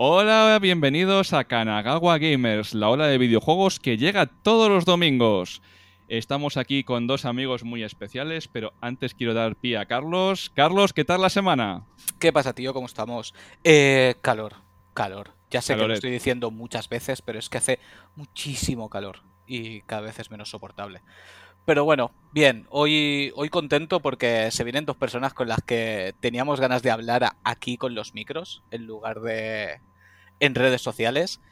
Hola, bienvenidos a Kanagawa Gamers, la ola de videojuegos que llega todos los domingos. Estamos aquí con dos amigos muy especiales, pero antes quiero dar pie a Carlos. Carlos, ¿qué tal la semana? ¿Qué pasa, tío? ¿Cómo estamos? Eh, calor, calor. Ya sé que lo estoy diciendo muchas veces, pero es que hace muchísimo calor y cada vez es menos soportable. Pero bueno, bien, hoy, hoy contento porque se vienen dos personas con las que teníamos ganas de hablar aquí con los micros en lugar de en redes sociales.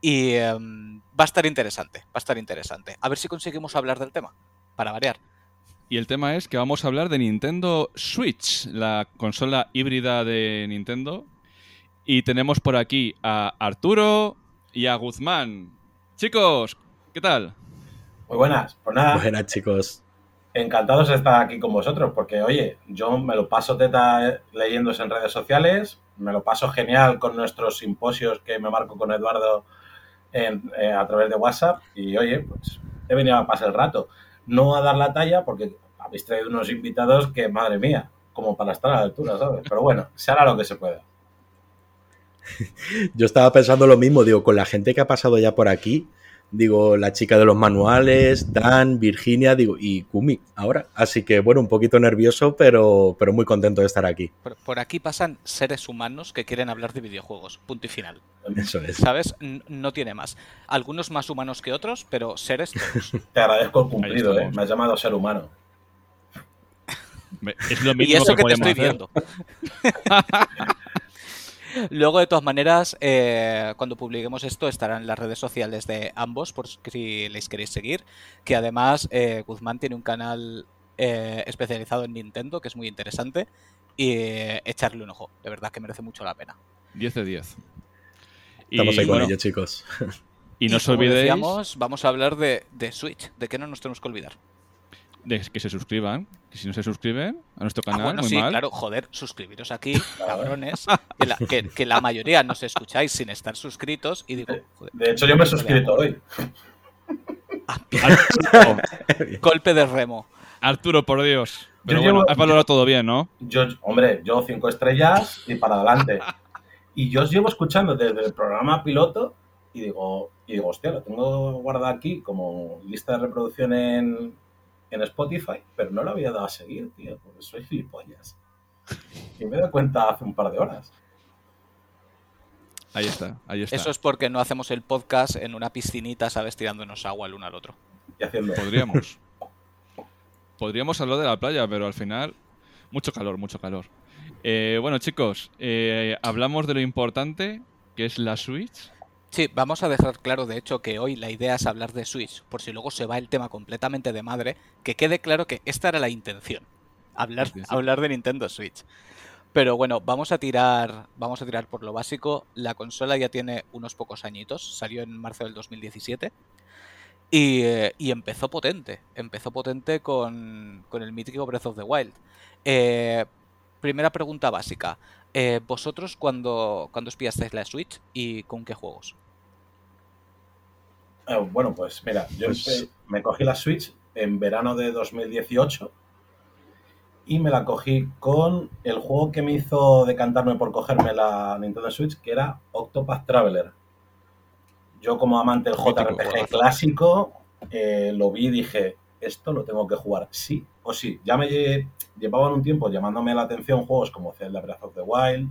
Y em, va a estar interesante, va a estar interesante. A ver si conseguimos hablar del tema, para variar. Y el tema es que vamos a hablar de Nintendo Switch, la consola híbrida de Nintendo. Y tenemos por aquí a Arturo y a Guzmán. Chicos, ¿qué tal? Muy buenas, pues nada, Buenas, chicos. encantados de estar aquí con vosotros, porque oye, yo me lo paso teta leyéndose en redes sociales, me lo paso genial con nuestros simposios que me marco con Eduardo en- eh, a través de WhatsApp, y oye, pues he venido a pasar el rato, no a dar la talla, porque habéis traído unos invitados que, madre mía, como para estar a la altura, ¿sabes? Pero bueno, se hará lo que se pueda. Yo estaba pensando lo mismo, digo, con la gente que ha pasado ya por aquí, digo, la chica de los manuales, Dan, Virginia, digo, y Kumi ahora. Así que, bueno, un poquito nervioso, pero, pero muy contento de estar aquí. Por, por aquí pasan seres humanos que quieren hablar de videojuegos, punto y final. Eso es. ¿Sabes? N- No tiene más. Algunos más humanos que otros, pero seres todos. Te agradezco el cumplido, ¿eh? Me has llamado ser humano. Es lo mismo y eso que te podemos estoy hacer. viendo. Luego, de todas maneras, eh, cuando publiquemos esto, estarán en las redes sociales de ambos, por si les queréis seguir. Que además, eh, Guzmán tiene un canal eh, especializado en Nintendo, que es muy interesante. Y eh, echarle un ojo. De verdad que merece mucho la pena. 10 de 10. Estamos ahí con bueno, ello, chicos. Y no os olvidéis decíamos, vamos a hablar de, de Switch. ¿De qué no nos tenemos que olvidar? De que se suscriban. Que si no se suscriben a nuestro Ah, canal, bueno, muy sí, mal. claro, joder, suscribiros aquí, cabrones, que la, que- que la mayoría nos escucháis sin estar suscritos y digo, joder, De hecho, yo me he suscrito hoy. Arturo, golpe de remo. Arturo, por Dios. Pero Yo bueno, llevo- has valorado todo bien, ¿no? Yo, hombre, yo cinco estrellas y para adelante. Y yo os llevo escuchando desde el programa piloto y digo, y digo, hostia, lo tengo guardado aquí como lista de reproducción en, en Spotify, pero no lo había dado a seguir, tío, porque soy gilipollas. Y me he dado cuenta hace un par de horas. Ahí está, ahí está. Eso es porque no hacemos el podcast en una piscinita, ¿sabes? Tirándonos agua el uno al otro. Y haciendo. Podríamos. Podríamos hablar de la playa, pero al final, mucho calor, mucho calor. Eh, bueno, chicos, eh, hablamos de lo importante, que es la Switch. Sí, vamos a dejar claro, de hecho, que hoy la idea es hablar de Switch, por si luego se va el tema completamente de madre, que quede claro que esta era la intención, hablar, Sí, sí. hablar de Nintendo Switch. Pero bueno, vamos a tirar, vamos a tirar por lo básico. La consola ya tiene unos pocos añitos, salió en marzo del 2017 y, eh, y empezó potente, empezó potente con, con el mítico Breath of the Wild. Eh, primera pregunta básica. Eh, ¿Vosotros cuando, cuando os pillasteis la Switch y con qué juegos? Eh, bueno, pues mira, yo Pues- me cogí la Switch en verano de 2018 y me la cogí con el juego que me hizo decantarme por cogerme la Nintendo Switch, que era Octopath Traveler. Yo como amante del JRPG clásico, eh, lo vi y dije, esto lo tengo que jugar sí o sí. Ya me lle- llevaban un tiempo llamándome la atención juegos como Zelda Breath of the Wild,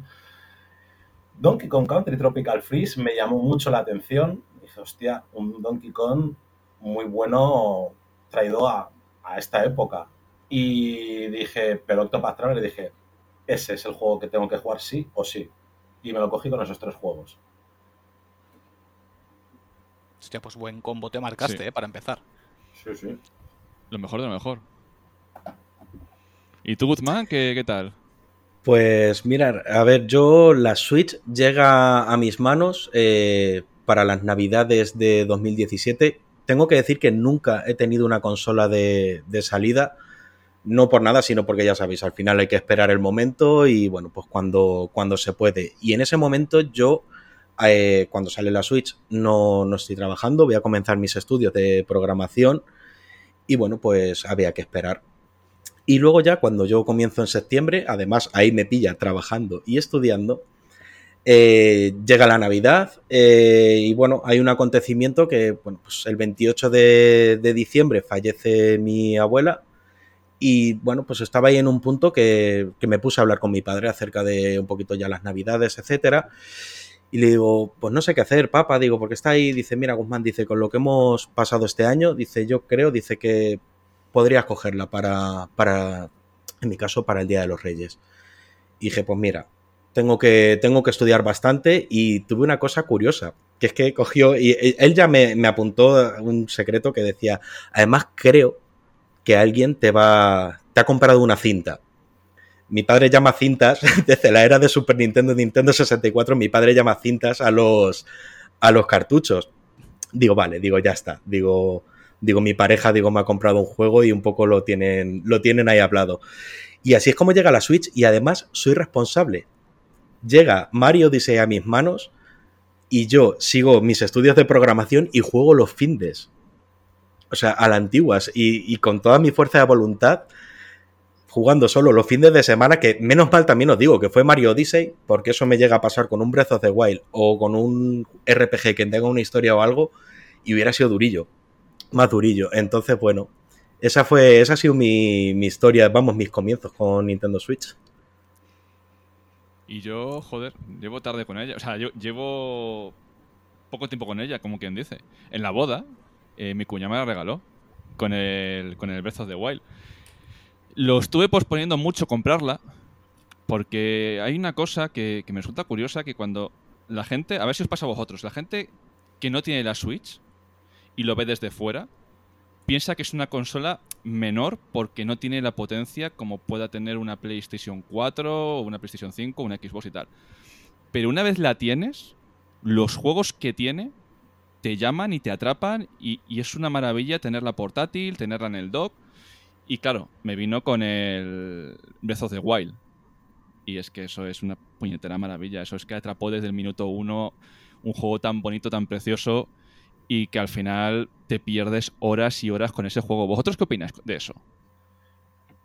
Donkey Kong Country Tropical Freeze me llamó mucho la atención. Dije, hostia, un Donkey Kong muy bueno traído a, a esta época. Y dije, pero Octopath Traveler, dije, ese es el juego que tengo que jugar sí o sí. Y me lo cogí con esos tres juegos. Hostia, pues buen combo te marcaste, Sí. eh, para empezar. Sí, sí. Lo mejor de lo mejor. ¿Y tú, Guzmán, qué, qué tal? Pues mirar, a ver, yo la Switch llega a mis manos eh, para las navidades de 2017. Tengo que decir que nunca he tenido una consola de, de salida, no por nada, sino porque ya sabéis, al final hay que esperar el momento y bueno, pues cuando, cuando se puede. Y en ese momento yo, eh, cuando sale la Switch, no, no estoy trabajando, voy a comenzar mis estudios de programación y bueno, pues había que esperar. Y luego ya cuando yo comienzo en septiembre, además ahí me pilla trabajando y estudiando, Eh, llega la Navidad eh, y bueno, hay un acontecimiento que, bueno, pues el 28 de, diciembre fallece mi abuela y bueno, pues estaba ahí en un punto que, me puse a hablar con mi padre acerca de un poquito ya las Navidades, etcétera. Y le digo, pues no sé qué hacer, papá, digo, porque está ahí, dice, mira, Guzmán, dice, con lo que hemos pasado este año, dice, yo creo, dice que podrías cogerla para, para, en mi caso, para el Día de los Reyes. Y dije, pues mira, tengo que, tengo que estudiar bastante y tuve una cosa curiosa, que es que cogió, y él ya me, me apuntó un secreto que decía, además creo que alguien te va, te ha comprado una cinta. Mi padre llama cintas, desde la era de Super Nintendo, Nintendo 64, mi padre llama cintas a los, a los cartuchos. Digo, vale, digo, ya está. Digo, digo, mi pareja, digo, me ha comprado un juego y un poco lo tienen, lo tienen ahí hablado. Y así es como llega la Switch y además soy responsable. Llega Mario Odyssey a mis manos y yo sigo mis estudios de programación y juego los findes. O sea, a las antiguas y, con toda mi fuerza de voluntad jugando solo los fines de semana, que menos mal también os digo que fue Mario Odyssey, porque eso me llega a pasar con un Breath of the Wild o con un RPG que tenga una historia o algo, y hubiera sido durillo, más durillo. Entonces, bueno, esa fue, esa ha sido mi, mi historia, vamos, mis comienzos con Nintendo Switch. Y yo, joder, llevo tarde con ella. O sea, yo llevo poco tiempo con ella, como quien dice. En la boda, eh, mi cuñada me la regaló con el, con el Breath of the Wild. Lo estuve posponiendo mucho comprarla porque hay una cosa que, que, me resulta curiosa que cuando la gente, a ver si os pasa a vosotros, la gente que no tiene la Switch y lo ve desde fuera, piensa que es una consola menor porque no tiene la potencia como pueda tener una PlayStation 4 o una PlayStation 5 o una Xbox y tal. Pero una vez la tienes, los juegos que tiene te llaman y te atrapan y, y es una maravilla tenerla portátil, tenerla en el dock. Y claro, me vino con el Breath of the Wild. Y es que eso es una puñetera maravilla. Eso es que atrapó desde el minuto uno un juego tan bonito, tan precioso y que al final te pierdes horas y horas con ese juego. ¿Vosotros qué opináis de eso?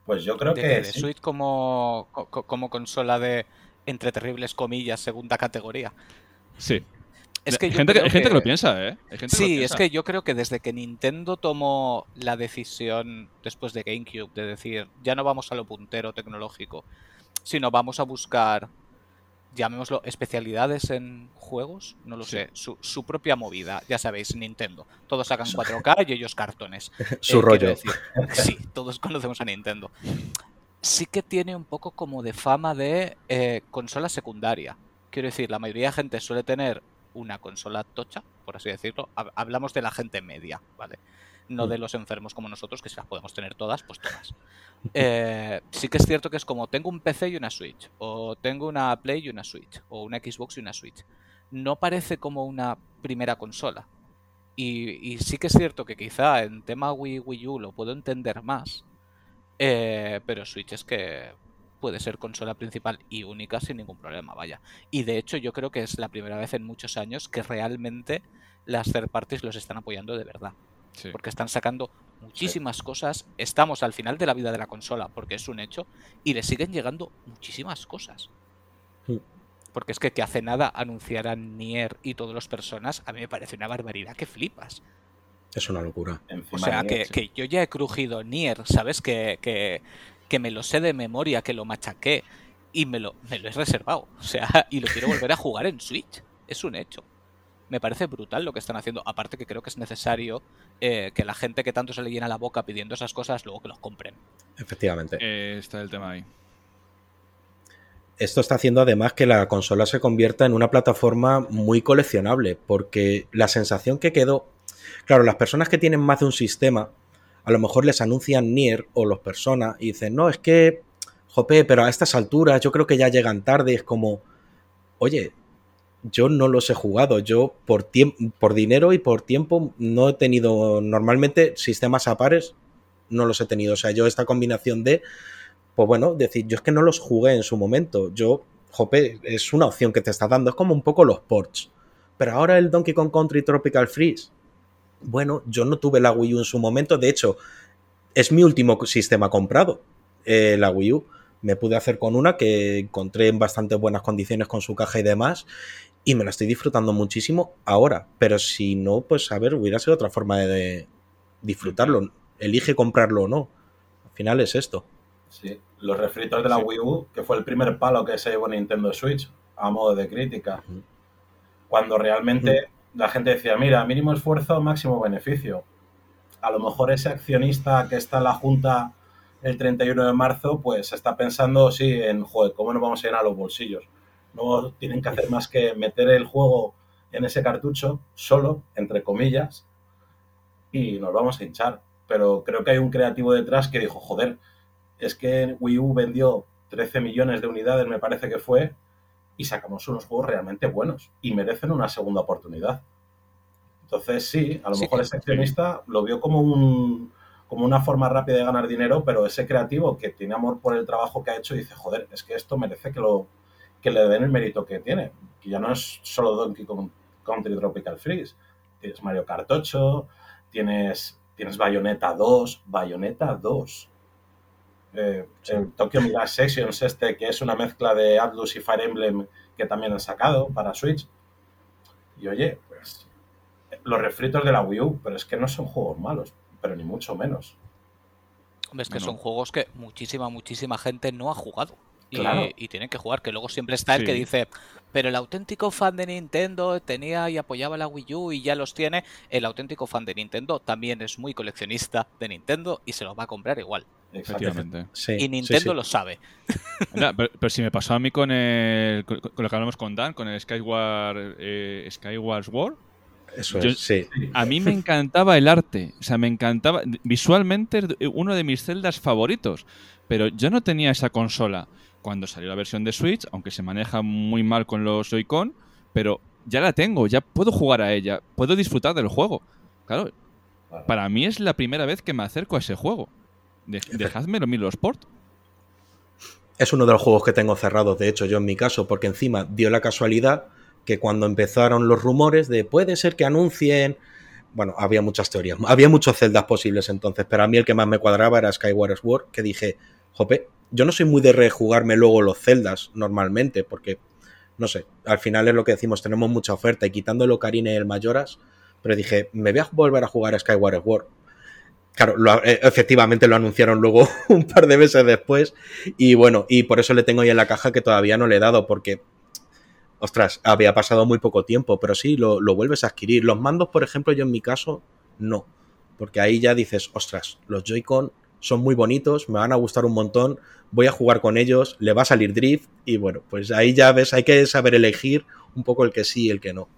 Pues yo creo de que. de sí. Switch como, co- como consola de, entre terribles comillas, segunda categoría. Sí. Es que hay gente, que, hay gente que lo que- piensa, ¿eh? Hay gente que lo Sí, es que yo creo que desde que Nintendo tomó la decisión después de GameCube de decir, ya no vamos a lo puntero tecnológico, sino vamos a buscar, llamémoslo, especialidades en juegos, no lo Sí. sé, su, su propia movida, ya sabéis, Nintendo. Todos sacan 4K y ellos cartones. Su Eh, rollo. decir, sí, todos conocemos a Nintendo. Sí que tiene un poco como de fama de eh, consola secundaria. Quiero decir, la mayoría de gente suele tener una consola tocha, por así decirlo. Hab- Hablamos de la gente media, ¿vale? No Mm. de los enfermos como nosotros, que si las podemos tener todas, pues todas. Eh, sí que es cierto que es como tengo un PC y una Switch, o tengo una Play y una Switch, o una Xbox y una Switch. No parece como una primera consola. Y, y sí que es cierto que quizá en tema Wii, Wii U lo puedo entender más, eh, pero Switch es que puede ser consola principal y única sin ningún problema, vaya. Y de hecho yo creo que es la primera vez en muchos años que realmente las third parties los están apoyando de verdad. Sí. Porque están sacando muchísimas cosas. Estamos al final de la vida de la consola, porque es un hecho, y le siguen llegando muchísimas cosas. Sí. Porque es que, que hace nada anunciaran Nier y todas las personas, a mí me parece una barbaridad que flipas. Es una locura. O sea, que, que yo ya he crujido Nier, ¿sabes? Que, que, que me lo sé de memoria, que lo machaqué y me lo, me lo he reservado. O sea, y lo quiero volver a jugar en Switch. Es un hecho. Me parece brutal lo que están haciendo. Aparte que creo que es necesario eh, que la gente que tanto se le llena la boca pidiendo esas cosas, luego que los compren. Efectivamente. Eh, está el tema ahí. Esto está haciendo además que la consola se convierta en una plataforma muy coleccionable, porque la sensación que quedó, claro, las personas que tienen más de un sistema, a lo mejor les anuncian Nier o los personas y dicen, no, es que, jope, pero a estas alturas yo creo que ya llegan tarde, es como, oye, yo no los he jugado, yo por, por dinero y por tiempo no he tenido, normalmente sistemas a pares no los he tenido, o sea, yo esta combinación de pues bueno, decir, yo es que no los jugué en su momento. Yo, jope, es una opción que te está dando. Es como un poco los ports. Pero ahora el Donkey Kong Country Tropical Freeze. Bueno, yo no tuve la Wii U en su momento. De hecho, es mi último sistema comprado, eh, la Wii U. me pude hacer con una que encontré en bastante buenas condiciones con su caja y demás. Y me la estoy disfrutando muchísimo ahora. Pero si no, pues a ver, hubiera sido otra forma de disfrutarlo. Elige comprarlo o no. Al final es esto. Sí, los refritos de la Wii U, que fue el primer palo que se llevó Nintendo Switch, a modo de crítica. Cuando realmente la gente decía, mira, mínimo esfuerzo, máximo beneficio. A lo mejor ese accionista que está en la junta el 31 de marzo, pues está pensando, sí, en, joder, ¿cómo nos vamos a llenar los bolsillos? No tienen que hacer más que meter el juego en ese cartucho, solo, entre comillas, y nos vamos a hinchar. Pero creo que hay un creativo detrás que dijo, joder, es que Wii U vendió 13 millones de unidades, me parece que fue, y sacamos unos juegos realmente buenos y merecen una segunda oportunidad. Entonces, sí, a lo mejor ese accionista lo vio como, un, como una forma rápida de ganar dinero, pero ese creativo que tiene amor por el trabajo que ha hecho dice, joder, es que esto merece que, lo, que le den el mérito que tiene. Que ya no es solo Donkey Kong Country Tropical Freeze. Tienes Mario Kart 8, tienes, tienes Bayonetta 2, Bayonetta 2 eh, el Tokyo Mirage Sessions este, que es una mezcla de Atlus y Fire Emblem que también han sacado para Switch. Y oye, pues los refritos de la Wii U, pero es que no son juegos malos, pero ni mucho menos. Hombre, es que son juegos que muchísima, muchísima gente no ha jugado. Y, tienen que jugar, que luego siempre está el que dice, pero el auténtico fan de Nintendo tenía y apoyaba la Wii U y ya los tiene. El auténtico fan de Nintendo también es muy coleccionista de Nintendo y se los va a comprar igual. Efectivamente. y Nintendo lo sabe. pero, si me pasó a mí con, el, con, lo que hablamos con Dan, con el Skyward, eh, Skyward Sword. Eso es, sí. A mí me encantaba el arte. O sea, me encantaba. Visualmente, uno de mis celdas favoritos. Pero yo no tenía esa consola cuando salió la versión de Switch, aunque se maneja muy mal con los Joy-Con. Pero ya la tengo, ya puedo jugar a ella, puedo disfrutar del juego. Claro, para mí es la primera vez que me acerco a ese juego. De dejadmelo Milo Sport. Es uno de los juegos que tengo cerrados, de hecho, yo en mi caso, porque encima dio la casualidad que cuando empezaron los rumores de puede ser que anuncien. Bueno, había muchas teorías, había muchos celdas posibles entonces, pero a mí el que más me cuadraba era Skyward Sword, que dije, jope, yo no soy muy de rejugarme luego los celdas normalmente, porque, no sé, al final es lo que decimos, tenemos mucha oferta y quitando el Ocarina y el Mayoras, pero dije, me voy a volver a jugar a Skyward Sword Claro, eh, efectivamente lo anunciaron luego un par de meses después. Y bueno, y por eso le tengo ahí en la caja que todavía no le he dado, porque, ostras, había pasado muy poco tiempo, pero sí, lo, vuelves a adquirir. Los mandos, por ejemplo, yo en mi caso, no. Porque ahí ya dices, ostras, los Joy-Con son muy bonitos, me van a gustar un montón, voy a jugar con ellos, le va a salir drift, y bueno, pues ahí ya ves, hay que saber elegir un poco el que sí y el que no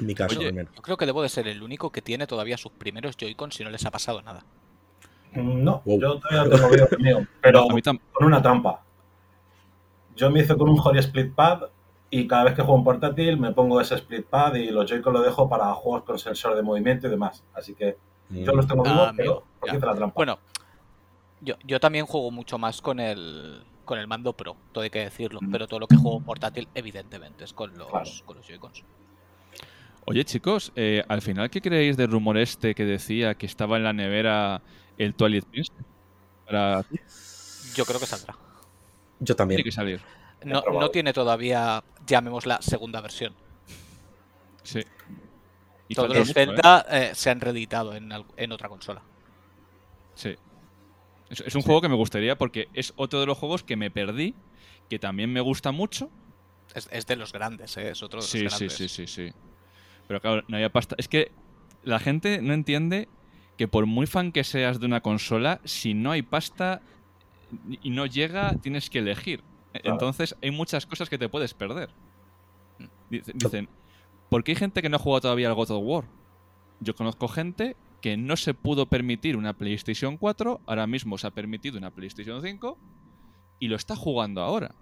mi caso. yo creo que debo de ser el único que tiene todavía sus primeros Joy-Con si no les ha pasado nada. Mm, no, yo todavía tengo video mío, pero con una trampa. Yo me hice con un Hori Split Pad y cada vez que juego en portátil me pongo ese Split Pad y los Joy-Con lo dejo para juegos con sensor de movimiento y demás. Así que yo los tengo vivos, ah, pero hice la trampa. Bueno, yo, yo también juego mucho más con el con el mando Pro, todo hay que decirlo, mm. pero todo lo que juego portátil evidentemente es con los, con los Joy-Cons. Oye, chicos, eh, al final, ¿qué creéis del rumor este que decía que estaba en la nevera el Twilight Princess? Yo creo que saldrá. Yo también. Tiene que salir. No, tiene todavía, llamémosla, segunda versión. Sí. Y Todos los Zelda ¿eh? Eh, se han reeditado en, otra consola. Sí. Es, un juego que me gustaría porque es otro de los juegos que me perdí, que también me gusta mucho. Es, de los grandes, ¿eh? es otro de los sí, grandes. Sí, sí, sí, sí. Pero claro, no había pasta. Es que la gente no entiende que por muy fan que seas de una consola, si no hay pasta y no llega, tienes que elegir. Entonces hay muchas cosas que te puedes perder. Dicen, ¿por qué hay gente que no ha jugado todavía al God of War? Yo conozco gente que no se pudo permitir una PlayStation 4, ahora mismo se ha permitido una PlayStation 5 y lo está jugando ahora.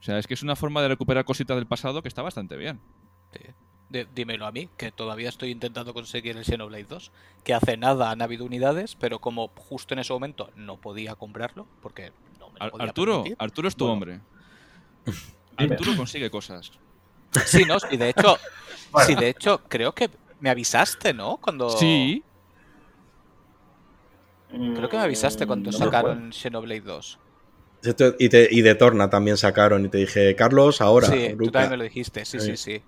O sea, es que es una forma de recuperar cositas del pasado que está bastante bien. Sí dímelo a mí, que todavía estoy intentando conseguir el Xenoblade 2, que hace nada han habido unidades, pero como justo en ese momento no podía comprarlo, porque no me podía Arturo, Arturo es tu hombre. Arturo consigue cosas. Sí, no, y de hecho, sí, de hecho, creo que me avisaste, ¿no? Cuando. Sí. Creo que me avisaste cuando sacaron Xenoblade 2. Esto- Y, te- y de Torna también sacaron y te dije, Carlos, ahora. sí, tú Ruka". también me lo dijiste, sí, sí, Sí. sí.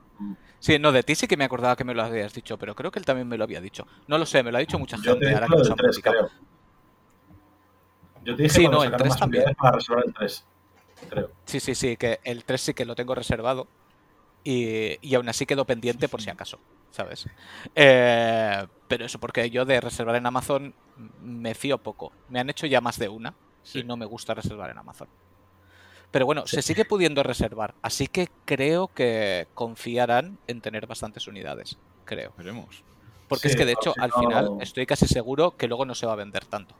Sí, no, de ti sí que me acordaba que me lo habías dicho, pero creo que él también me lo había dicho. No lo sé, me lo ha dicho mucha Yo te gente dije ahora que lo nos han 3, publicado. creo. Yo te dije Sí, no, el sacaron 3 más también. para resolver el 3. Creo. Sí, sí, sí, que el 3 sí que lo tengo reservado. Y, y aún así quedó pendiente por si acaso, ¿sabes? Eh, pero eso, porque yo de reservar en Amazon me fío poco. Me han hecho ya más de una Sí. y no me gusta reservar en Amazon. Pero bueno, se sigue pudiendo reservar, así que creo que confiarán en tener bastantes unidades, creo. Veremos. Porque es que de hecho si al no- final estoy casi seguro que luego no se va a vender tanto.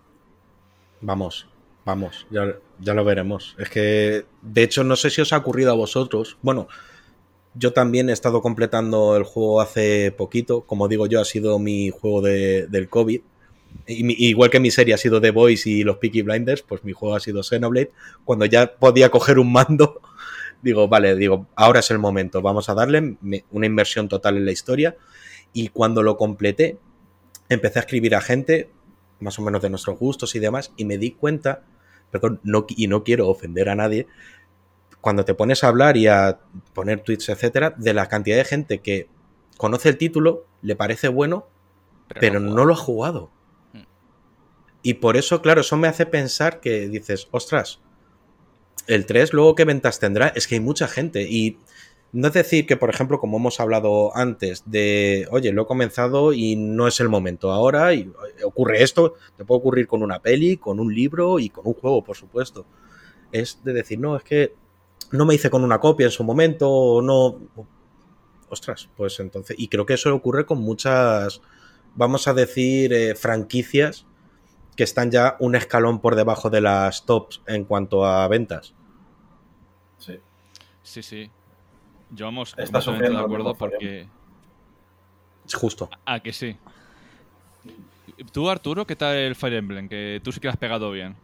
Vamos, vamos, ya, ya lo veremos. Es que, de hecho, no sé si os ha ocurrido a vosotros. Bueno, yo también he estado completando el juego hace poquito. Como digo yo, ha sido mi juego de- del COVID. Y igual que mi serie ha sido The Boys y los Peaky Blinders, pues mi juego ha sido Xenoblade. Cuando ya podía coger un mando, digo, vale, digo, ahora es el momento, vamos a darle una inversión total en la historia. Y cuando lo completé, empecé a escribir a gente, más o menos de nuestros gustos y demás, y me di cuenta, perdón, y no quiero ofender a nadie, cuando te pones a hablar y a poner tweets, etcétera, de la cantidad de gente que conoce el título, le parece bueno, pero no no lo ha jugado. Mm. Y por eso, claro, eso me hace pensar que dices, ostras, el 3 luego qué ventas tendrá, es que hay mucha gente y no es decir que, por ejemplo, como hemos hablado antes, de, oye, lo he comenzado y no es el momento ahora y eh, ocurre esto, te puede ocurrir con una peli, con un libro y con un juego, por supuesto. Es de decir, no, es que no me hice con una copia en su momento o no... Ostras, pues entonces, y creo que eso ocurre con muchas, vamos a decir, eh, franquicias que están ya un escalón por debajo de las tops en cuanto a ventas. Sí. Sí, sí. Yo vamos Está completamente de acuerdo porque... Justo. Ah, que sí. Tú, Arturo, ¿qué tal el Fire Emblem? Que tú sí que lo has pegado bien.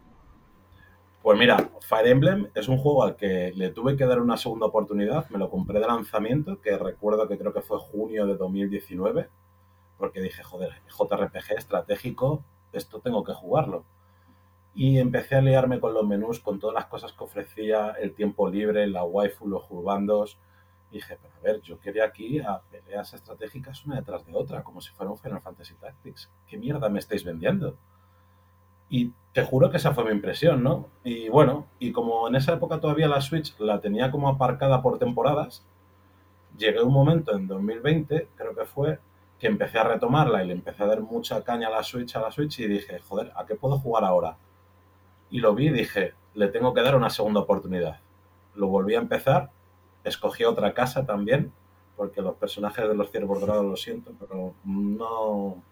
Pues mira, Fire Emblem es un juego al que le tuve que dar una segunda oportunidad. Me lo compré de lanzamiento, que recuerdo que creo que fue junio de 2019, porque dije, joder, JRPG estratégico, esto tengo que jugarlo. Y empecé a liarme con los menús, con todas las cosas que ofrecía, el tiempo libre, la waifu, los jurbandos. Y dije, pero a ver, yo quería aquí a peleas estratégicas una detrás de otra, como si fuera un Final Fantasy Tactics. ¿Qué mierda me estáis vendiendo? Y te juro que esa fue mi impresión, ¿no? Y bueno, y como en esa época todavía la Switch la tenía como aparcada por temporadas, llegué un momento en 2020, creo que fue, que empecé a retomarla y le empecé a dar mucha caña a la Switch, a la Switch y dije, joder, ¿a qué puedo jugar ahora? Y lo vi y dije, le tengo que dar una segunda oportunidad. Lo volví a empezar, escogí otra casa también, porque los personajes de los ciervos dorados lo siento, pero no,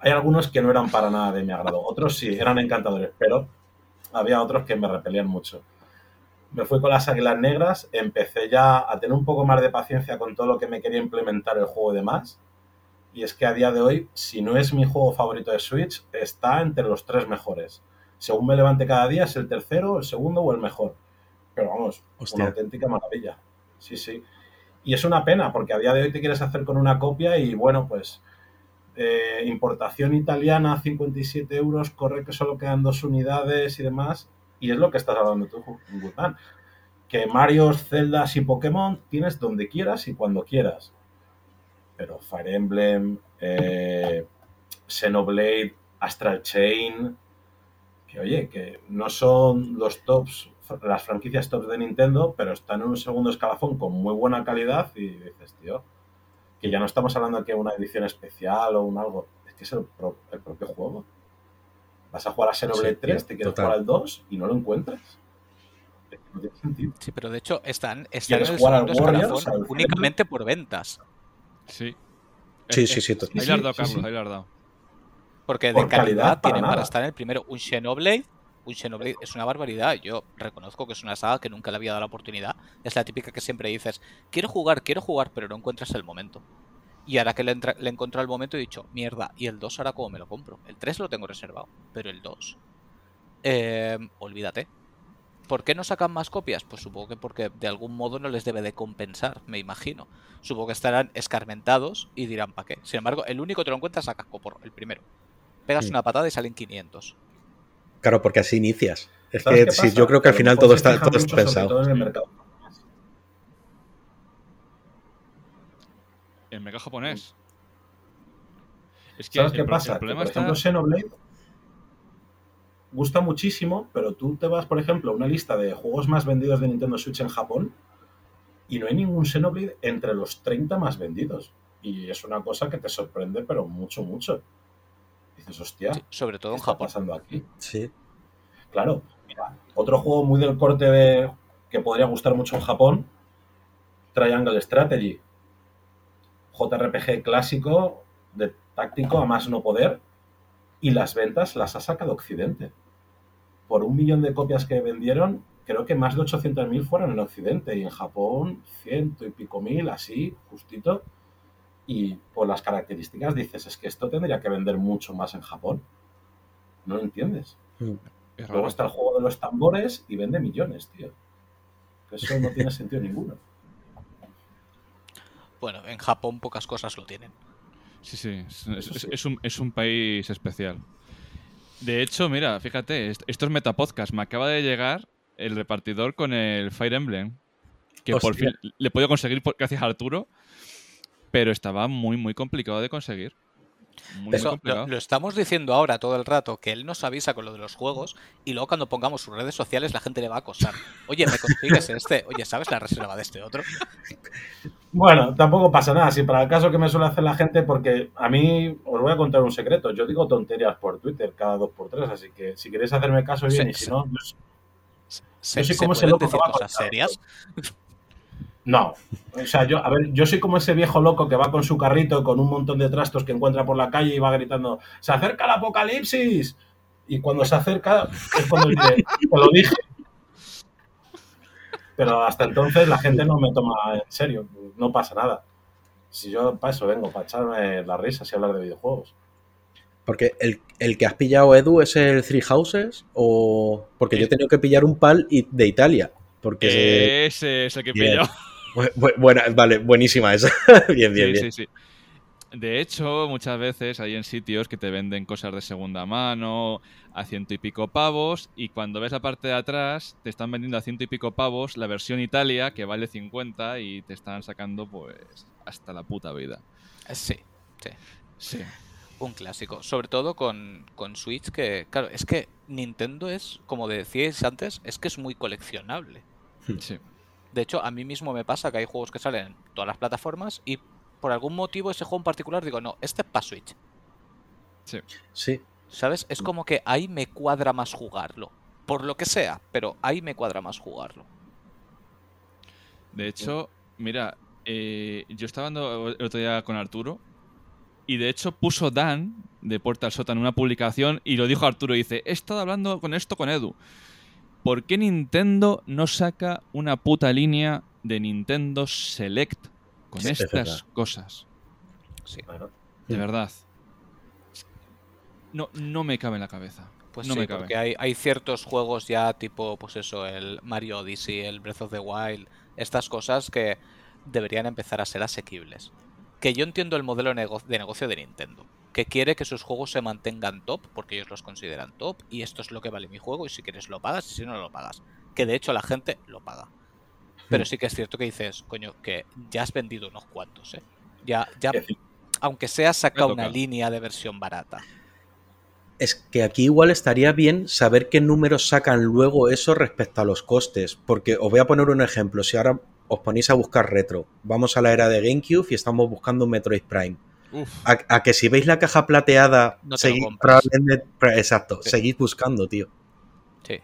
hay algunos que no eran para nada de mi agrado. Otros sí, eran encantadores, pero había otros que me repelían mucho. Me fui con las águilas negras, empecé ya a tener un poco más de paciencia con todo lo que me quería implementar el juego de más. Y es que a día de hoy, si no es mi juego favorito de Switch, está entre los tres mejores. Según me levante cada día, es el tercero, el segundo o el mejor. Pero vamos, Hostia. una auténtica maravilla. Sí, sí. Y es una pena, porque a día de hoy te quieres hacer con una copia y bueno, pues eh, importación italiana, 57 euros, corre que solo quedan dos unidades y demás. Y es lo que estás hablando tú, Guzmán. Que Mario, Zeldas y Pokémon tienes donde quieras y cuando quieras. Pero Fire Emblem, eh, Xenoblade, Astral Chain, que oye, que no son los tops, las franquicias tops de Nintendo, pero están en un segundo escalafón con muy buena calidad y dices, tío, que ya no estamos hablando de que una edición especial o un algo, es que es el, pro- el propio juego. Vas a jugar a Xenoblade Sí, 3, te quieres total. jugar al 2 y no lo encuentras. Es que no tiene sentido. Sí, pero de hecho están, están en ¿Quieres el jugar al segundo Warriors, al únicamente por ventas. Sí. Sí, sí, sí, to- Ahí le has dado, Carlos, ahí le has dado. Porque de Por calidad, calidad, para tienen para nada. estar en el primero. Un Xenoblade, un Xenoblade es una barbaridad. Yo reconozco que es una saga que nunca le había dado la oportunidad. Es la típica que siempre dices, quiero jugar, quiero jugar, pero no encuentras el momento. Y ahora que le, entra- le he encontrado el momento he dicho, mierda, ¿y el 2 ahora cómo me lo compro? El 3 lo tengo reservado, pero el 2... eh, olvídate. ¿Por qué no sacan más copias? Pues supongo que porque de algún modo no les debe de compensar, me imagino. Supongo que estarán escarmentados y dirán para qué. Sin embargo, el único que te lo encuentras a casco por el primero. Pegas Sí. una patada y salen 500. Claro, porque así inicias. Es ¿Sabes que sí, yo creo que al final todo está, todo está pensado. todo en el mercado japonés. El mega japonés. Es que ¿Sabes el qué pasa? El Que, por está... ejemplo, Xenoblade gusta muchísimo, pero tú te vas, por ejemplo, a una lista de juegos más vendidos de Nintendo Switch en Japón y no hay ningún Xenoblade entre los 30 más vendidos. Y es una cosa que te sorprende, pero mucho, mucho. Dices, hostia, Sí, sobre todo ¿qué en está Japón. pasando aquí? Sí. Claro, mira, otro juego muy del corte de que podría gustar mucho en Japón, Triangle Strategy. JRPG clásico, de táctico a más no poder, y las ventas las ha sacado Occidente. Por un millón de copias que vendieron, creo que más de 800.000 fueron en Occidente, y en Japón ciento y pico mil, así, justito. Y por las características dices, es que esto tendría que vender mucho más en Japón. No lo entiendes. Mm. Es. Luego está el juego de los tambores y vende millones, tío. Que Eso no tiene sentido ninguno. Bueno, en Japón pocas cosas lo tienen. Sí, sí. Es, sí. es un, es un país especial. De hecho, mira, fíjate, est- esto es Metapodcast. Me acaba de llegar el repartidor con el Fire Emblem. Que por fin le he podido conseguir por- gracias a Arturo. Pero estaba muy, muy complicado de conseguir. Muy, muy Eso lo, complicado. lo estamos diciendo ahora todo el rato, que él nos avisa con lo de los juegos y luego cuando pongamos sus redes sociales la gente le va a acosar. Oye, ¿me consigues este? Oye, ¿sabes la reserva de este otro? Bueno, tampoco pasa nada. Si para el caso que me suele hacer la gente, porque a mí os voy a contar un secreto. Yo digo tonterías por Twitter cada dos por tres, así que si queréis hacerme caso, bien, Sí, y si sí. no, pues, ¿Se, Yo soy se como ese loco que va cosas contar serias? No. O sea, yo, a ver, yo soy como ese viejo loco que va con su carrito con un montón de trastos que encuentra por la calle y va gritando: ¡Se acerca el apocalipsis! Y cuando se acerca, es cuando diré: Te lo dije. Pero hasta entonces la gente no me toma en serio, no pasa nada. Si yo para eso vengo, para echarme las risas y hablar de videojuegos. Porque el, el que has pillado, Edu, es el Three Houses o... Porque yo he tenido que pillar un pal y- de Italia. Porque... se- Ese es el que Bien. pilló. Bu- bu- buena, vale, buenísima esa. bien, bien, Sí, bien. sí, sí. De hecho, muchas veces hay en sitios que te venden cosas de segunda mano a ciento y pico pavos y cuando ves la parte de atrás te están vendiendo a ciento y pico pavos la versión Italia que vale 50 y te están sacando pues hasta la puta vida. Eh, Sí, Sí. un clásico. Sobre todo con, con Switch, que claro, es que Nintendo es, como decíais antes, es que es muy coleccionable. Sí. De hecho, a mí mismo me pasa que hay juegos que salen en todas las plataformas y por algún motivo ese juego en particular digo, no, este es para Switch. Sí. ¿Sabes? Es como que ahí me cuadra más jugarlo. Por lo que sea, pero ahí me cuadra más jugarlo. De hecho, mira, eh, yo estaba hablando el otro día con Arturo y de hecho puso Dan de Puerta al Sótano una publicación y lo dijo Arturo y dice, he estado hablando con esto con Edu. ¿Por qué Nintendo no saca una puta línea de Nintendo Select con Sí, estas cosas? Sí. Bueno, De verdad. No, no me cabe en la cabeza. Pues no sí, me cabe. porque hay, hay ciertos juegos ya tipo, pues eso, el Mario Odyssey, el Breath of the Wild, estas cosas que deberían empezar a ser asequibles. Que yo entiendo el modelo de negocio de Nintendo, que quiere que sus juegos se mantengan top, porque ellos los consideran top, y esto es lo que vale mi juego, y si quieres lo pagas, y si no lo pagas. Que de hecho la gente lo paga. Pero sí que es cierto que dices, coño, que ya has vendido unos cuantos, ¿eh? Ya, ya, aunque sea saca una línea de versión barata. Es que aquí igual estaría bien saber qué números sacan luego eso respecto a los costes. Porque os voy a poner un ejemplo. Si ahora os ponéis a buscar retro, vamos a la era de GameCube y estamos buscando un Metroid Prime. A, a que si veis la caja plateada, No probablemente- exacto, Sí. seguís buscando, tío. Sí.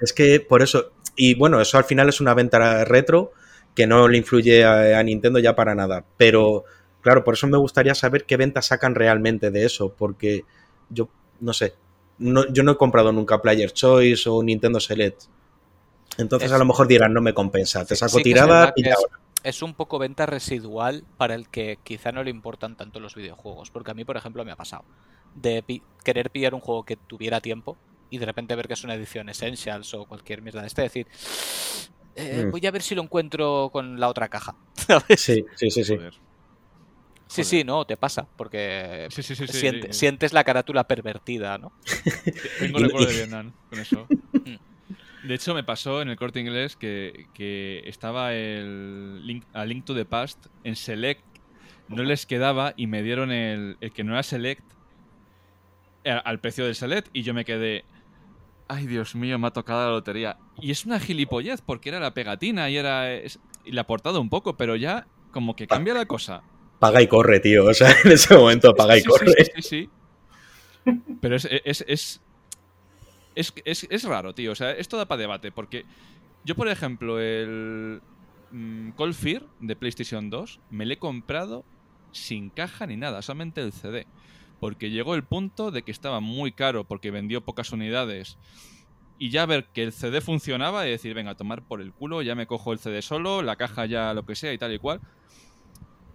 Es que por eso, y bueno, eso al final es una venta retro que no le influye a, a Nintendo ya para nada. Pero claro, por eso me gustaría saber qué ventas sacan realmente de eso, porque yo no sé, no, yo no he comprado nunca Player Choice o Nintendo Select. Entonces Es- a lo mejor dirán, no me compensa, te saco sí tirada y ahora. Es un poco venta residual para el que quizá no le importan tanto los videojuegos. Porque a mí, por ejemplo, me ha pasado de pi- querer pillar un juego que tuviera tiempo y de repente ver que es una edición Essentials o cualquier mierda de este, decir, "Eh, Mm. voy a ver si lo encuentro con la otra caja. ¿Sabes? Sí, sí, sí, sí. joder. Sí, sí, no, te pasa, porque Sí, sí, sí, sí, siente- sí. sientes la carátula pervertida, ¿no? Tengo recuerdo de Vietnam con eso. De hecho, me pasó en el corte inglés que, que estaba el link, a Link to the Past en Select, no les quedaba y me dieron el, el que no era Select eh, al precio del Select y yo me quedé. Ay, Dios mío, me ha tocado la lotería. Y es una gilipollez porque era la pegatina y era. es- y la ha portado un poco, pero ya como que cambia la cosa. Paga y corre, tío. O sea, en ese momento paga y Sí, sí, corre. sí, sí, sí. Pero es, es, es, es, es- es raro, tío. O sea, esto da para debate. Porque yo, por ejemplo, el mm, Cold Fear de PlayStation 2 me lo he comprado sin caja ni nada, solamente el CD. Porque llegó el punto de que estaba muy caro porque vendió pocas unidades. Y ya ver que el CD funcionaba y decir, venga, a tomar por el culo, ya me cojo el CD solo, la caja ya lo que sea y tal y cual.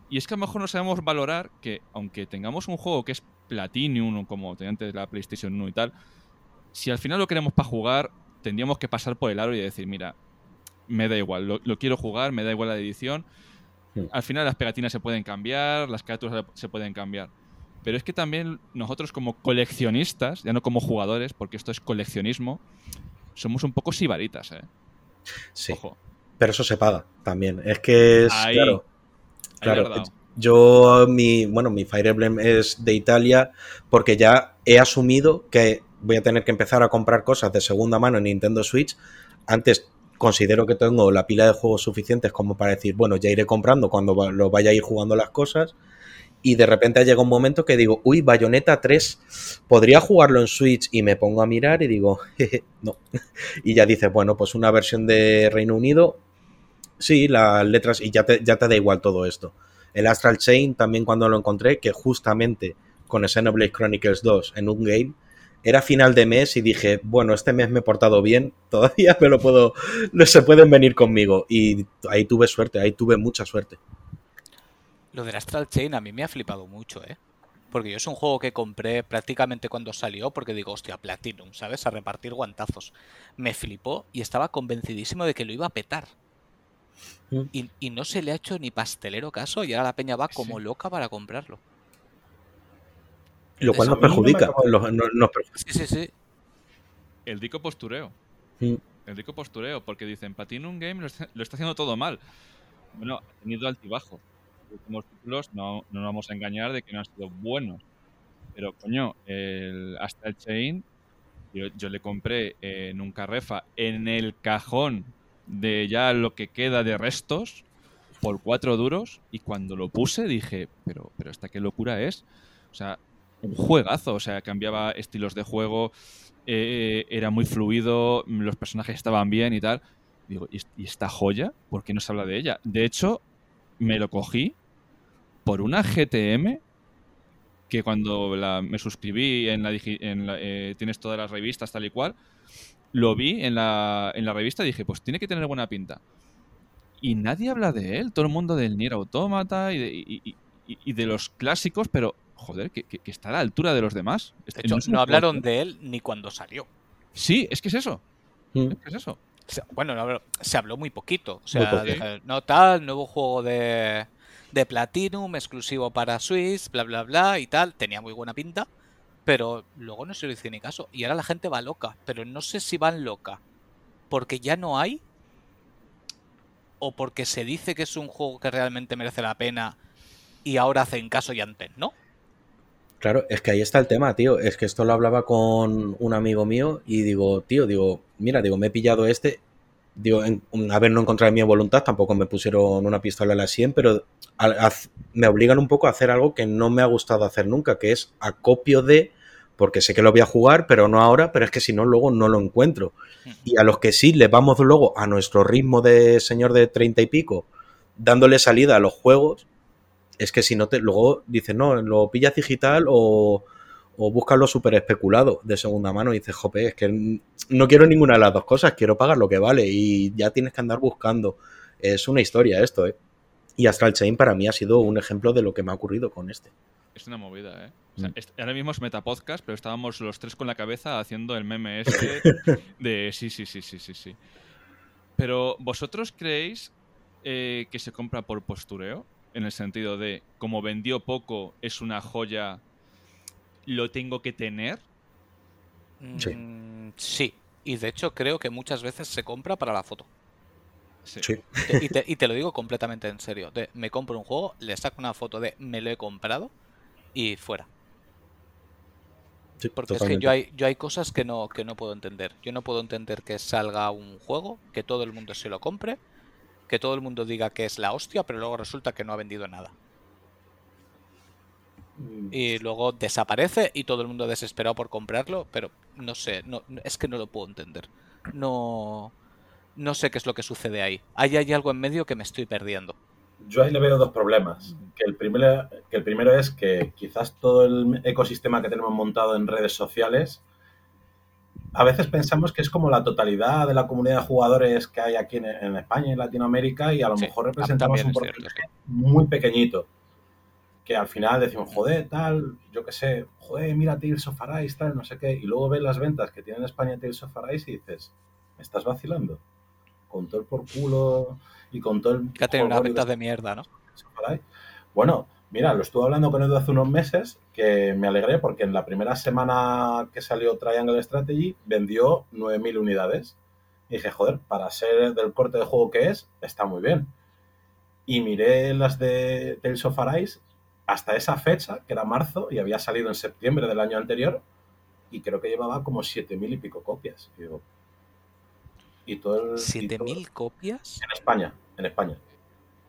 Y es que a lo mejor no sabemos valorar que, aunque tengamos un juego que es Platinum, como tenía antes la PlayStation 1 y tal, si al final lo queremos para jugar, tendríamos que pasar por el aro y decir, mira, me da igual, lo, lo quiero jugar, me da igual la edición. Al final las pegatinas se pueden cambiar, las carátulas se pueden cambiar. Pero es que también nosotros como coleccionistas, ya no como jugadores, porque esto es coleccionismo, somos un poco sibaritas, ¿eh? Sí. Ojo. Pero eso se paga también. Es que es. Ahí. Claro. Ahí Claro. Yo, mi, bueno, mi Fire Emblem es de Italia porque ya he asumido que voy a tener que empezar a comprar cosas de segunda mano en Nintendo Switch. Antes considero que tengo la pila de juegos suficientes como para decir, bueno, ya iré comprando cuando lo vaya a ir jugando las cosas. Y de repente llega un momento que digo, uy, Bayonetta 3, podría jugarlo en Switch y me pongo a mirar y digo, jeje, no. Y ya dices, bueno, pues una versión de Reino Unido, sí, las letras, y ya te, ya te da igual todo esto. El Astral Chain también cuando lo encontré, que justamente con Xenoblade Chronicles 2 en un game, era final de mes y dije, bueno, este mes me he portado bien, todavía me lo puedo, no se pueden venir conmigo. Y ahí tuve suerte, ahí tuve mucha suerte. Lo del Astral Chain a mí me ha flipado mucho, ¿eh? Porque yo es un juego que compré prácticamente cuando salió, porque digo, hostia, Platinum, ¿sabes? A repartir guantazos. Me flipó y estaba convencidísimo de que lo iba a petar. Mm. Y, y no se le ha hecho ni pastelero caso y ahora la peña va como Sí. loca para comprarlo. Lo cual nos perjudica. nos. Sí, sí, sí. El rico postureo. El rico postureo, porque dicen, Platinum Game lo está, lo está haciendo todo mal. Bueno, ha tenido altibajo. Los últimos títulos no, no nos vamos a engañar de que no han sido buenos. Pero, coño, el Astral Chain, yo, yo le compré en un carrefa en el cajón de ya lo que queda de restos por cuatro duros y cuando lo puse dije, pero, pero esta qué locura es. O sea, un juegazo, o sea, cambiaba estilos de juego, eh, era muy fluido, los personajes estaban bien y tal. Digo, ¿y, ¿y esta joya? ¿Por qué no se habla de ella? De hecho, me lo cogí por una GTM que cuando la- me suscribí en la, eh, tienes todas las revistas tal y cual, lo vi en la, en la revista y dije, pues tiene que tener buena pinta. Y nadie habla de él, todo el mundo del Nier Automata y de los clásicos, pero joder, que, que- que está a la altura de los demás. De hecho, es un no hablaron de él ni cuando salió. Sí, es que es eso. Mm. Es que es eso. O sea, bueno, no habló- se habló muy poquito. O sea, no tal, nuevo juego de, de Platinum, exclusivo para Switch, bla, bla, bla y tal. Tenía muy buena pinta, pero luego no se le hizo ni caso. Y ahora la gente va loca, pero no sé si van loca porque ya no hay o porque se dice que es un juego que realmente merece la pena y ahora hacen caso y antes no. Claro, es que ahí está el tema, tío. Es que esto lo hablaba con un amigo mío y digo, tío, digo, mira, digo, me he pillado este. Digo, en, a ver, no encontré mi voluntad, tampoco me pusieron una pistola a la 100, pero me obligan un poco a hacer algo que no me ha gustado hacer nunca, que es acopio de, porque sé que lo voy a jugar, pero no ahora, pero es que si no, luego no lo encuentro. Y a los que sí les vamos luego a nuestro ritmo de señor de treinta y pico, dándole salida a los juegos, es que si no te. Luego dices, no, lo pillas digital o, o búscalo súper especulado de segunda mano y dices, jope, es que no quiero ninguna de las dos cosas, quiero pagar lo que vale y ya tienes que andar buscando. Es una historia esto, ¿eh? Y Astral Chain para mí ha sido un ejemplo de lo que me ha ocurrido con este. Es una movida, ¿eh? O sea, Mm. ahora mismo es metapodcast, pero estábamos los tres con la cabeza haciendo el meme este de sí, sí, sí, sí, sí, sí. Pero, ¿vosotros creéis eh, que se compra por postureo? En el sentido de, como vendió poco, es una joya, lo tengo que tener. Sí. Mm, sí. y de hecho creo que muchas veces se compra para la foto. Sí. Sí. Te- y, te, y te lo digo completamente en serio. De, me compro un juego, le saco una foto de me lo he comprado y fuera. Sí, Porque es totalmente. que yo hay, yo hay cosas que no, que no puedo entender. Yo no puedo entender que salga un juego, que todo el mundo se lo compre, que todo el mundo diga que es la hostia, pero luego resulta que no ha vendido nada. Mm, Y luego desaparece y todo el mundo desesperado por comprarlo, pero no sé, no, no- es que no lo puedo entender. No, no sé qué es lo que sucede ahí. Ahí hay algo en medio que me estoy perdiendo. Yo ahí le veo dos problemas. Que el, primero, que el primero es que quizás todo el ecosistema que tenemos montado en redes sociales, a veces pensamos que es como la totalidad de la comunidad de jugadores que hay aquí en, en España y en Latinoamérica y a lo Sí, mejor representamos un porcentaje muy pequeñito. Que al final decimos, joder, tal, yo qué sé, joder, mira Tales of Arise, tal, no sé qué. Y luego ves las ventas que tiene en España Tales of Arise y dices, ¿me estás vacilando? Con todo el por culo y con todo el... Que ha tenido unas ventas de mierda, ¿no? Bueno, mira, lo estuve hablando con Edu hace unos meses que me alegré porque en la primera semana que salió Triangle Strategy vendió 9.000 unidades. Y dije, joder, para ser del corte de juego que es, está muy bien. Y miré las de Tales of Arise hasta esa fecha, que era marzo, y había salido en septiembre del año anterior, y creo que llevaba como 7.000 y pico copias. Y todo el... y todo- ¿7.000 copias? En España, en España.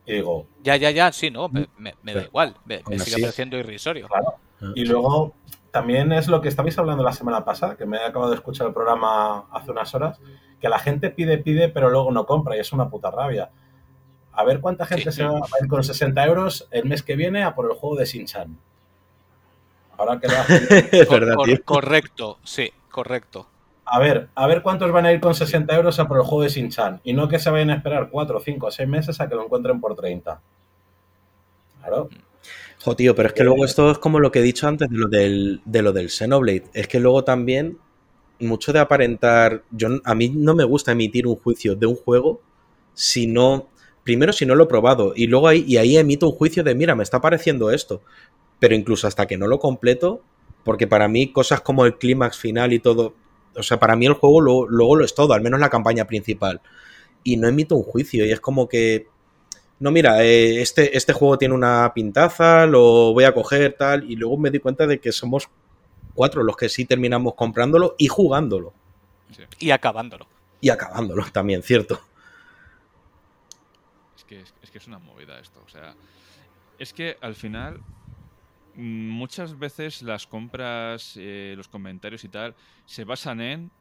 Y digo, Ya, ya, ya, sí, no, me, me- me da igual. Me, sigue así- pareciendo irrisorio. claro, Ah, Y luego también es lo que estabais hablando la semana pasada, que me he acabado de escuchar el programa hace unas horas, que la gente pide, pide, pero luego no compra y es una puta rabia. A ver cuánta gente Sí. se va a ir con 60 euros el mes que viene a por el juego de Shin-Chan. Ahora que lo hacen- Cor- correcto, sí, correcto. A ver, a ver cuántos van a ir con 60 euros a por el juego de Shin-Chan. Y no que se vayan a esperar 4, 5, 6 meses a que lo encuentren por 30. Claro. Jo, tío, pero es que luego esto es como lo que he dicho antes de lo del, de lo del Xenoblade. Es que luego también, mucho de aparentar. Yo, a mí no me gusta emitir un juicio de un juego si no. Primero, si no lo he probado. Y luego ahí, y ahí emito un juicio de, mira, me está pareciendo esto. Pero incluso hasta que no lo completo, porque para mí cosas como el clímax final y todo. O sea, para mí el juego luego, luego lo es todo, al menos la campaña principal. Y no emito un juicio. Y es como que no, mira, eh, este, este juego tiene una pintaza, lo voy a coger, tal, y luego me di cuenta de que somos cuatro los que sí terminamos comprándolo y jugándolo. Sí. Y acabándolo. Y acabándolo también, ¿cierto? Es que es, es que es una movida esto. O sea, es que al final muchas veces las compras, eh, los comentarios y tal, se basan en...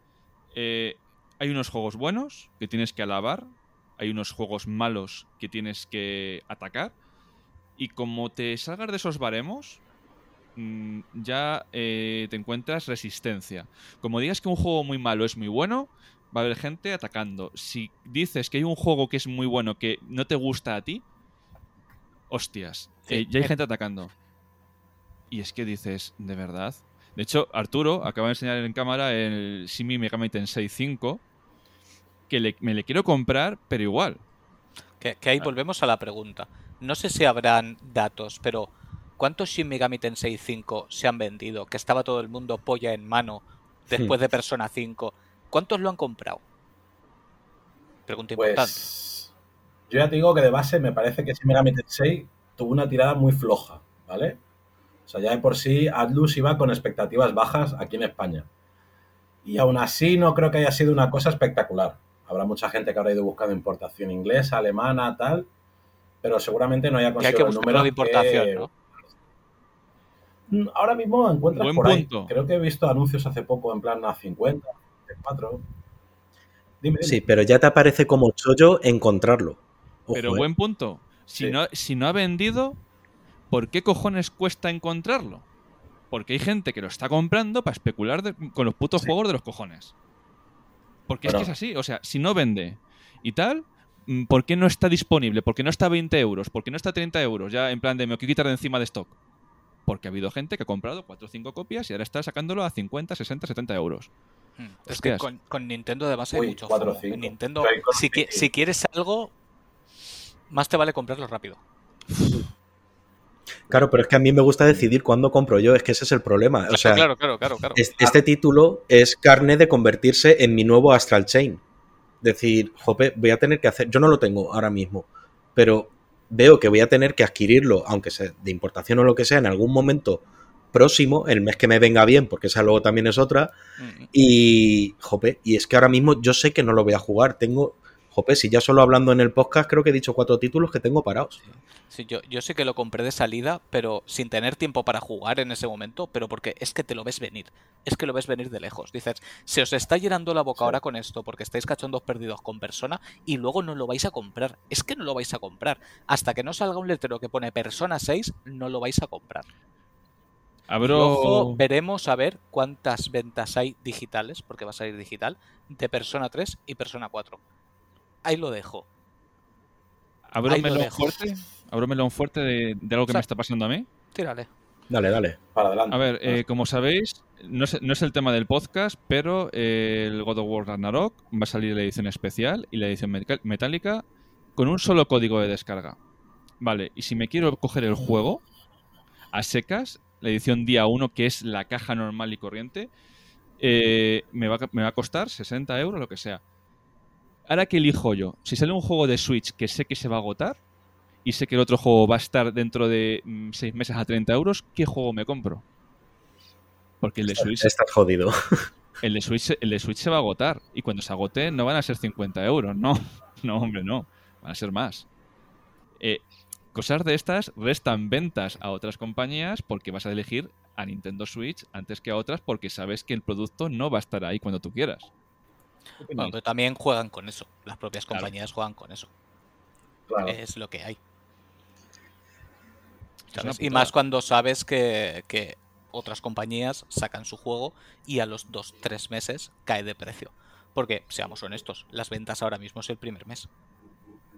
eh, hay unos juegos buenos que tienes que alabar, hay unos juegos malos que tienes que atacar, y como te salgas de esos baremos, mm, ya eh, te encuentras resistencia. Como digas que un juego muy malo es muy bueno, va a haber gente atacando. Si dices que hay un juego que es muy bueno que no te gusta a ti, hostias, Sí. eh, ya hay gente atacando. Y es que dices, ¿de verdad? De hecho, Arturo acaba de enseñar en cámara el Simi Megami Tensei 5, que le- me le quiero comprar, pero igual. Que, que ahí Ah. volvemos a la pregunta. No sé si habrán datos, pero ¿cuántos Shin Megami Tensei 5 se han vendido? Que estaba todo el mundo polla en mano después de Persona 5. ¿Cuántos lo han comprado? Pregunta importante. Pues yo ya te digo que de base me parece que Shin Megami Tensei tuvo una tirada muy floja, ¿vale? O sea, ya de por sí Atlus iba con expectativas bajas aquí en España. Y aún así no creo que haya sido una cosa espectacular. Habrá mucha gente que habrá ido buscando importación inglesa, alemana, tal, pero seguramente no haya Que hay que conseguido número de importación, que- ¿no? Mm, Ahora mismo encuentras Buen por ahí. punto. Creo que he visto anuncios hace poco en plan a 50, 4. Dime, dime. Sí, pero ya te aparece como chollo encontrarlo. Ojo, Pero eh. buen punto. Si, Sí. no, si no ha vendido, ¿por qué cojones cuesta encontrarlo? Porque hay gente que lo está comprando para especular de- con los putos Sí. juegos de los cojones. Porque es que es así. O sea, si no vende y tal, mm, ¿por qué no está disponible? ¿Por qué no está a 20 euros? ¿Por qué no está a 30 euros? Ya en plan de me lo quiero quitar de encima de stock. Porque ha habido gente que ha comprado 4 o 5 copias y ahora está sacándolo a 50, 60, 70 euros. Hmm. Es que con, con Nintendo además hay Uy, mucho cuatro o FOMO. En cinco. Nintendo, Pero hay cosas si, si quieres algo, más te vale comprarlo rápido. Claro, pero es que a mí me gusta decidir cuándo compro yo, es que ese es el problema. O sea, claro, claro, claro, claro. es- este título es carne de convertirse en mi nuevo Astral Chain. Decir, jope, voy a tener que hacer, yo no lo tengo ahora mismo, pero veo que voy a tener que adquirirlo, aunque sea de importación o lo que sea, en algún momento próximo, el mes que me venga bien, porque esa luego también es otra, Mm, y, jope, y es que ahora mismo yo sé que no lo voy a jugar. Tengo, jope, si ya solo hablando en el podcast, creo que he dicho cuatro títulos que tengo parados. Sí, yo, yo sé que lo compré de salida, pero sin tener tiempo para jugar en ese momento, pero porque es que te lo ves venir. Es que lo ves venir de lejos. Dices, se os está llenando la boca Sí. ahora con esto porque estáis cachondos perdidos con persona y luego no lo vais a comprar. Es que no lo vais a comprar. Hasta que no salga un letrero que pone Persona 6, no lo vais a comprar. Abro. ojo, veremos a ver cuántas ventas hay digitales, porque va a salir digital, de Persona 3 y Persona 4. Ahí lo dejo. Abro melón fuerte. Abro melón fuerte de, de algo que O sea- me está pasando a mí. Tírale. Dale, dale. Para adelante. A ver, eh, como sabéis, no es, no es el tema del podcast, pero eh, el God of War Ragnarok va a salir la edición especial y la edición metálica con un solo código de descarga. Vale, y si me quiero coger el juego a secas, la edición día 1, que es la caja normal y corriente, eh, me, va, a- me va a costar 60 euros, lo que sea. Ahora que elijo yo, si sale un juego de Switch que sé que se va a agotar y sé que el otro juego va a estar dentro de 6 meses a 30 euros, ¿qué juego me compro? Porque el de Switch, Estás jodido. el de Switch, el de Switch se va a agotar. Y cuando se agote no van a ser 50 euros. No, no, hombre, no. Van a ser más. Eh, cosas de estas restan ventas a otras compañías porque vas a elegir a Nintendo Switch antes que a otras porque sabes que el producto no va a estar ahí cuando tú quieras. ¿Qué Bueno, pero también juegan con eso. Las propias Claro. compañías juegan con eso. Claro. Es lo que hay. Y más cuando sabes que, que otras compañías sacan su juego y a los 2-3 meses cae de precio. Porque, seamos honestos, las ventas ahora mismo es el primer mes.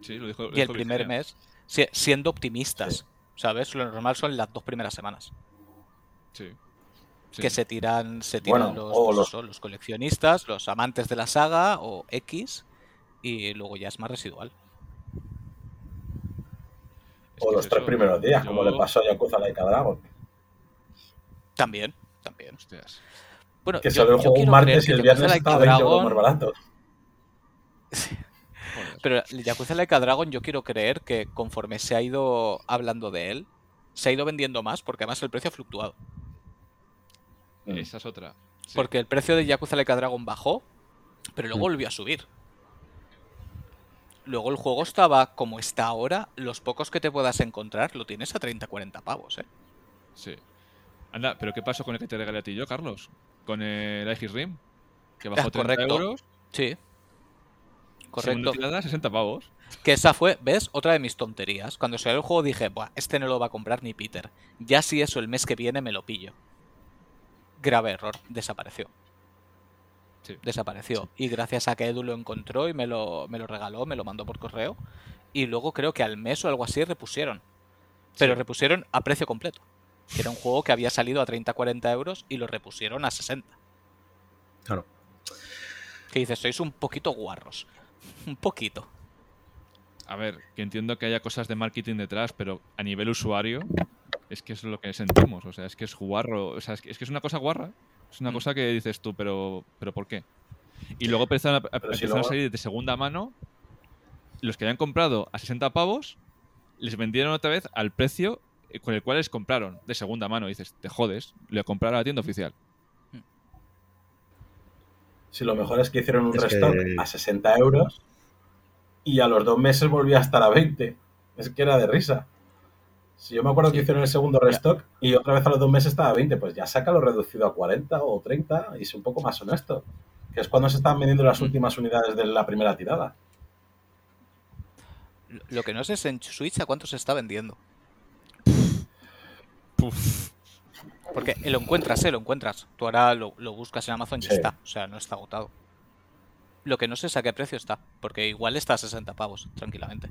Sí, lo dijo, lo Y el primer Virginia. mes, si- siendo optimistas, Sí. ¿sabes? Lo normal son las dos primeras semanas. Sí. Sí. Que se tiran, se tiran Bueno, los, o los- coleccionistas, los amantes de la saga o X. Y luego ya es más residual. Es O los es tres eso. primeros días, como le pasó a Yakuza Laika Dragon. También, también. Hostias. Bueno, Que yo- juego un martes y el viernes estaba a 20 euros Dragon- más barato. Joder. Pero el Yakuza Like a Dragon yo quiero creer que conforme se ha ido hablando de él, se ha ido vendiendo más porque además el precio ha fluctuado. Mm. Esa es otra. Sí. Porque el precio de Yakuza Like a Dragon bajó, pero luego Mm. volvió a subir. Luego el juego estaba como está ahora, los pocos que te puedas encontrar lo tienes a 30-40 pavos, ¿eh? Sí. Anda, pero ¿qué pasó con el que te regalé a ti y yo, Carlos? Con el Aegis Rim. Que bajó Ah, 30 correcto. euros. Sí. Correcto. tirada, 60 pavos. Que esa fue, ¿ves? Otra de mis tonterías. Cuando salió el juego dije, Buah, este no lo va a comprar ni Peter. Ya si eso el mes que viene me lo pillo. Grave error, desapareció. Sí. Desapareció. Y gracias a que Edu lo encontró y me lo, me lo regaló, me lo mandó por correo. Y luego creo que al mes o algo así repusieron. Pero Sí. repusieron a precio completo. Que era un juego que había salido a 30-40 euros y lo repusieron a 60. Claro. Que dices, sois un poquito guarros. Un poquito. A ver, que entiendo que haya cosas de marketing detrás, pero a nivel usuario es que es lo que sentimos. O sea, es que es guarro. O sea, es que es, que es una cosa guarra. Es una Mm. cosa que dices tú, pero, pero ¿por qué? Y luego empezaron a, a- Pero si empezaron a salir de segunda mano. Los que habían comprado a 60 pavos, les vendieron otra vez al precio eh, con el cual les compraron de segunda mano. Y dices, te jodes, le compraron a la tienda oficial. Si lo mejor es que hicieron un Es restock que- a 60 euros y a los dos meses volvía a estar a 20. Es que era de risa. Si yo me acuerdo que hicieron el segundo restock y otra vez a los dos meses estaba a 20, pues ya sácalo reducido a 40 o 30 y es un poco más honesto. Que es cuando se estaban vendiendo las Mm. últimas unidades de la primera tirada. Lo- que no sé es en Switch a cuánto se está vendiendo. Puf. Porque lo encuentras, ¿eh? Lo encuentras. Tú ahora lo, lo buscas en Amazon y ya Sí. está. O sea, no está agotado. Lo que no sé es a qué precio está. Porque igual está a 60 pavos, tranquilamente.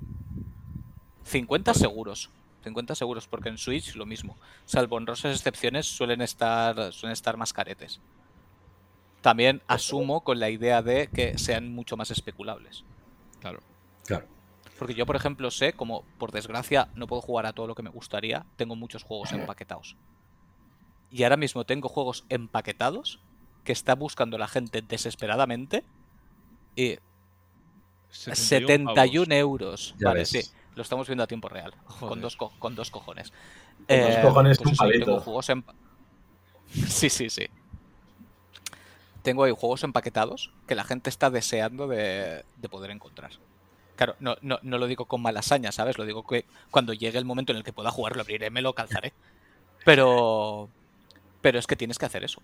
50 seguros. 50 seguros, porque en Switch lo mismo. Salvo honrosas excepciones, suelen estar, suelen estar más caretes. También asumo con la idea de que sean mucho más especulables. Claro. Claro. Porque yo, por ejemplo, sé, como por desgracia no puedo jugar a todo lo que me gustaría, tengo muchos juegos empaquetados. Y ahora mismo tengo juegos empaquetados que está buscando la gente desesperadamente. Y 71 euros. Ya vale, ves. sí. Lo estamos viendo a tiempo real. Con dos, co- con dos cojones. Con dos Eh, cojones, pues un palito. tengo juegos Sí, sí, sí. Tengo ahí juegos empaquetados que la gente está deseando de, de poder encontrar. Claro, no, no, no lo digo con mala hazaña, ¿sabes? Lo digo que cuando llegue el momento en el que pueda jugar, lo abriré, me lo calzaré. Pero. Pero es que tienes que hacer eso.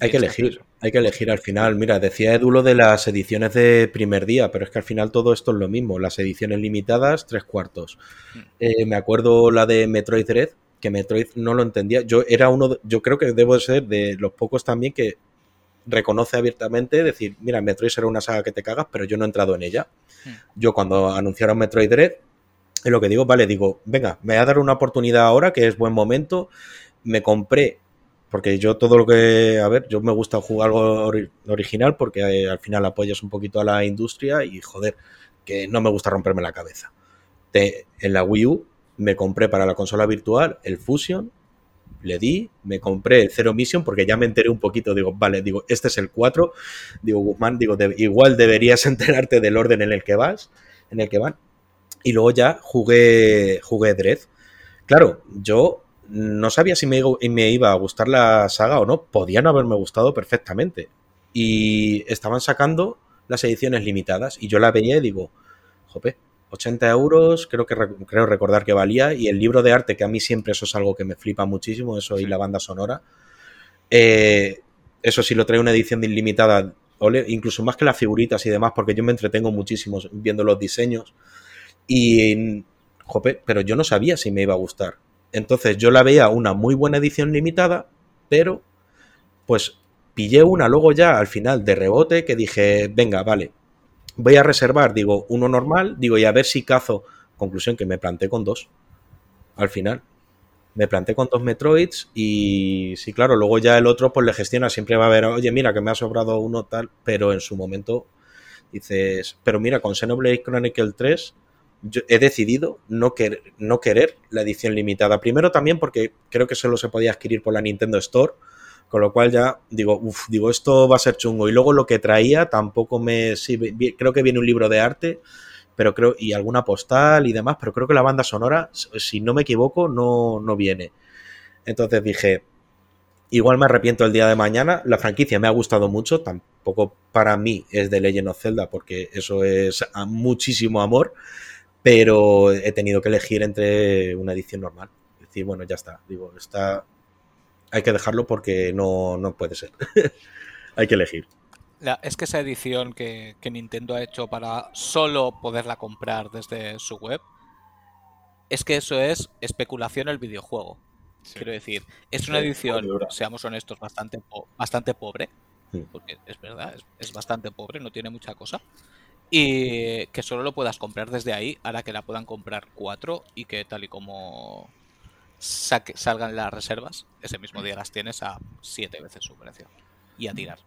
Hay que elegir, hay que elegir al final. Mira, decía Edu lo de las ediciones de primer día, pero es que al final todo esto es lo mismo. Las ediciones limitadas, tres cuartos. Mm. Eh, me acuerdo la de Metroid Dread, que Metroid no lo entendía. Yo era uno, yo creo que debo de ser de los pocos también que reconoce abiertamente, decir, mira, Metroid será una saga que te cagas, pero yo no he entrado en ella. Mm. Yo cuando anunciaron Metroid Dread, es lo que digo, vale, digo, venga, me voy a dar una oportunidad ahora, que es buen momento. Me compré, porque yo todo lo que, a ver, yo me gusta jugar algo ori- original porque eh, al final apoyas un poquito a la industria y joder, que no me gusta romperme la cabeza. En la Wii U me compré para la consola virtual el Fusion, le di, me compré el Zero Mission porque ya me enteré un poquito, digo, vale, digo, este es el 4, digo, Guzmán, digo, igual deberías enterarte del orden en el que vas, en el que van. Y luego ya jugué, jugué Dread. Claro, yo no sabía si me, iba- me iba a gustar la saga o no. Podían haberme gustado perfectamente. Y estaban sacando las ediciones limitadas. Y yo la veía y digo, jope, 80 euros, creo que creo recordar que valía. Y el libro de arte, que a mí siempre eso es algo que me flipa muchísimo, eso y la banda sonora. Eh, eso sí lo trae una edición de ilimitada, ole, incluso más que las figuritas y demás, porque yo me entretengo muchísimo viendo los diseños. Y, jope, pero yo no sabía si me iba a gustar. Entonces yo la veía una muy buena edición limitada, pero pues pillé una luego ya al final de rebote que dije, venga, vale, voy a reservar, digo, uno normal, digo, y a ver si cazo. Conclusión que me planté con dos. Al final. Me planté con dos Metroids y sí, claro, luego ya el otro pues le gestiona, siempre va a haber, oye, mira, que me ha sobrado uno tal, pero en su momento dices, pero mira, con Xenoblade Chronicle 3 yo he decidido no, querer, la edición limitada. Primero también porque creo que solo se podía adquirir por la Nintendo Store, con lo cual ya digo, uff, digo, esto va a ser chungo. Y luego lo que traía tampoco me... Creo que viene un libro de arte, pero creo, y alguna postal y demás, pero creo que la banda sonora, si no me equivoco, no, no viene. Entonces dije, igual me arrepiento el día de mañana. La franquicia me ha gustado mucho, tampoco para mí es de Legend of Zelda, porque eso es a muchísimo amor, pero he tenido que elegir entre una edición normal. Es decir, bueno, ya está. Digo, está. Hay que dejarlo porque no, no puede ser. hay que elegir. La- es que esa edición que, que Nintendo ha hecho para solo poderla comprar desde su web, es que eso es especulación el videojuego. Sí. Quiero decir, es una Sí, edición, seamos honestos, bastante, bastante pobre, Mm. porque es verdad, es, es bastante pobre, no tiene mucha cosa. Y que solo lo puedas comprar desde ahí, ahora que la puedan comprar cuatro y que tal y como saque- salgan las reservas, ese mismo día las tienes a siete veces su precio. Y a tirar.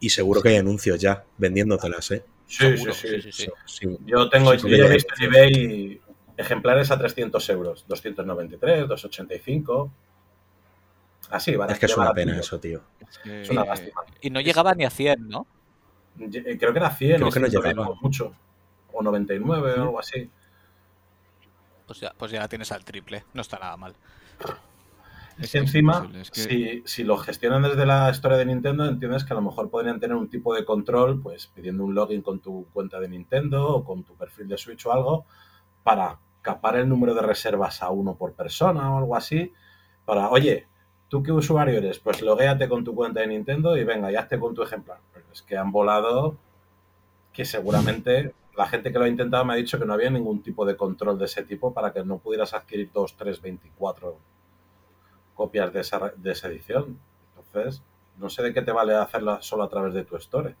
Y seguro que hay anuncios ya vendiéndotelas, ¿eh? Sí, sí, sí. sí, sí. Sí. Yo tengo, Sí, yo he visto en eBay ejemplares a 300 euros, 293, 285. Así, vale. Es que es una pena eso, tío. Es que- Es una lástima. Y no llegaba ni a 100, ¿no? Ye- Creo que era 100 Creo o que no 100, llegaba. mucho. O 99 o algo así. Pues ya, pues ya la tienes al triple, no está nada mal. Es que encima, imposible, es que- si, si lo gestionan desde la historia de Nintendo, entiendes que a lo mejor podrían tener un tipo de control, pues pidiendo un login con tu cuenta de Nintendo o con tu perfil de Switch o algo, para capar el número de reservas a uno por persona o algo así. Para, oye, ¿tú qué usuario eres? Pues loguéate con tu cuenta de Nintendo y venga, y hazte con tu ejemplar. Pero es que han volado que seguramente la gente que lo ha intentado me ha dicho que no había ningún tipo de control de ese tipo para que no pudieras adquirir 2, 3, 24 copias de esa, de esa edición. Entonces, no sé de qué te vale hacerla solo a través de tu store.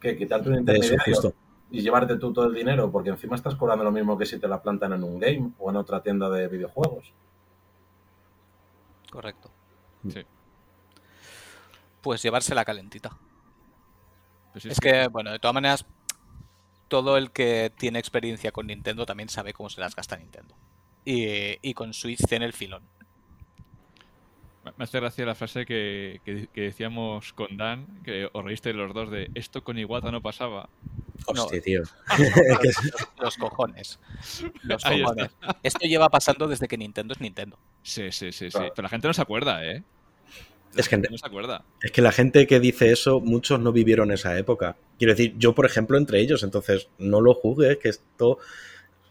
Que quitarte un intermediario y llevarte tú todo el dinero, porque encima estás cobrando lo mismo que si te la plantan en un game o en otra tienda de videojuegos. Correcto. Sí. Pues llevársela calentita. Pues Es que, bueno, de todas maneras, todo el que tiene experiencia con Nintendo también sabe cómo se las gasta Nintendo. Y, y con Switch tiene el filón. Me hace gracia la frase que, que- que decíamos con Dan, que os reíste los dos de esto con Iwata no pasaba. Hostia, tío. Los, los cojones. Los cojones. Esto lleva pasando desde que Nintendo es Nintendo. Sí, sí, sí, sí. Pero la gente no se acuerda, ¿eh? La Es que- no se acuerda. Es que la gente que dice eso, muchos no vivieron esa época. Quiero decir, yo, por ejemplo, entre ellos, entonces no lo juzgues, que esto.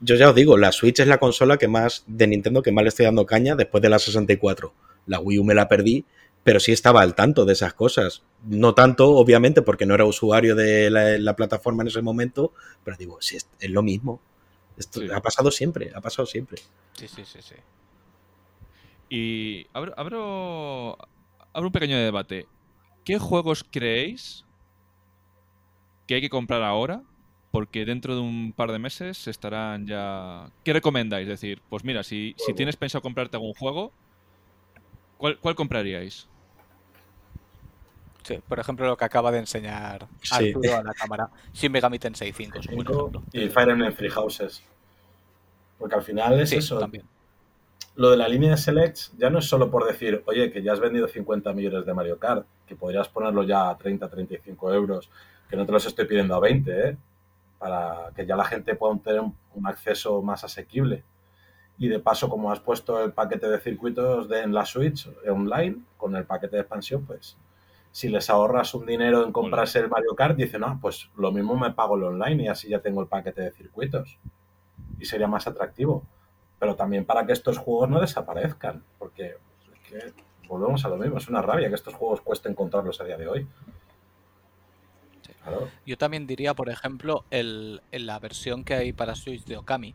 Yo ya os digo, la Switch es la consola que más de Nintendo que más le estoy dando caña después de la 64. La Wii U me la perdí, pero sí estaba al tanto de esas cosas. No tanto, obviamente, porque no era usuario de la, la plataforma en ese momento, pero digo, sí, es, es lo mismo. Esto Sí. ha pasado siempre, ha pasado siempre. Sí, sí, sí, sí. Y abro, abro, abro un pequeño debate. ¿Qué juegos creéis que hay que comprar ahora? Porque dentro de un par de meses estarán ya... ¿Qué recomendáis? Es decir, pues mira, si, si tienes pensado comprarte algún juego, ¿cuál, cuál compraríais? Sí, por ejemplo, lo que acaba de enseñar Sí. Arturo a la cámara. Shin Megami Tensei 5 es un buen ejemplo. y Fire Emblem Free Houses. Porque al final es Sí, eso. también. Lo de la línea de Selects ya no es solo por decir, oye, que ya has vendido 50 millones de Mario Kart, que podrías ponerlo ya a 30, 35 euros, que no te los estoy pidiendo a 20, ¿eh? Para que ya la gente pueda tener un acceso más asequible. Y de paso, como has puesto el paquete de circuitos de, en la Switch online, con el paquete de expansión, pues si les ahorras un dinero en comprarse el Mario Kart, dicen, no, pues lo mismo me pago el online y así ya tengo el paquete de circuitos. Y sería más atractivo pero también para que estos juegos no desaparezcan, porque es que volvemos a lo mismo, es una rabia que estos juegos cueste encontrarlos a día de hoy. Sí. Claro. Yo también diría, por ejemplo, el, en la versión que hay para Switch de Okami,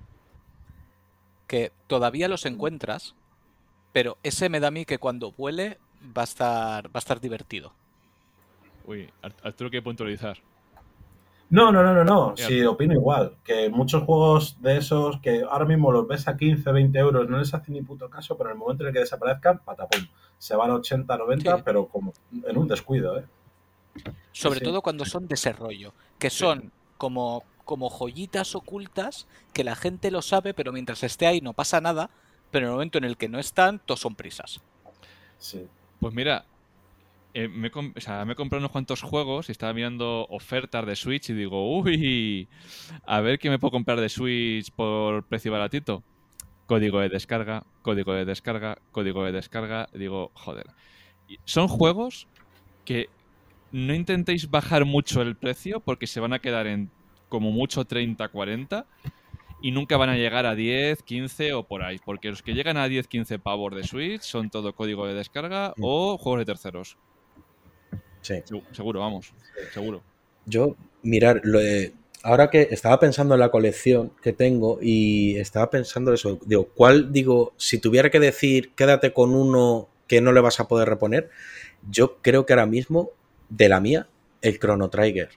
que todavía los encuentras, pero ese me da a mí que cuando vuele va a estar, va a estar divertido. Uy, Ar- Arturo quiere puntualizar. No, no, no, no, no, sí, opino igual, que muchos juegos de esos que ahora mismo los ves a 15, 20 euros, no les hace ni puto caso, pero en el momento en el que desaparezcan, patapum, se van a 80, 90, Sí. pero como en un descuido, ¿eh? Sobre Sí. todo cuando son de ese rollo, que son como, como joyitas ocultas que la gente lo sabe, pero mientras esté ahí no pasa nada, pero en el momento en el que no están, todos son prisas. Sí. Pues mira, eh, me, o sea, me he comprado unos cuantos juegos y estaba mirando ofertas de Switch y digo, uy, a ver qué me puedo comprar de Switch por precio baratito. Código de descarga, código de descarga, código de descarga. Digo, joder. Son juegos que no intentéis bajar mucho el precio porque se van a quedar en como mucho 30, 40 y nunca van a llegar a 10, 15 o por ahí. Porque los que llegan a 10, 15 pavos de Switch son todo código de descarga Mm. o juegos de terceros. Sí. Segu- Seguro, vamos. Seguro. Yo, mirar, lo de- ahora que estaba pensando en la colección que tengo y estaba pensando eso, digo, ¿cuál digo, si tuviera que decir quédate con uno que no le vas a poder reponer, yo creo que ahora mismo, de la mía, el Chrono Trigger.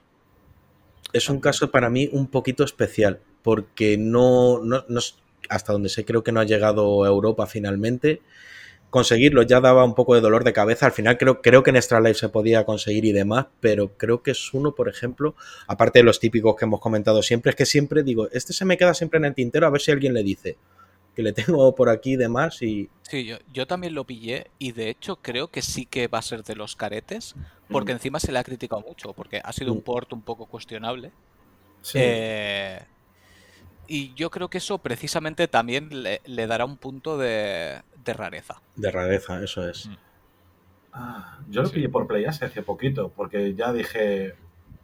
Es un caso para mí un poquito especial, porque no, no, no hasta donde sé, creo que no ha llegado a Europa finalmente. Conseguirlo ya daba un poco de dolor de cabeza. Al final creo, creo que en Extra Life se podía conseguir y demás, pero creo que es uno, por ejemplo, aparte de los típicos que hemos comentado siempre, es que siempre digo, este se me queda siempre en el tintero a ver si alguien le dice que le tengo por aquí y demás y Sí, yo, yo también lo pillé y de hecho creo que sí que va a ser de los caretes, porque Mm. encima se le ha criticado mucho, porque ha sido un Mm. port un poco cuestionable. Sí. Eh, y yo creo que eso precisamente también le, le dará un punto de, de rareza. de rareza, eso es. Mm. Ah, yo lo Sí. pillé por Playas hace poquito, porque ya dije,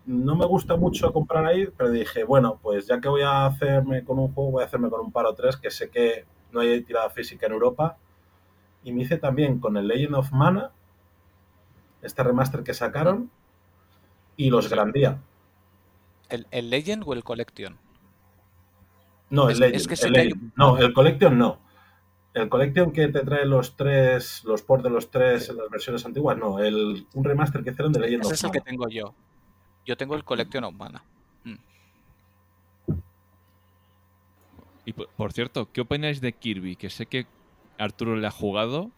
no me gusta mucho comprar ahí, pero dije, bueno, pues ya que voy a hacerme con un juego, voy a hacerme con un par o tres, que sé que no hay tirada física en Europa. Y me hice también con el Legend of Mana, este remaster que sacaron, y los Grandía. ¿El, el Legend o el Collection? No, el Es- Legend. es que el hay No, el Collection no. El Collection que te trae los tres, los ports de los tres en las versiones antiguas, no. El, un remaster que hicieron de Legend Ese of es el que Mana. tengo yo. Yo tengo el Collection of Mana. Y por, por cierto, ¿qué opináis de Kirby? Que sé que Arturo le ha jugado.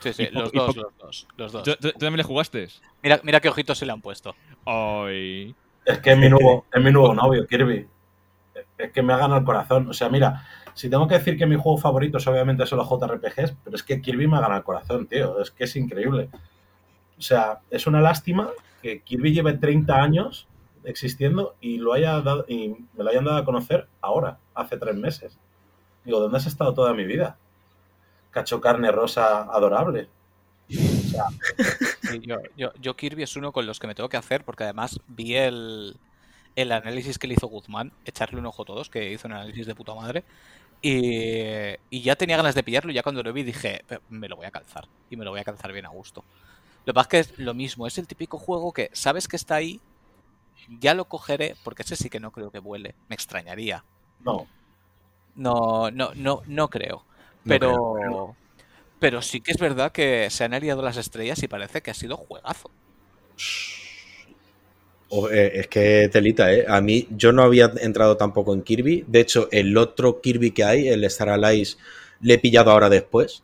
Sí, sí, los dos, los dos, los dos. ¿Tú, tú- tú también le jugaste? Mira, mira qué ojitos se le han puesto. Ay. Es que es mi nuevo, es mi nuevo novio, Kirby. es que me ha ganado el corazón. O sea, mira, si tengo que decir que mi juego favorito obviamente son los JRPGs, pero es que Kirby me ha ganado el corazón, tío. Es que es increíble. O sea, es una lástima que Kirby lleve 30 años existiendo y, lo haya dado, y me lo hayan dado a conocer ahora, hace tres meses. Digo, ¿dónde has estado toda mi vida? Cacho carne rosa adorable. yo, Kirby es uno con los que me tengo que hacer porque además vi el, el análisis que le hizo Guzmán, echarle un ojo a todos, que hizo un análisis de puta madre. Y, y, ya tenía ganas de pillarlo ya cuando lo vi dije, me lo voy a calzar. Y me lo voy a calzar bien a gusto. Lo que pasa es que es lo mismo, es el típico juego que sabes que está ahí, ya lo cogeré, porque ese sí que no creo que vuele. Me extrañaría. No. No, no, no, no creo. Pero, pero sí que es verdad que se han aliado las estrellas y parece que ha sido juegazo. Eh, es que telita, ¿eh? A mí, yo no había entrado tampoco en Kirby. De hecho, el otro Kirby que hay, el Star Allies, le he pillado ahora después.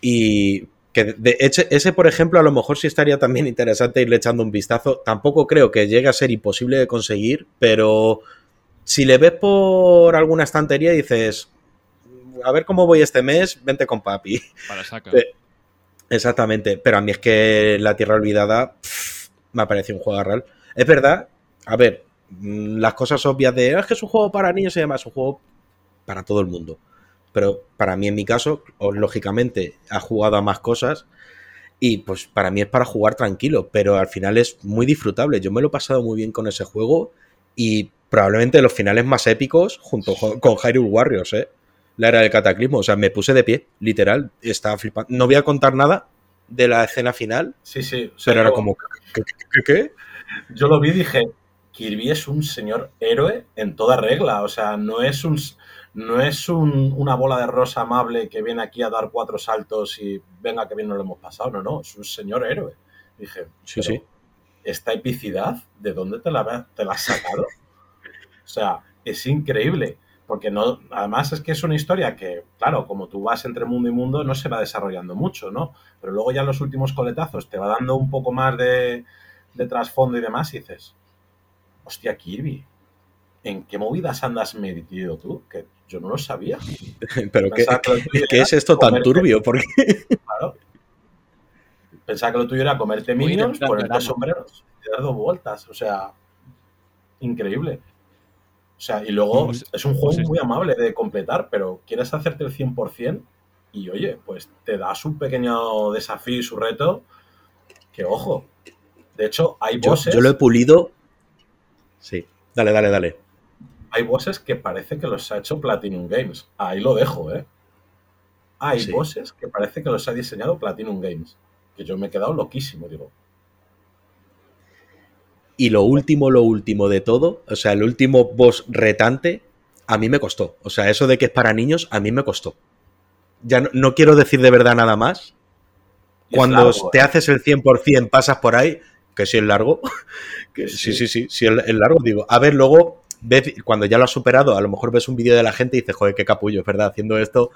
Y que de, ese, por ejemplo, a lo mejor sí estaría también interesante irle echando un vistazo. Tampoco creo que llegue a ser imposible de conseguir, pero si le ves por alguna estantería y dices, a ver cómo voy este mes, vente con papi. Para. Exactamente, pero a mí es que La Tierra Olvidada me ha parecido un juego real. Es verdad, a ver, mm, las cosas obvias de, ah, es que es un juego para niños y demás, es un juego para todo el mundo pero para mí en mi caso, lógicamente, ha jugado a más cosas y pues para mí es para jugar tranquilo, pero al final es muy disfrutable. Yo me lo he pasado muy bien con ese juego y probablemente los finales más épicos junto con Hyrule Warriors, ¿eh? La era del cataclismo, o sea, me puse de pie, literal, estaba flipando. No voy a contar nada de la escena final. Sí, sí. pero era como, ¿qué, qué? Yo lo vi y dije, Kirby es un señor héroe en toda regla, o sea, no es un no es una bola de rosa amable que viene aquí a dar cuatro saltos y venga que bien nos lo hemos pasado. No, no, es un señor héroe. Dije, sí, sí. esta epicidad, ¿de dónde te la, te la has sacado? o sea, es increíble. Porque no, además es que es una historia que, claro, como tú vas entre mundo y mundo, no se va desarrollando mucho, ¿no? Pero luego ya en los últimos coletazos te va dando un poco más de, de trasfondo y demás y dices, hostia, Kirby, ¿en qué movidas andas metido tú? Que yo no lo sabía. Pero ¿qué, ¿qué es esto tan turbio? Porque... Claro. Pensaba que lo tuyo era comerte minions, ponerte sombreros y dar dos vueltas. O sea, increíble. O sea, y luego pues, es un juego pues muy amable de completar, pero quieres hacerte el 100% y oye, pues te da su pequeño desafío y su reto. Que ojo. De hecho, hay bosses. yo lo he pulido. Sí. Dale, dale, dale hay bosses que parece que los ha hecho Platinum Games. Ahí lo dejo, ¿eh? Hay bosses que parece que los ha diseñado Platinum Games. Que yo me he quedado loquísimo, digo. Y lo último, lo último de todo, o sea, el último boss retante, a mí me costó. O sea, eso de que es para niños, a mí me costó. Ya no, quiero decir de verdad nada más. Cuando te ¿eh? haces el 100%, pasas por ahí, que si es largo, que sí, sí, sí, sí, es largo, digo. A ver, luego cuando ya lo has superado, a lo mejor ves un vídeo de la gente y dices, joder, qué capullo, es verdad, haciendo esto.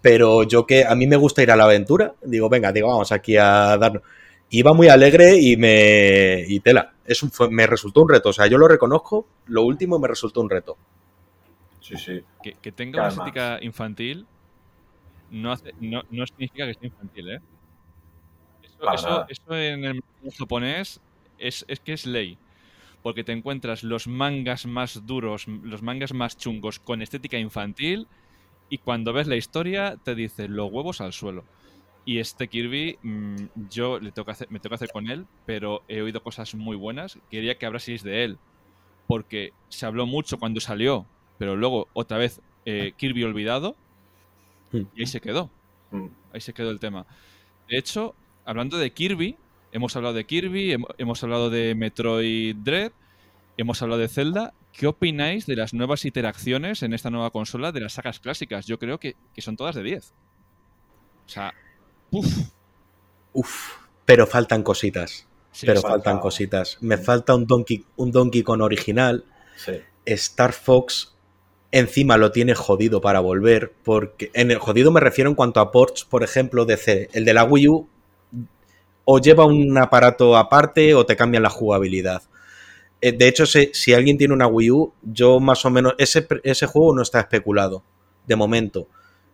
Pero yo que a mí me gusta ir a la aventura, digo, venga, digo, vamos aquí a darnos. Iba muy alegre y me. y tela. Es me resultó un reto. O sea, yo lo reconozco, lo último me resultó un reto. Sí, sí. Que, tenga una estética infantil no, no, significa que sea infantil, ¿eh? Eso, eso, en el japonés es, es que es ley porque te encuentras los mangas más duros, los mangas más chungos con estética infantil y cuando ves la historia te dice los huevos al suelo. Y este Kirby, mm, yo le tengo hacer, me tengo que hacer con él, pero he oído cosas muy buenas. Quería que hablaseis de él, porque se habló mucho cuando salió, pero luego otra vez eh, Kirby olvidado hmm. y ahí se quedó. Hmm. Ahí se quedó el tema. De hecho, hablando de Kirby, Hemos hablado de Kirby, hemos hablado de Metroid Dread, hemos hablado de Zelda. ¿Qué opináis de las nuevas interacciones en esta nueva consola de las sagas clásicas? Yo creo que, son todas de 10. O sea, uff. Uf, pero faltan cositas. pero faltan cositas. Me falta un Donkey, un Donkey Kong original. Star Fox encima lo tiene jodido para volver. Porque. En el jodido me refiero en cuanto a ports, por ejemplo, de C. El de la Wii U o lleva un aparato aparte o te cambian la jugabilidad. Eh, De hecho, si, alguien tiene una Wii U, yo más o menos. Ese, juego no está especulado, de momento.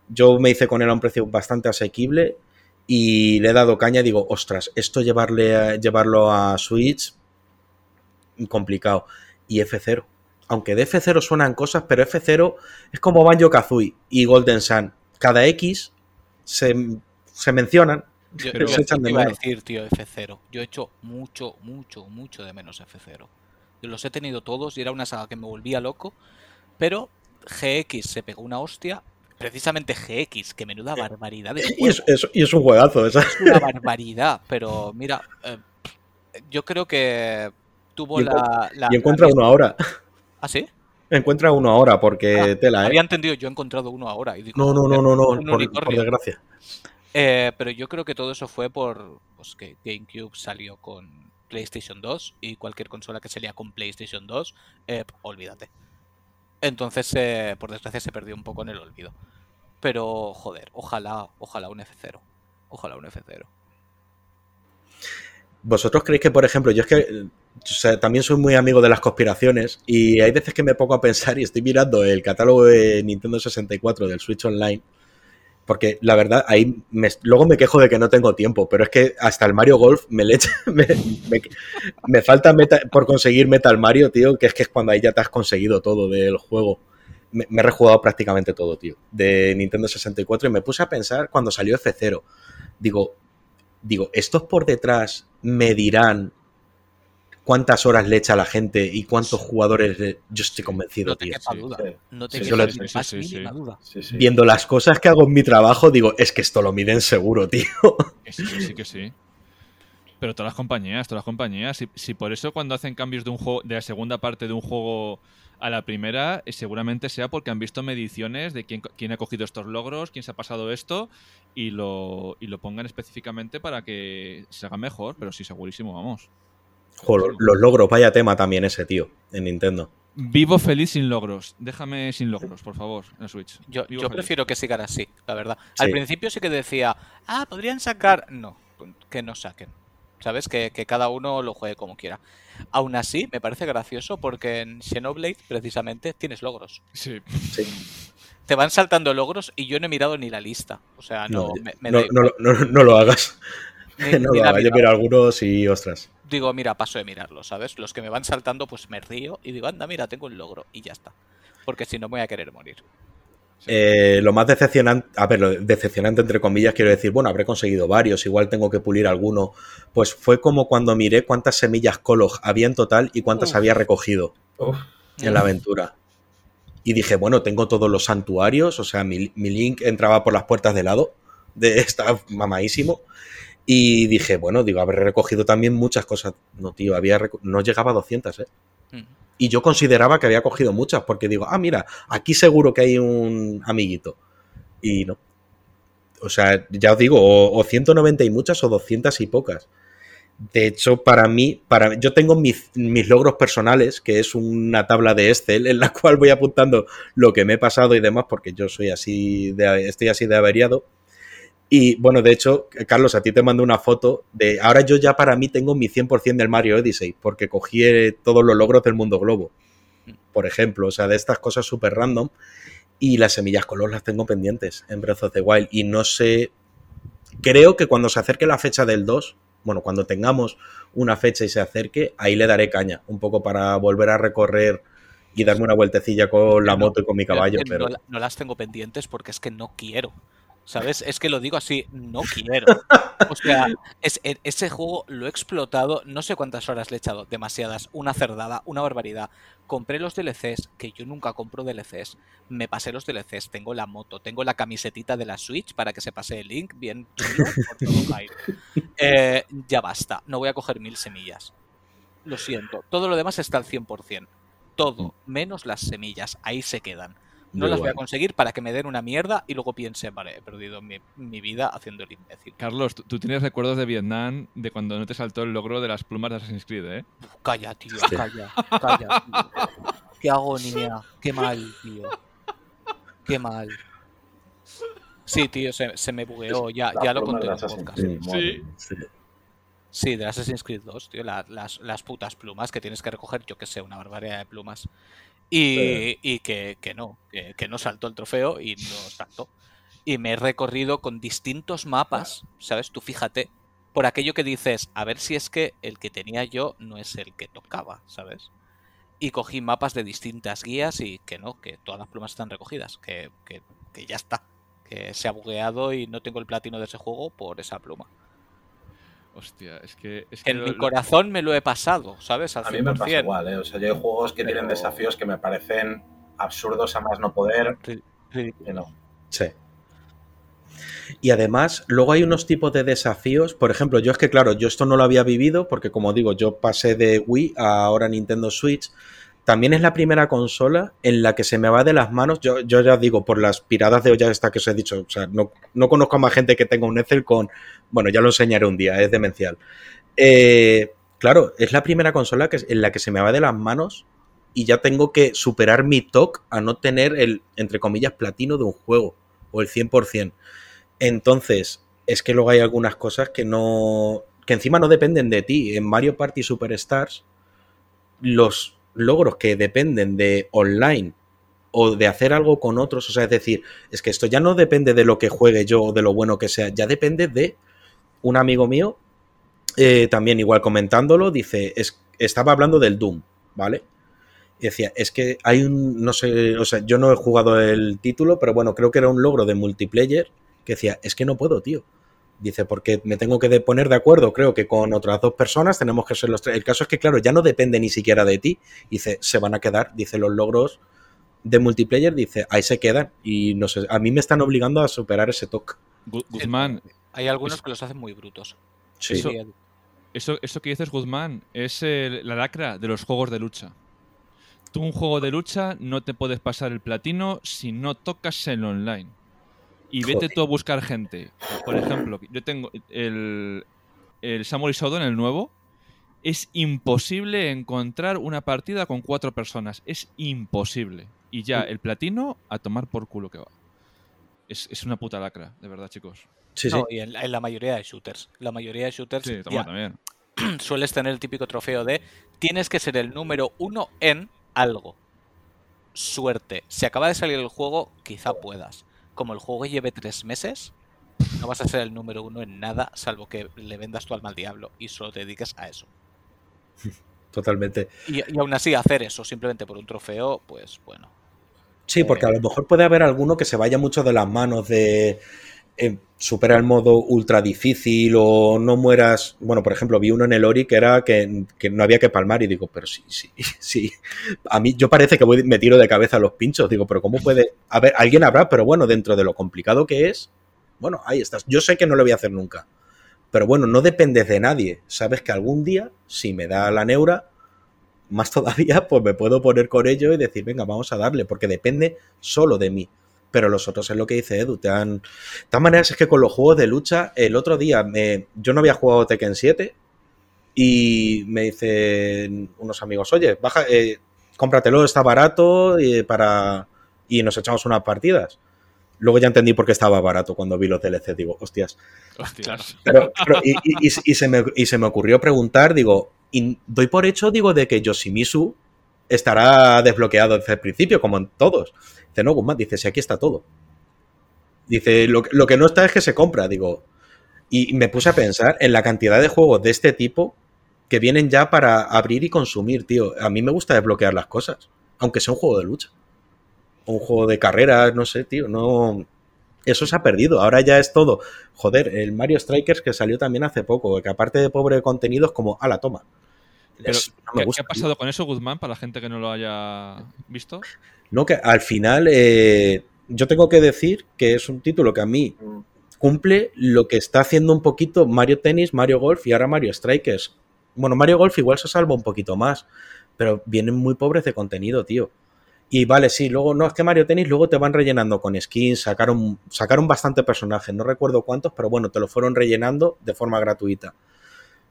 Yo me hice con él a un precio bastante asequible y le he dado caña digo, ostras, esto llevarle a- llevarlo a Switch, complicado. Y F0. Aunque de F0 suenan cosas, pero F0 es como Banjo Kazooie y Golden Sun. Cada X se mencionan. Yo, Pero- yo se echan de iba a decir, tío, F0. Yo he hecho mucho, mucho, mucho de menos F0. Yo los he tenido todos y era una saga que me volvía loco. Pero GX se pegó una hostia. Precisamente GX, que menuda barbaridad de Y es, es- y es un juegazo, esa. Es una barbaridad, pero mira, eh, yo creo que tuvo Y la, la- Y encuentra la- uno ahora. ¿Ah, sí? Encuentra uno ahora, porque Ah, tela, ¿eh? Había entendido, yo he encontrado uno ahora. Y digo, No, no, no, no, no, por, por desgracia. Eh, pero yo creo que todo eso fue por pues, que GameCube salió con PlayStation 2 y cualquier consola que salía con PlayStation 2, eh, olvídate. Entonces, eh, por desgracia, se perdió un poco en el olvido. Pero, joder, ojalá, ojalá un F0. Ojalá un F0. ¿Vosotros creéis que, por ejemplo, yo es que también soy muy amigo de las conspiraciones y hay veces que me pongo a pensar y estoy mirando el catálogo de Nintendo 64 del Switch Online? Porque la verdad, ahí luego me quejo de que no tengo tiempo, pero es que hasta el Mario Golf me le echa- me, me- falta por conseguir Metal Mario, tío, que es que es cuando ahí ya te has conseguido todo del juego. Me, me he rejugado prácticamente todo, tío, de Nintendo 64 y me puse a pensar cuando salió F0. Digo, digo, estos por detrás me dirán cuántas horas le echa la gente y cuántos jugadores le- yo estoy convencido, No te tío. quepa sí, duda. sí. No te Sí, quepa sí, más sí, sí. mínima duda. Sí, sí. Viendo las cosas que hago en mi trabajo, digo, es que esto lo miden seguro, tío. Sí, que sí, que sí. Pero todas las compañías, todas las compañías. Si, si por eso cuando hacen cambios de un juego, de la segunda parte de un juego a la primera, eh, seguramente sea porque han visto mediciones de quién, quién ha cogido estos logros, quién se ha pasado esto, y lo, y lo pongan específicamente para que se haga mejor, pero sí, segurísimo, vamos. Joder, los logros, vaya tema también ese, tío, en Nintendo. Vivo feliz sin logros. Déjame sin logros, por favor, en Switch. Yo, prefiero que sigan así, la verdad. Sí. Al principio sí que decía, ah, podrían sacar. No, que no saquen. ¿Sabes? Que, que cada uno lo juegue como quiera. Aún así, me parece gracioso porque en Xenoblade, precisamente, tienes logros. Sí. Sí. Te van saltando logros y yo no he mirado ni la lista. O sea, no, No, me, me no, da no, igual. no, no lo hagas. No ni hagas. Yo quiero algunos y ostras. Digo, mira, paso de mirarlo, ¿sabes? Los que me van saltando, pues me río y digo, anda, mira, tengo un logro y ya está. Porque si no, me voy a querer morir. Eh, lo más decepcionante, a ver, lo decepcionante entre comillas, quiero decir, bueno, habré conseguido varios, igual tengo que pulir alguno. Pues fue como cuando miré cuántas semillas Kolog había en total y cuántas Uf. había recogido Uf, en la aventura. Y dije, bueno, tengo todos los santuarios, o sea, mi, mi Link entraba por las puertas de lado, de, estaba mamadísimo. Y dije, bueno, digo, habré recogido también muchas cosas. No, tío, había no llegaba a 200, ¿eh? Mm. Y yo consideraba que había cogido muchas, porque digo, ah, mira, aquí seguro que hay un amiguito. Y no. O sea, ya os digo, o, o 190 y muchas o 200 y pocas. De hecho, para mí, para, yo tengo mis, mis logros personales, que es una tabla de Excel en la cual voy apuntando lo que me he pasado y demás, porque yo soy así, de, estoy así de averiado. Y bueno, de hecho, Carlos, a ti te mando una foto de. Ahora yo ya para mí tengo mi 100% del Mario Odyssey, porque cogí eh, todos los logros del mundo globo, por ejemplo. O sea, de estas cosas súper random. Y las semillas color las tengo pendientes en Breath of the Wild. Y no sé. Creo que cuando se acerque la fecha del 2, bueno, cuando tengamos una fecha y se acerque, ahí le daré caña, un poco para volver a recorrer y darme una vueltecilla con la moto y con mi caballo. Pero no las tengo pendientes porque es que no quiero. ¿Sabes? Es que lo digo así, no quiero. O sea, es, e- ese juego lo he explotado, no sé cuántas horas le he echado, demasiadas, una cerdada, una barbaridad. Compré los DLCs, que yo nunca compro DLCs. Me pasé los DLCs, tengo la moto, tengo la camisetita de la Switch para que se pase el link, bien chulo, por todo. Eh, ya basta, no voy a coger mil semillas. Lo siento, todo lo demás está al 100%. Todo, menos las semillas, ahí se quedan. No las voy a conseguir para que me den una mierda y luego piense, vale, he perdido mi, mi vida haciendo el imbécil. Carlos, tú, tienes recuerdos de Vietnam de cuando no te saltó el logro de las plumas de Assassin's Creed, ¿eh? Calla, tío, calla, calla. tío. Qué agonía, qué mal, tío. Qué mal. Sí, tío, se, se me bugueó, ya, la ya lo conté en el podcast. Creed, sí. Sí, de Assassin's Creed 2, tío. la- las, las putas plumas que tienes que recoger, yo que sé, una barbaridad de plumas. Y, y que, que no, que, que no saltó el trofeo y no saltó. Y me he recorrido con distintos mapas, ¿sabes? Tú fíjate, por aquello que dices, a ver si es que el que tenía yo no es el que tocaba, ¿sabes? Y cogí mapas de distintas guías y que no, que todas las plumas están recogidas, que, que, que ya está, que se ha bugueado y no tengo el platino de ese juego por esa pluma. Hostia, es que. Es Que que en lo- mi lo- corazón me lo he pasado, ¿sabes? Al A mí me pasa 100%. igual, ¿eh? O sea, yo hay juegos que tienen desafíos que me parecen absurdos a más no poder. Que no. Sí. Y además, luego hay unos tipos de desafíos. Por ejemplo, yo es que, claro, yo esto no lo había vivido porque, como digo, yo pasé de Wii a ahora Nintendo Switch. También es la primera consola en la que se me va de las manos. Yo, ya digo, por las piradas de olla esta que os he dicho. O sea, no, no conozco a más gente que tenga un Excel con. Bueno, ya lo enseñaré un día, es demencial. Eh, claro, es la primera consola en la que se me va de las manos y ya tengo que superar mi TOC a no tener el, entre comillas, platino de un juego o el 100%. Entonces, es que luego hay algunas cosas que no. que encima no dependen de ti. En Mario Party Superstars, los logros que dependen de online o de hacer algo con otros, o sea, es decir, es que esto ya no depende de lo que juegue yo o de lo bueno que sea, ya depende de un amigo mío, eh, también igual comentándolo, dice, es, estaba hablando del Doom, ¿vale? Y decía, es que hay un, no sé, o sea, yo no he jugado el título, pero bueno, creo que era un logro de multiplayer que decía, es que no puedo, tío. Dice, porque me tengo que poner de acuerdo, creo que con otras dos personas tenemos que ser los tres. El caso es que, claro, ya no depende ni siquiera de ti. Dice, se van a quedar, dice, los logros de multiplayer, dice, ahí se quedan. Y no sé, a mí me están obligando a superar ese toque. Gu- Guzmán, Hay algunos Es- que los hacen muy brutos. Sí. Eso- Sí, Eso, eso que dices, Guzmán, es el- la lacra de los juegos de lucha. Tú un juego de lucha no te puedes pasar el platino si no tocas el online. Y vete Joder. tú a buscar gente. Por ejemplo, yo tengo el, el Samurai Shodown, el nuevo. Es imposible encontrar una partida con cuatro personas. Es imposible. Y ya, el platino a tomar por culo que va. Es, es una puta lacra, de verdad, chicos. Sí, no, sí. y en, en la mayoría de shooters. La mayoría de shooters Sí, ya toma también. sueles tener el típico trofeo de tienes que ser el número uno en algo. Suerte. Si acaba de salir el juego, quizá puedas. Como el juego lleve tres meses, no vas a ser el número uno en nada, salvo que le vendas tu alma al diablo y solo te dediques a eso. Totalmente. Y, y aún así hacer eso simplemente por un trofeo, pues bueno. Sí, porque a lo mejor puede haber alguno que se vaya mucho de las manos de eh, supera el modo ultra difícil o no mueras. Bueno, por ejemplo, vi uno en el Ori que era que, que no había que palmar y digo, pero sí, sí, sí. A mí yo parece que voy, me tiro de cabeza los pinchos. Digo, pero ¿cómo puede? A ver, alguien habrá, pero bueno, dentro de lo complicado que es, bueno, ahí estás. Yo sé que no lo voy a hacer nunca. Pero bueno, no dependes de nadie. Sabes que algún día, si me da la neura, más todavía, pues me puedo poner con ello y decir, venga, vamos a darle, porque depende solo de mí. Pero los otros es lo que dice Edu, te han... De todas maneras, es que con los juegos de lucha, el otro día me... yo no había jugado Tekken 7 y me dicen unos amigos, oye, baja, eh, cómpratelo, está barato y para... y nos echamos unas partidas. Luego ya entendí por qué estaba barato cuando vi los DLC. Digo, hostias, Hostias. pero, pero- y, y- y- y se me, y se me ocurrió preguntar, digo, y doy por hecho, digo, de que Yoshimitsu estará desbloqueado desde el principio, como en todos. Dice, no, Guzmán, dice, si aquí está todo. Dice, lo, que- lo que no está es que se compra, digo. Y me puse a pensar en la cantidad de juegos de este tipo que vienen ya para abrir y consumir, tío. A mí me gusta desbloquear las cosas, aunque sea un juego de lucha. O un juego de carreras, no sé, tío, no... Eso se ha perdido, ahora ya es todo. Joder, el Mario Strikers que salió también hace poco, que aparte de pobre contenido es como, a la toma. Pero, Es- no ¿qué, me qué gusta, ha pasado con eso, Guzmán, para la gente que no lo haya visto? No, que al final eh, yo tengo que decir que es un título que a mí cumple lo que está haciendo un poquito Mario Tennis, Mario Golf y ahora Mario Strikers. Bueno, Mario Golf igual se salva un poquito más, pero vienen muy pobres de contenido, tío. Y vale, sí, luego no es que Mario Tennis luego te van rellenando con skins, sacaron, sacaron bastante personajes, no recuerdo cuántos, pero bueno, te lo fueron rellenando de forma gratuita.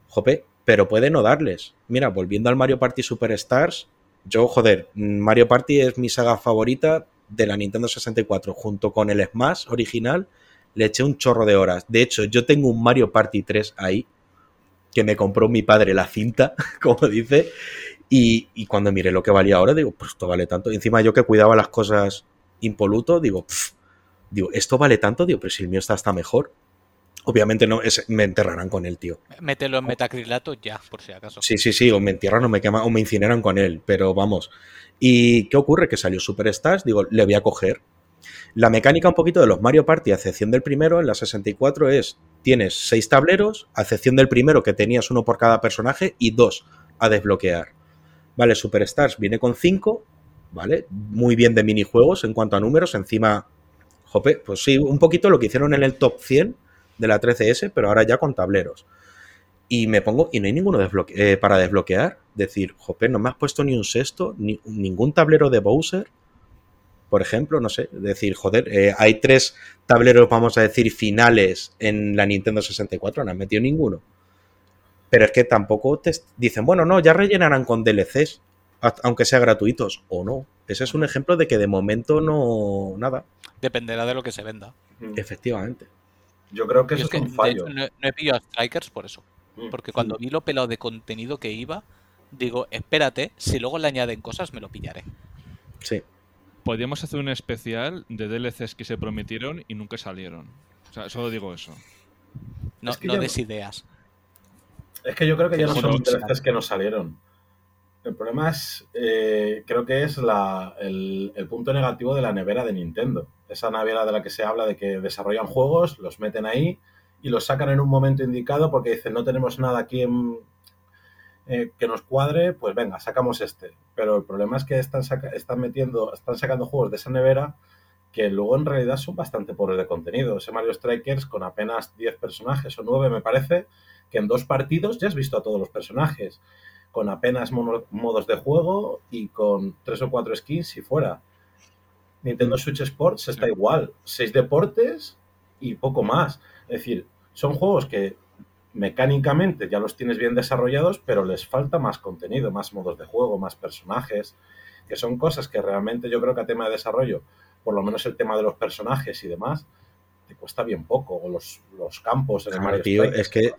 Jope, pero puede no darles. Mira, volviendo al Mario Party Superstars, yo, joder, Mario Party es mi saga favorita de la Nintendo 64, junto con el Smash original, le eché un chorro de horas. De hecho, yo tengo un Mario Party 3 ahí, que me compró mi padre la cinta, como dice, y, y cuando miré lo que valía ahora, digo, pues esto vale tanto. Y encima yo que cuidaba las cosas impoluto, digo, pff, digo, esto vale tanto, digo, pero si el mío está hasta mejor. Obviamente no, es- me enterrarán con él, tío. Mételo en metacrilato ya, por si acaso. Sí, sí, sí, o me entierran o me queman o me incineran con él, pero vamos. ¿Y qué ocurre? Que salió Superstars, digo, le voy a coger. La mecánica un poquito de los Mario Party, a excepción del primero, en la 64 es, tienes seis tableros, a excepción del primero que tenías uno por cada personaje y dos a desbloquear. Vale, Superstars viene con cinco, ¿vale? Muy bien de minijuegos en cuanto a números, encima, jope, pues sí, un poquito lo que hicieron en el top 100 de la 13S, pero ahora ya con tableros y me pongo y no hay ninguno desbloque- eh, para desbloquear. Decir, jope, no me has puesto ni un sexto, ni ningún tablero de Bowser, por ejemplo, no sé. Decir, joder, eh, hay tres tableros, vamos a decir, finales en la Nintendo 64, no han metido ninguno. Pero es que tampoco te dicen, bueno, no, ya rellenarán con DLCs, aunque sean gratuitos o no. Ese es un ejemplo de que de momento no, nada, Dependerá de lo que se venda. efectivamente. Yo creo que Yo eso es que, un de fallo. hecho, no, no he pillado a Strikers por eso. Mm. Porque cuando vi lo pelado de contenido que iba, digo, espérate, si luego le añaden cosas, me lo pillaré. Sí. Podríamos hacer un especial de DLCs que se prometieron y nunca salieron. O sea, solo digo eso. No, Es que no des ideas. Es que yo creo que ya no son DLCs que no salieron. El problema es, eh, creo que es la- el, punto negativo de la nevera de Nintendo. Esa nevera de la que se habla de que desarrollan juegos, los meten ahí y los sacan en un momento indicado porque dicen no tenemos nada aquí en- eh, que nos cuadre, pues venga, sacamos este. Pero el problema es que están metiendo, están sacando juegos de esa nevera que luego en realidad son bastante pobres de contenido. Ese Mario Strikers con apenas 10 personajes o 9 me parece, que en dos partidos ya has visto a todos los personajes, con apenas mono- modos de juego y con tres o cuatro skins y fuera. Nintendo Switch Sports está igual, seis deportes y poco más. Es decir, son juegos que mecánicamente ya los tienes bien desarrollados, pero les falta más contenido, más modos de juego, más personajes, que son cosas que realmente yo creo que a tema de desarrollo, por lo menos el tema de los personajes y demás, te cuesta bien poco, o los, los campos en el Claro, Mario tío, Strikers. es que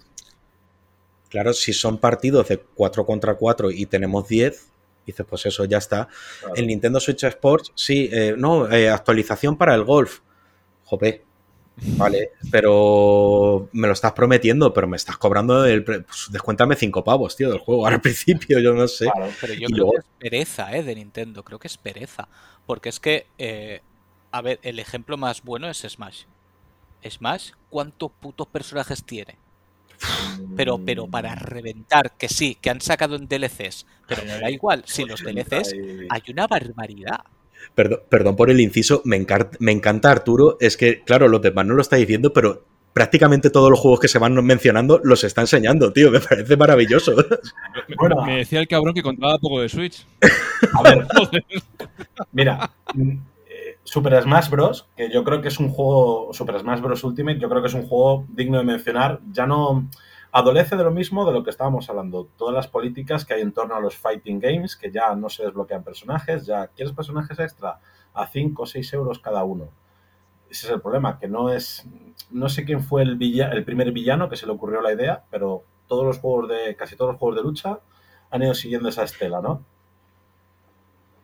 Claro, si son partidos de 4 contra 4 y tenemos 10, dices, pues eso ya está. Claro. El Nintendo Switch Sports, sí, eh, no, eh, actualización para el golf. Jope, vale, pero me lo estás prometiendo, pero me estás cobrando el. pues, descuéntame 5 pavos, tío, del juego. Ahora al principio, yo no sé. Claro. Pero yo Y creo luego- que es pereza, ¿eh? De Nintendo. Creo que es pereza. Porque es que, eh, a ver, el ejemplo más bueno es Smash. Smash, ¿cuántos putos personajes tiene? Pero, pero para reventar, que sí, que han sacado en DLCs. Pero me da igual, si los DLCs hay una barbaridad. Perdón, perdón por el inciso, me, encar- me encanta Arturo. Es que, claro, los demás no lo está diciendo, pero prácticamente todos los juegos que se van mencionando los está enseñando, tío. Me parece maravilloso. Me, Bueno. me decía el cabrón que contaba poco de Switch. A ver, mira, mm, Super Smash Bros., que yo creo que es un juego, Super Smash Bros. Ultimate, yo creo que es un juego digno de mencionar, ya no adolece de lo mismo de lo que estábamos hablando, todas las políticas que hay en torno a los fighting games, que ya no se desbloquean personajes, ya quieres personajes extra a 5 o 6 euros cada uno. Ese es el problema, que no es, no sé quién fue el, primer villano que se le ocurrió la idea, pero todos los juegos de, casi todos los juegos de lucha han ido siguiendo esa estela, ¿no?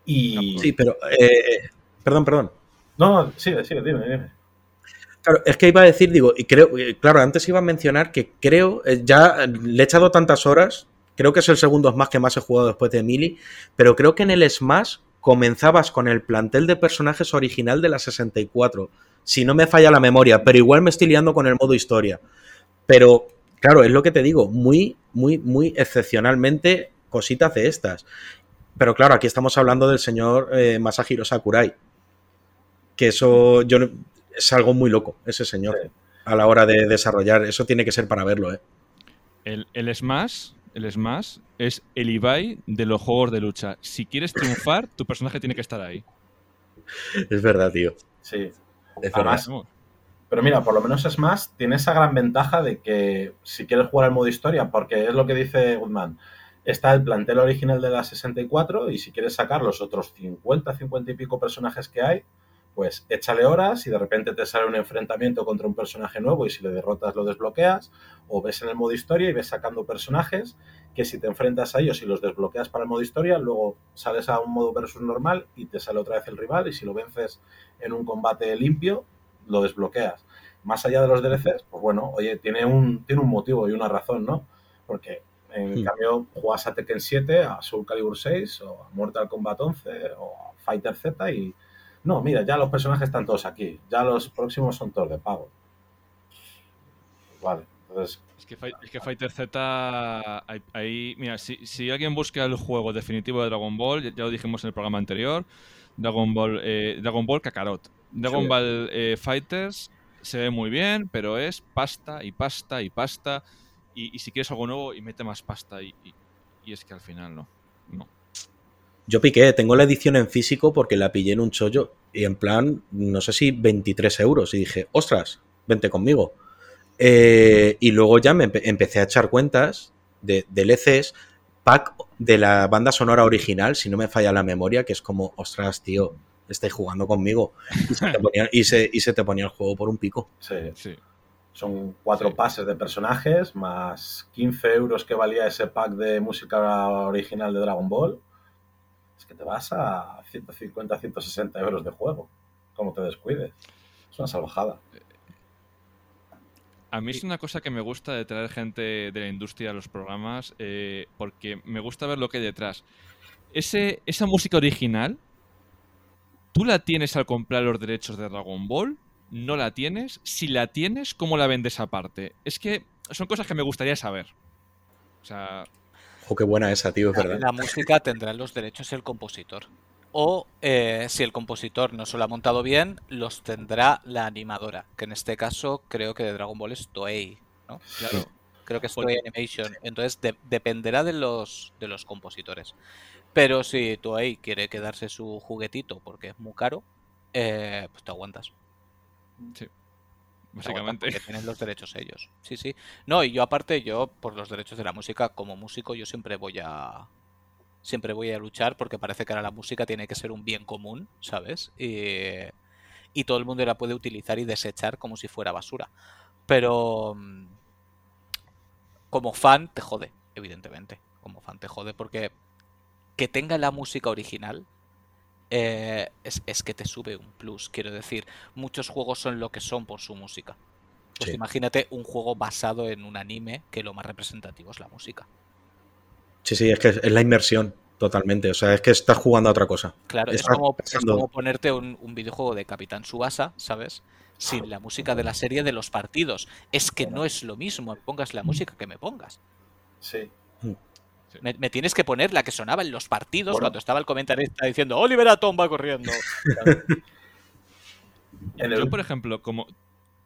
Y... Sí, pero. eh, perdón, perdón. No, sigue, sigue, dime, dime. Claro, es que iba a decir, digo, y creo, eh, claro, antes iba a mencionar que creo, eh, ya le he echado tantas horas, creo que es el segundo Smash que más he jugado después de Mili, pero creo que en el Smash comenzabas con el plantel de personajes original de la 64, si no me falla la memoria, pero igual me estoy liando con el modo historia. Pero, claro, es lo que te digo, muy, muy, muy excepcionalmente cositas de estas. Pero claro, aquí estamos hablando del señor eh, Masahiro Sakurai. Que eso yo es algo muy loco, ese señor, Sí. a la hora de desarrollar. Eso tiene que ser para verlo, ¿eh? El, el Smash, el Smash es el Ibai de los juegos de lucha. Si quieres triunfar, tu personaje tiene que estar ahí. Es verdad, tío. Sí. Es Además, verdad. Pero mira, por lo menos Smash tiene esa gran ventaja de que si quieres jugar al modo historia, porque es lo que dice Goodman, está el plantel original de la 64 y si quieres sacar los otros 50, 50 y pico personajes que hay, pues échale horas y de repente te sale un enfrentamiento contra un personaje nuevo y si le derrotas lo desbloqueas, o ves en el modo historia y ves sacando personajes que si te enfrentas a ellos y los desbloqueas para el modo historia, luego sales a un modo versus normal y te sale otra vez el rival y si lo vences en un combate limpio, lo desbloqueas. Más allá de los DLCs, pues bueno, oye, tiene un, tiene un motivo y una razón, ¿no? Porque en Hmm. cambio juegas a Tekken 7, a Soul Calibur 6 o a Mortal Kombat 11 o a Fighter Z y no, mira, ya los personajes están todos aquí. Ya los próximos son todos de pago. Vale, entonces. Es que, Fight- es que Fighter Z. Ahí. Mira, si, si alguien busca el juego definitivo de Dragon Ball, ya, ya lo dijimos en el programa anterior. Dragon Ball, eh, Dragon Ball Kakarot. Dragon Sí. Ball eh, Fighters se ve muy bien, pero es pasta y pasta y pasta. Y, y si quieres algo nuevo, y mete más pasta. Y, y- y es que al final no. No. Yo piqué, tengo la edición en físico porque la pillé en un chollo y en plan, no sé si 23 euros. Y dije, ostras, vente conmigo. Eh, y luego ya me empe- empecé a echar cuentas de DLCs, pack de la banda sonora original, si no me falla la memoria, que es como, ostras, tío, estáis jugando conmigo. Y se te ponía, y se- y se te ponía el juego por un pico. Sí, Sí. son cuatro Sí. pases de personajes más 15 euros que valía ese pack de música original de Dragon Ball. Te vas a 150, 160 euros de juego. Como te descuides. Es una salvajada. A mí es una cosa que me gusta de traer gente de la industria a los programas, eh, porque me gusta ver lo que hay detrás. Esa música original, ¿tú la tienes al comprar los derechos de Dragon Ball? ¿No la tienes? Si la tienes, ¿cómo la vendes aparte? Es que son cosas que me gustaría saber. O sea, Ojo, qué buena esa, tío, es verdad. la música tendrá los derechos el compositor. O eh, si el compositor no se lo ha montado bien, los tendrá la animadora. Que en este caso creo que de Dragon Ball es Toei. ¿no? claro. Creo que es Porque- Toei Animation. Entonces de- dependerá de los, de los compositores. Pero si Toei quiere quedarse su juguetito porque es muy caro, eh, pues te aguantas. Sí. Básicamente. Porque tienen los derechos ellos. Sí, sí. No, y yo aparte, yo por los derechos de la música, como músico, yo siempre voy a. Siempre voy a luchar porque parece que ahora la música tiene que ser un bien común, ¿sabes? Y, y todo el mundo la puede utilizar y desechar como si fuera basura. Pero. mm, Como fan te jode, evidentemente. Como fan te jode porque que tenga la música original eh, es, es que te sube un plus. Quiero decir, muchos juegos son lo que son por su música. Pues Sí. imagínate un juego basado en un anime que lo más representativo es la música. Sí, sí, es que es la inmersión, totalmente. O sea, es que estás jugando a otra cosa. Claro, es como, es pensando- como ponerte un, un videojuego de Capitán Subasa, ¿sabes? Sin la música de la serie de los partidos. Es que no es lo mismo, me pongas la música que me pongas. Sí. Me, me tienes que poner la que sonaba en los partidos Bueno. cuando estaba el comentarista diciendo Oliver Atom va corriendo. El, Yo, por ejemplo, como.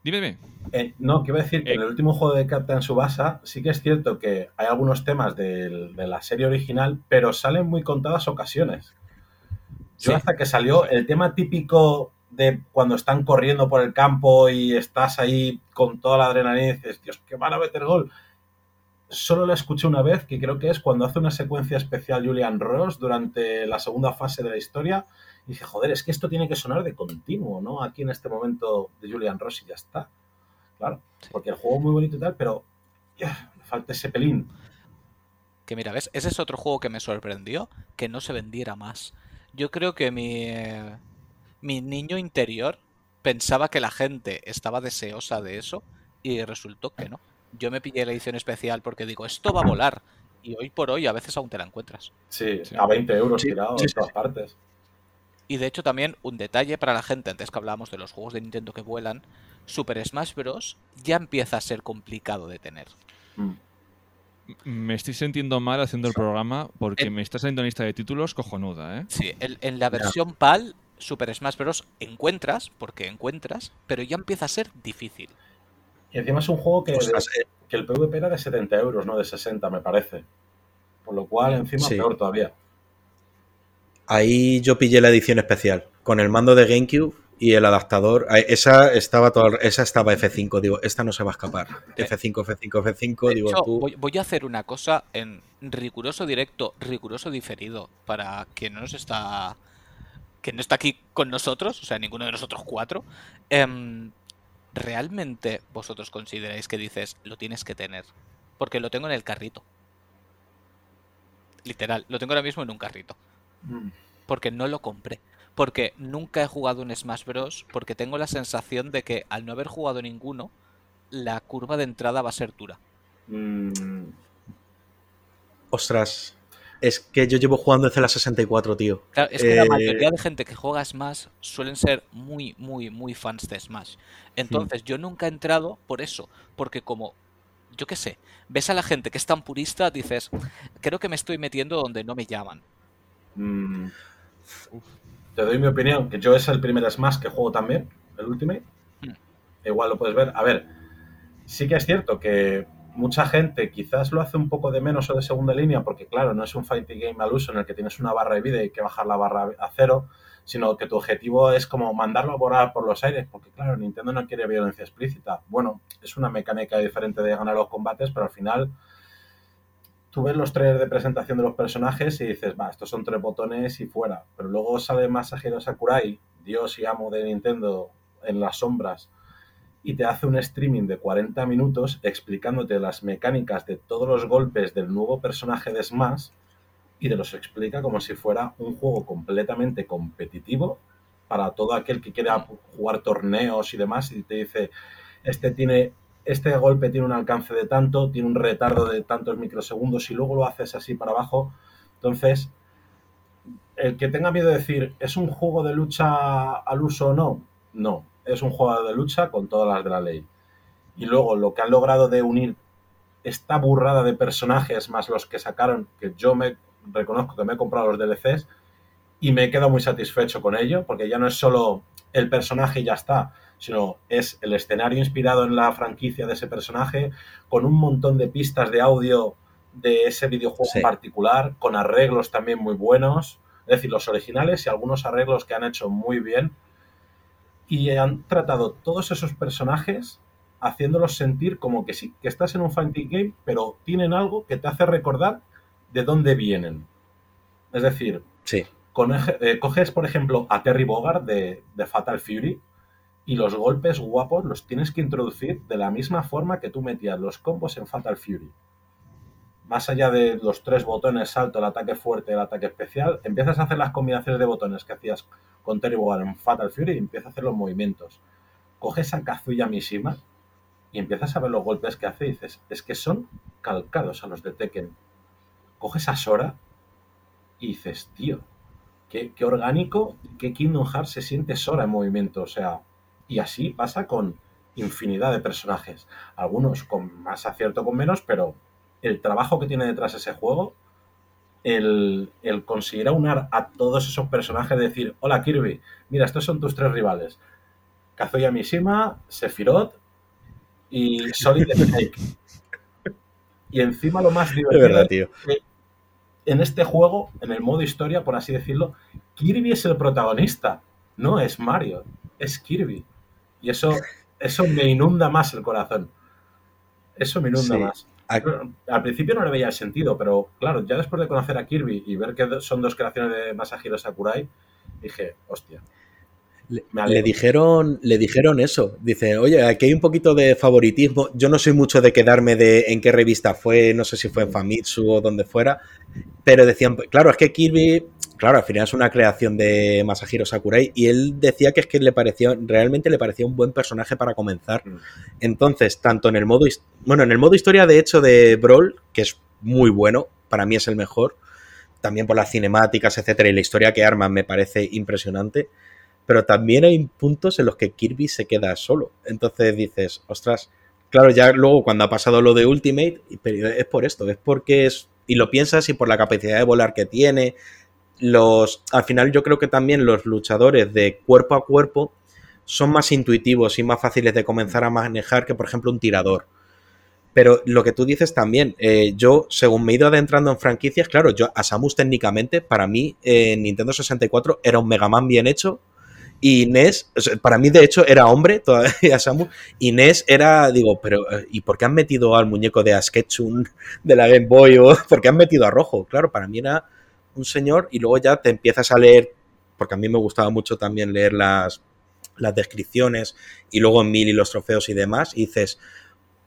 Dime, dime. Eh, no, que iba a decir que Eh. en el último juego de Captain Subasa sí que es cierto que hay algunos temas del- de la serie original, pero salen muy contadas ocasiones. Yo Sí. hasta que salió el tema típico de cuando están corriendo por el campo y estás ahí con toda la adrenalina y dices, Dios, que van a meter gol. Solo la escuché una vez, que creo que es cuando hace una secuencia especial Julian Ross durante la segunda fase de la historia. Y dije, joder, es que esto tiene que sonar de continuo, ¿no? Aquí en este momento de Julian Ross y ya está. Claro, porque el juego es muy bonito y tal, pero ya, le falta ese pelín. Que mira, ¿ves? Ese es otro juego que me sorprendió, que no se vendiera más. Yo creo que mi, eh, mi niño interior pensaba que la gente estaba deseosa de eso y resultó que no. Yo me pillé la edición especial porque digo, esto va a volar. Y hoy por hoy a veces aún te la encuentras. Sí, Sí. a 20 euros Sí, tirado sí, en todas partes. Y de hecho también un detalle para la gente, antes que hablábamos de los juegos de Nintendo que vuelan, Super Smash Bros. ya empieza a ser complicado de tener. Mm. Me estoy sintiendo mal haciendo el programa porque Eh. me está saliendo una lista de títulos cojonuda, ¿eh? Sí, en, en la versión PAL, Super Smash Bros. encuentras, porque encuentras, pero ya empieza a ser difícil. Y encima es un juego que, Ostras, eh, que el PvP era de 70 euros, no de 60, me parece. Por lo cual, encima, Sí. peor todavía. Ahí yo pillé la edición especial con el mando de GameCube y el adaptador. Esa estaba toda- esa estaba F5, digo, esta no se va a escapar. F5, F5, F5, De digo hecho, tú. voy, voy a hacer una cosa en riguroso directo, riguroso diferido, para quien no nos está que no está aquí con nosotros, o sea, ninguno de nosotros cuatro, em, ¿realmente vosotros consideráis que dices, lo tienes que tener? Porque lo tengo en el carrito. Literal, lo tengo ahora mismo en un carrito. Mm. Porque no lo compré. Porque nunca he jugado un Smash Bros. Porque tengo la sensación de que al no haber jugado ninguno, la curva de entrada va a ser dura. Mm, Ostras, es que yo llevo jugando desde la 64, tío. Claro, es que la Eh, mayoría de gente que juega Smash suelen ser muy, muy, muy fans de Smash. Entonces, yo nunca he entrado por eso. Porque como, yo qué sé, ves a la gente que es tan purista, dices, creo que me estoy metiendo donde no me llaman. mm. Te doy mi opinión, que yo es el primer Smash que juego también, el Ultimate. Mm. Igual lo puedes ver. A ver, sí que es cierto que mucha gente quizás lo hace un poco de menos o de segunda línea, porque claro, no es un fighting game al uso en el que tienes una barra de vida y hay que bajar la barra a cero, sino que tu objetivo es como mandarlo a volar por los aires, porque claro, Nintendo no quiere violencia explícita. Bueno, es una mecánica diferente de ganar los combates, pero al final tú ves los trailers de presentación de los personajes y dices, va, estos son tres botones y fuera. Pero luego sale Masahiro Sakurai, Dios y amo de Nintendo, en las sombras, y te hace un streaming de 40 minutos explicándote las mecánicas de todos los golpes del nuevo personaje de Smash y te los explica como si fuera un juego completamente competitivo para todo aquel que quiera jugar torneos y demás y te dice, este tiene este golpe tiene un alcance de tanto, tiene un retardo de tantos microsegundos y luego lo haces así para abajo. Entonces, el que tenga miedo de decir, ¿es un juego de lucha al uso o no? No, es un juego de lucha con todas las de la ley. Y luego lo que han logrado de unir esta burrada de personajes más los que sacaron, que yo me reconozco que me he comprado los DLCs y me he quedado muy satisfecho con ello, porque ya no es solo el personaje y ya está, sino es el escenario inspirado en la franquicia de ese personaje, con un montón de pistas de audio de ese videojuego Sí. en particular, con arreglos también muy buenos, es decir, los originales y algunos arreglos que han hecho muy bien, y han tratado todos esos personajes haciéndolos sentir como que sí, que estás en un fighting game, pero tienen algo que te hace recordar de dónde vienen. Es decir, Sí. con eh, coges, por ejemplo, a Terry Bogard de, de Fatal Fury y los golpes guapos los tienes que introducir de la misma forma que tú metías los combos en Fatal Fury. Más allá de los tres botones, salto, el ataque fuerte, el ataque especial, empiezas a hacer las combinaciones de botones que hacías con Terry Bogard en Fatal Fury y empiezas a hacer los movimientos. Coges a Kazuya Mishima y empiezas a ver los golpes que hace y dices, es que son calcados a los de Tekken. Coges a Sora y dices, tío, qué, qué orgánico, qué Kingdom Hearts se siente Sora en movimiento. O sea, y así pasa con infinidad de personajes. Algunos con más acierto, con menos, pero el trabajo que tiene detrás ese juego, el, el conseguir aunar a todos esos personajes, decir, hola Kirby, mira, estos son tus tres rivales. Kazuya Mishima, Sephiroth y Solid Snake. Y encima lo más De divertido verdad, tío. en este juego, en el modo historia, por así decirlo, Kirby es el protagonista, no es Mario, es Kirby. Y eso, eso me inunda más el corazón. Eso me inunda Sí. más. Al principio no le veía sentido, pero claro, ya después de conocer a Kirby y ver que son dos creaciones de Masahiro Sakurai, dije, hostia. Le, dijeron, le dijeron eso. Dicen, oye, aquí hay un poquito de favoritismo. Yo no soy mucho de quedarme de en qué revista fue, no sé si fue en Famitsu o donde fuera, pero decían, claro, es que Kirby, claro, al final es una creación de Masahiro Sakurai y él decía que es que le pareció, realmente le parecía un buen personaje para comenzar. Mm. Entonces, tanto en el modo, bueno, en el modo historia de hecho de Brawl, que es muy bueno, para mí es el mejor, también por las cinemáticas, etcétera, y la historia que arman me parece impresionante pero también hay puntos en los que Kirby se queda solo. Entonces dices, ostras, claro, ya luego cuando ha pasado lo de Ultimate, es por esto, es porque es, y lo piensas y por la capacidad de volar que tiene, los, al final yo creo que también los luchadores de cuerpo a cuerpo son más intuitivos y más fáciles de comenzar a manejar que, por ejemplo, un tirador. Pero lo que tú dices también, eh, yo, según me he ido adentrando en franquicias, claro, yo a Samus técnicamente, para mí, eh, en Nintendo 64 era un Mega Man bien hecho, y NES, o sea, para mí de hecho era hombre todavía Samus, y NES era, digo, pero eh, ¿y por qué han metido al muñeco de Asketchum de la Game Boy o por qué han metido a Rojo? Claro, para mí era un señor y luego ya te empiezas a leer porque a mí me gustaba mucho también leer las, las descripciones y luego en mil y los trofeos y demás, y dices,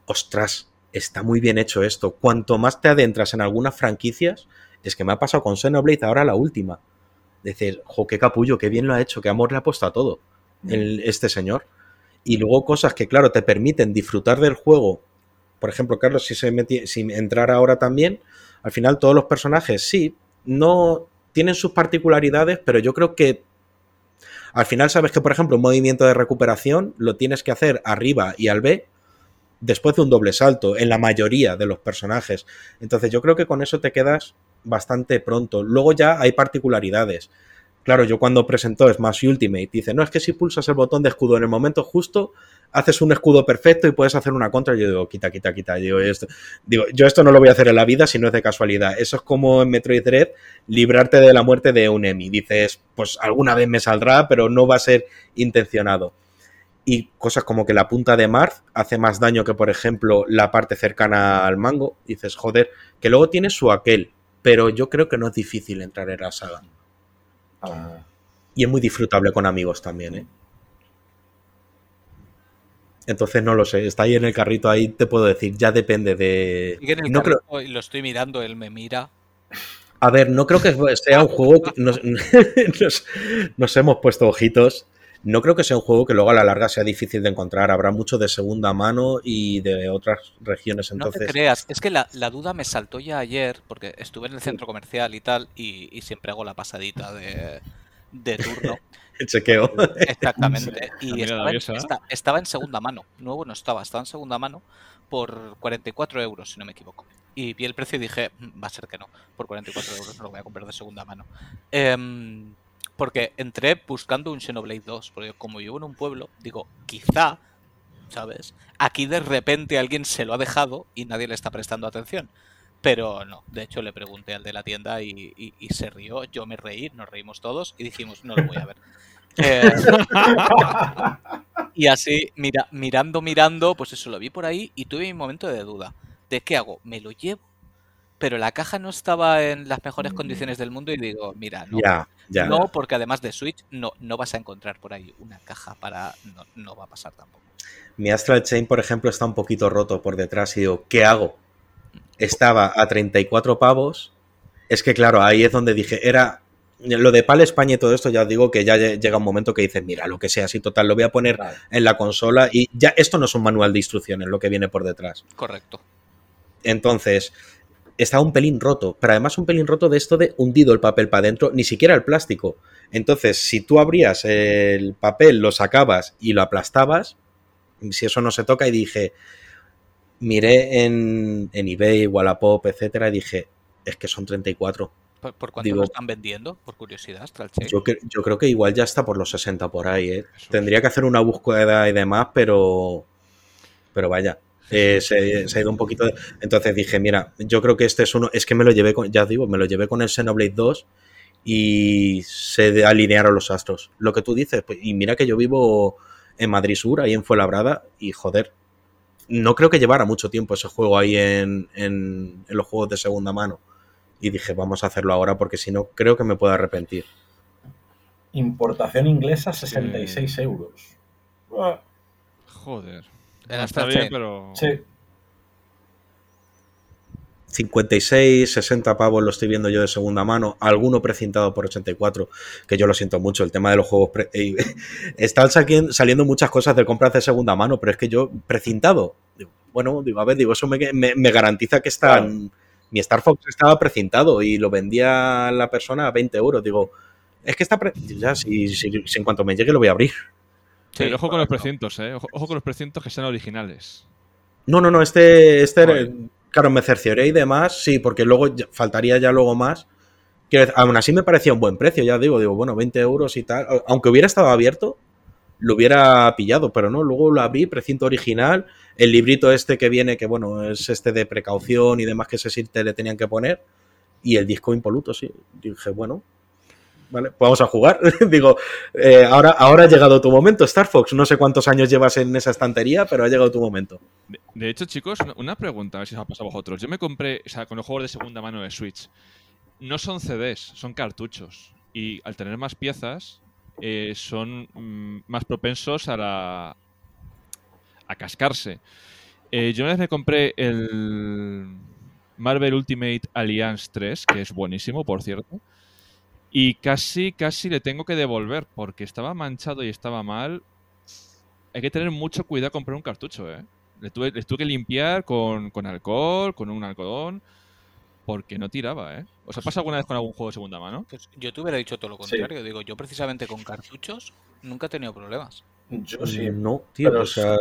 ostras, está muy bien hecho esto. Cuanto más te adentras en algunas franquicias, es que me ha pasado con Xenoblade ahora la última. Dices, jo, qué capullo, qué bien lo ha hecho, qué amor le ha puesto a todo el- este señor. Y luego cosas que, claro, te permiten disfrutar del juego. Por ejemplo, Carlos, si, se meti- si entrara ahora también, al final todos los personajes, sí, no tienen sus particularidades, pero yo creo que al final sabes que, por ejemplo, un movimiento de recuperación lo tienes que hacer arriba y al B después de un doble salto en la mayoría de los personajes. Entonces yo creo que con eso te quedas bastante pronto. Luego ya hay particularidades. Claro, yo cuando presentó Smash Ultimate dice, no, es que si pulsas el botón de escudo en el momento justo, haces un escudo perfecto y puedes hacer una contra. Yo digo, quita, quita, quita. Digo, esto, digo, yo esto no lo voy a hacer en la vida si no es de casualidad. Eso es como en Metroid Dread, librarte de la muerte de un Emi. Dices, pues alguna vez me saldrá, pero no va a ser intencionado. Y cosas como que la punta de Marth hace más daño que, por ejemplo, la parte cercana al mango. Dices, joder, que luego tiene su aquel, pero yo creo que no es difícil entrar en la saga. Ah, Y es muy disfrutable con amigos también, ¿eh? Entonces no lo sé, está ahí en el carrito, ahí te puedo decir, ya depende de... Sigue en el No creo, carrito lo estoy mirando, él me mira. a ver, no creo que sea un juego que nos, nos- nos hemos puesto ojitos. No creo que sea un juego que luego a la larga sea difícil de encontrar. Habrá mucho de segunda mano y de otras regiones. No te Entonces, creas, es que la, la duda me saltó ya ayer, porque estuve en el centro comercial y tal, y, y siempre hago la pasadita de, de turno. el chequeo. Exactamente. Y estaba en, aviosa. esta- estaba en segunda mano. Nuevo no estaba, estaba en segunda mano por 44 euros, si no me equivoco. Y vi el precio y dije, "Mm, va a ser que no. Por 44 euros no lo voy a comprar de segunda mano. Em, porque entré buscando un Xenoblade 2. Porque como vivo en un pueblo, digo, quizá, ¿sabes? Aquí de repente alguien se lo ha dejado y nadie le está prestando atención. Pero no, de hecho le pregunté al de la tienda y, y- y se rió, yo me reí, nos reímos todos y dijimos, no lo voy a ver. Eh, y así, mira, mirando, mirando, pues eso lo vi por ahí y tuve mi momento de duda. ¿De qué hago? ¿Me lo llevo? Pero la caja no estaba en las mejores Mm. condiciones del mundo y digo, mira, no. ya, ya. No, porque además de Switch no, no vas a encontrar por ahí una caja para... No, no va a pasar tampoco. Mi Astral Chain, por ejemplo, está un poquito roto por detrás y digo, ¿qué hago? Estaba a 34 pavos. Es que, claro, ahí es donde dije, era. Lo de PAL España y todo esto, ya os digo que ya lle- llega un momento que dices, mira, lo que sea, así total, lo voy a poner Vale. en la consola y ya, esto no es un manual de instrucciones, lo que viene por detrás. Correcto. Entonces, estaba un pelín roto, pero además un pelín roto de esto de hundido el papel para adentro, ni siquiera el plástico. Entonces, si tú abrías el papel, lo sacabas y lo aplastabas, si eso no se toca, y dije, miré en, en eBay, Wallapop, etcétera, y dije, es que son 34. ¿Por, por cuánto Digo- lo están vendiendo? Por curiosidad. Yo, cre- yo creo que igual ya está por los 60 por ahí, ¿eh? Tendría que hacer una búsqueda y demás, pero. Pero vaya. eh, se, se ha ido un poquito. de- Entonces dije, mira, yo creo que este es uno. Es que me lo llevé con. Ya os digo, me lo llevé con el Xenoblade 2 y se alinearon los astros. Lo que tú dices, pues, y mira que yo vivo en Madrid Sur, ahí en Fuenlabrada, y joder. No creo que llevara mucho tiempo ese juego ahí en, en, en los juegos de segunda mano. Y dije, vamos a hacerlo ahora porque si no, creo que me puedo arrepentir. Importación inglesa, 66 euros. Ah, Joder. No, está bien, pero. Sí. 56, 60 pavos lo estoy viendo yo de segunda mano, alguno precintado por 84, que yo lo siento mucho, el tema de los juegos... pre- están saliendo muchas cosas de compras de segunda mano, pero es que yo, precintado, digo, bueno, digo, a ver, digo, eso me, me- me garantiza que está... Mi Star Fox estaba precintado y lo vendía la persona a 20 euros, digo, es que está... pre- ya, si, si- si en cuanto me llegue lo voy a abrir. Pero ojo con los precintos, eh. Ojo, ojo con los precintos que sean originales. No, no, no, este, este claro, me cercioré y demás, sí, porque luego faltaría ya luego más. Quiero decir, aún así me parecía un buen precio, ya digo, digo, bueno, 20 euros y tal. Aunque hubiera estado abierto, lo hubiera pillado, pero no, luego lo abrí, precinto original, el librito este que viene, que bueno, es este de precaución y demás que ese sí te le tenían que poner, y el disco impoluto, sí. Dije, bueno, vale, pues vamos a jugar. digo, eh, ahora, ahora ha llegado tu momento, Star Fox. No sé cuántos años llevas en esa estantería, pero ha llegado tu momento. De, hecho, chicos, una- una pregunta, a ver si os ha pasado a vosotros. Yo me compré, o sea, con los juegos de segunda mano de Switch. No son CDs, son cartuchos. y al tener más piezas eh, son mm, más propensos a la a cascarse. Eh, yo una vez me compré el Marvel Ultimate Alliance 3, que es buenísimo, por cierto. Y casi, casi le tengo que devolver porque estaba manchado y estaba mal. Hay que tener mucho cuidado con comprar un cartucho, ¿eh? Le tuve, le tuve que limpiar con, con alcohol, con un algodón, porque no tiraba, ¿eh? ¿Os ha pasado alguna vez con algún juego de segunda mano? Pues yo te hubiera dicho todo lo contrario. Digo, yo precisamente con cartuchos nunca he tenido problemas. Yo sí. No, tío, Pero o sea,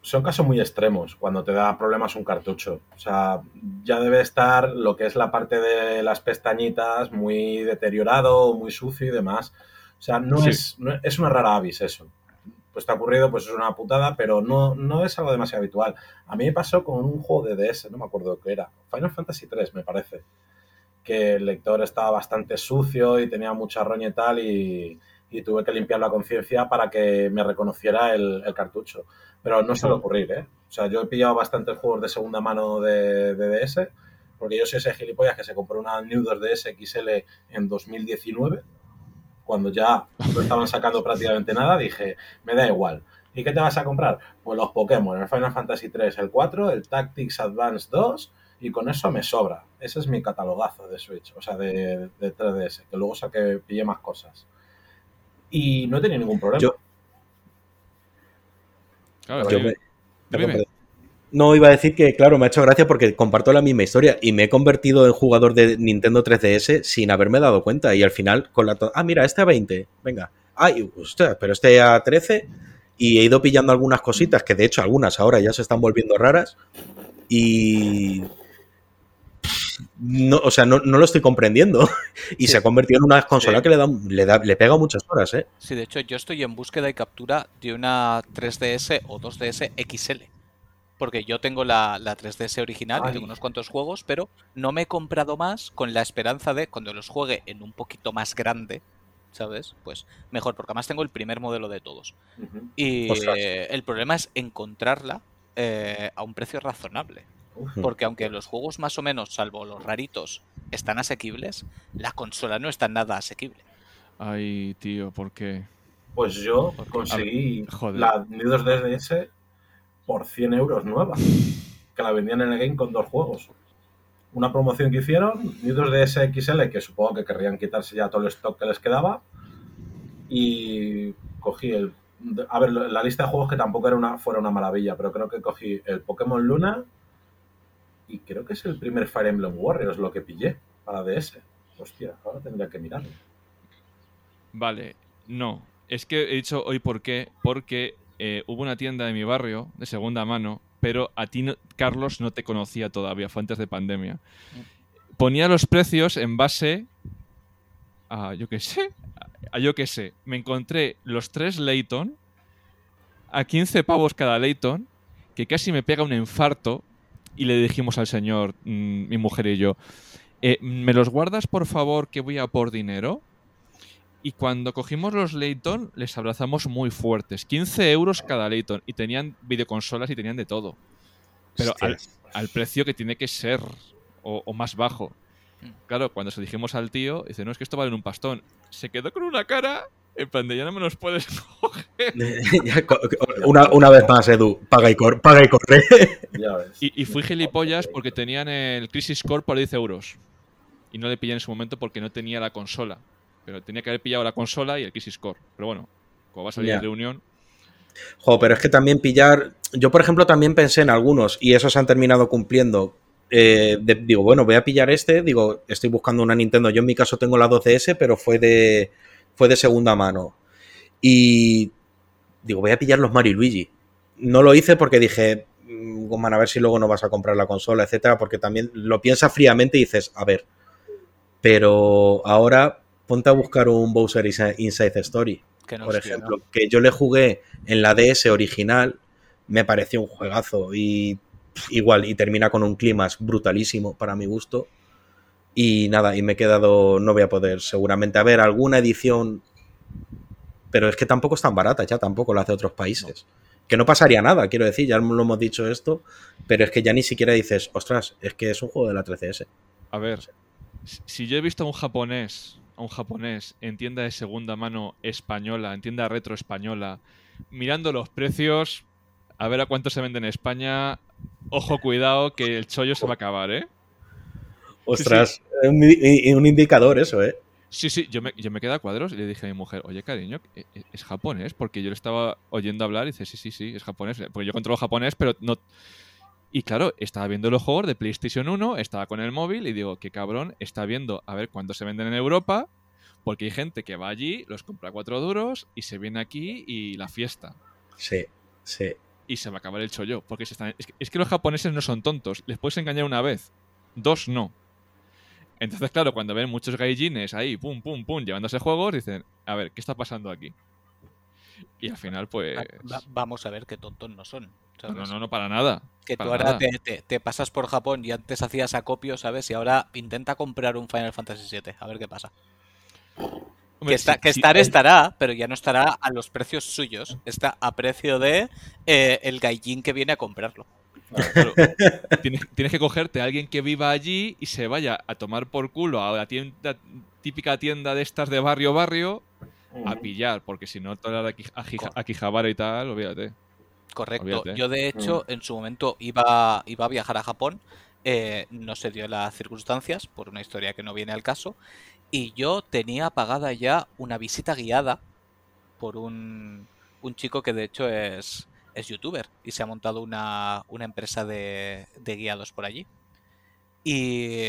son casos muy extremos cuando te da problemas un cartucho. O sea, ya debe estar lo que es la parte de las pestañitas muy deteriorado, muy sucio y demás. O sea, no, Sí. es, no- es una rara avis eso. Pues te ha ocurrido, pues es una putada, pero no, no es algo demasiado habitual. A mí me pasó con un juego de DS, no me acuerdo qué era. Final Fantasy 3, me parece. Que el lector estaba bastante sucio y tenía mucha roña y tal, y, y tuve que limpiar la conciencia para que me reconociera el, el cartucho. Pero no suele ocurrir, ¿eh? O sea, yo he pillado bastantes juegos de segunda mano de, de DS, porque yo soy ese gilipollas que se compró una New 2DS XL en 2019, cuando ya no estaban sacando prácticamente nada, dije, me da igual. ¿Y qué te vas a comprar? Pues los Pokémon, el Final Fantasy 3, el 4, el Tactics Advance 2, y con eso me sobra. Ese es mi catalogazo de Switch, o sea, de, de 3DS, que luego saqué, pillé más cosas. Y no he tenido ningún problema. Yo- Claro, yo me-. No, iba a decir que, claro, me ha hecho gracia porque comparto la misma historia y me he convertido en jugador de Nintendo 3DS sin haberme dado cuenta. Y al final, con la. Ah, mira, este a 20. Venga. Ay, ostras, pero este a 13. Y he ido pillando algunas cositas que, de hecho, algunas ahora ya se están volviendo raras. Y. No, o sea, no, no lo estoy comprendiendo. Y Sí. se ha convertido en una consola Sí. que le, da, le, da- le pega muchas horas, ¿eh? Sí, de hecho, yo estoy en búsqueda y captura de una 3DS o 2DS XL. Porque yo tengo la, la 3DS original y tengo unos cuantos juegos, pero no me he comprado más con la esperanza de cuando los juegue en un poquito más grande, ¿sabes? Pues mejor, porque además tengo el primer modelo de todos. Y eh, el problema es encontrarla eh, a un precio razonable. Porque aunque los juegos más o menos, salvo los raritos, están asequibles, la consola no está nada asequible. Ay, tío, ¿por qué? Pues yo conseguí la New 2DS por 100 euros nueva, que la vendían en el game con dos juegos. Una promoción que hicieron, New 2DS XL, que supongo que querrían quitarse ya todo el stock que les quedaba, y cogí el... A ver, la lista de juegos que tampoco era una, fuera una maravilla, pero creo que cogí el Pokémon Luna y creo que es el primer Fire Emblem Warriors lo que pillé para DS. Hostia, ahora tendría que mirarlo. Vale, no. Es que he dicho hoy por qué. Porque eh, hubo una tienda de mi barrio, de segunda mano, pero a ti, Carlos, no te conocía todavía, fue antes de pandemia. Ponía los precios en base a, yo qué sé, a yo qué sé. Me encontré los tres Layton a 15 pavos cada Layton, que casi me pega un infarto, y le dijimos al señor, mm, mi mujer y yo, "Eh, ¿me los guardas por favor que voy a por dinero? Y cuando cogimos los Layton, les abrazamos muy fuertes. 15 euros cada Layton. Y tenían videoconsolas y tenían de todo. Pero al, precio que tiene que ser. O, o más bajo. Mm. Claro, cuando se dijimos al tío, dice, no, es que esto vale un pastón. Se quedó con una cara. En plan de, ya no me los puedes coger. Una, una vez más, Edu, paga y, cor- paga y corre. Ya ves. Y, y fui gilipollas porque tenían el Crisis Core por 10 euros. Y no le pillé en su momento porque no tenía la consola. Pero tenía que haber pillado la consola y el Crisis Core. Pero bueno, como va a salir de reunión. Jo, pero es que también pillar. Yo, por ejemplo, también pensé en algunos y esos han terminado cumpliendo. Eh, de- digo, bueno, voy a pillar este. Digo, estoy buscando una Nintendo. Yo en mi caso tengo la 2DS, pero fue de, fue de segunda mano. Y digo, voy a pillar los Mario y Luigi. No lo hice porque dije, "Mm, Goman, a ver si luego no vas a comprar la consola, etcétera, porque también lo piensas fríamente y dices, a ver. Pero ahora ponte a buscar un Bowser Insi- Inside Story Que no por ejemplo, que yo le jugué en la DS original, me pareció un juegazo y igual, y termina con un clima brutalísimo para mi gusto. Y nada, y me he quedado, no voy a poder seguramente a ver alguna edición, pero es que tampoco es tan barata, ya tampoco la hace otros países. Que no pasaría nada, quiero decir, ya lo hemos dicho esto, pero es que ya ni siquiera dices, ostras, es que es un juego de la 3DS. A ver, si- si yo he visto a un japonés a un japonés en tienda de segunda mano española, en tienda retro española, mirando los precios, a ver a cuánto se vende en España, ojo, cuidado, que el chollo se va a acabar, ¿eh? Ostras, es un, i- un indicador eso, ¿eh? Sí, sí, yo me, yo me quedé a cuadros y le dije a mi mujer, oye, cariño, ¿e- e- ¿es japonés? Porque yo le estaba oyendo hablar y dice, sí, sí, sí, es japonés. Porque yo controlo japonés, pero no... Y claro, estaba viendo los juegos de PlayStation 1, estaba con el móvil y digo, qué cabrón, está viendo a ver cuánto se venden en Europa, porque hay gente que va allí, los compra cuatro duros y se viene aquí y la fiesta. Sí, sí. Y se va a acabar el chollo. Porque se están... es, que, es que los japoneses no son tontos, les puedes engañar una vez, dos no. Entonces, claro, cuando ven muchos gaijines ahí, pum, pum, pum, llevándose juegos, dicen, a ver, ¿qué está pasando aquí? Y al final, pues... Va- vamos a ver qué tontos no son. No, ¿sabes? no, no, para nada. Que tú ahora nada. te, te- te pasas por Japón y antes hacías acopio, ¿sabes? Y ahora intenta comprar un Final Fantasy VII, a ver qué pasa. Hombre, que está, que estar estará, pero ya no estará a los precios suyos. Está a precio de eh, el gaijin que viene a comprarlo. Claro, tienes, tienes que cogerte a alguien que viva allí y se vaya a tomar por culo a la tienda, típica tienda de estas de barrio barrio a pillar, porque si no, toda la Akihabara y tal, olvídate. Correcto. Olvídate. Yo, de hecho, en su momento iba, iba a viajar a Japón. eh, no se dio las circunstancias, por una historia que no viene al caso. Y yo tenía pagada ya una visita guiada por un, un chico que de hecho es, es youtuber y se ha montado una, una empresa de, de guiados por allí. Y,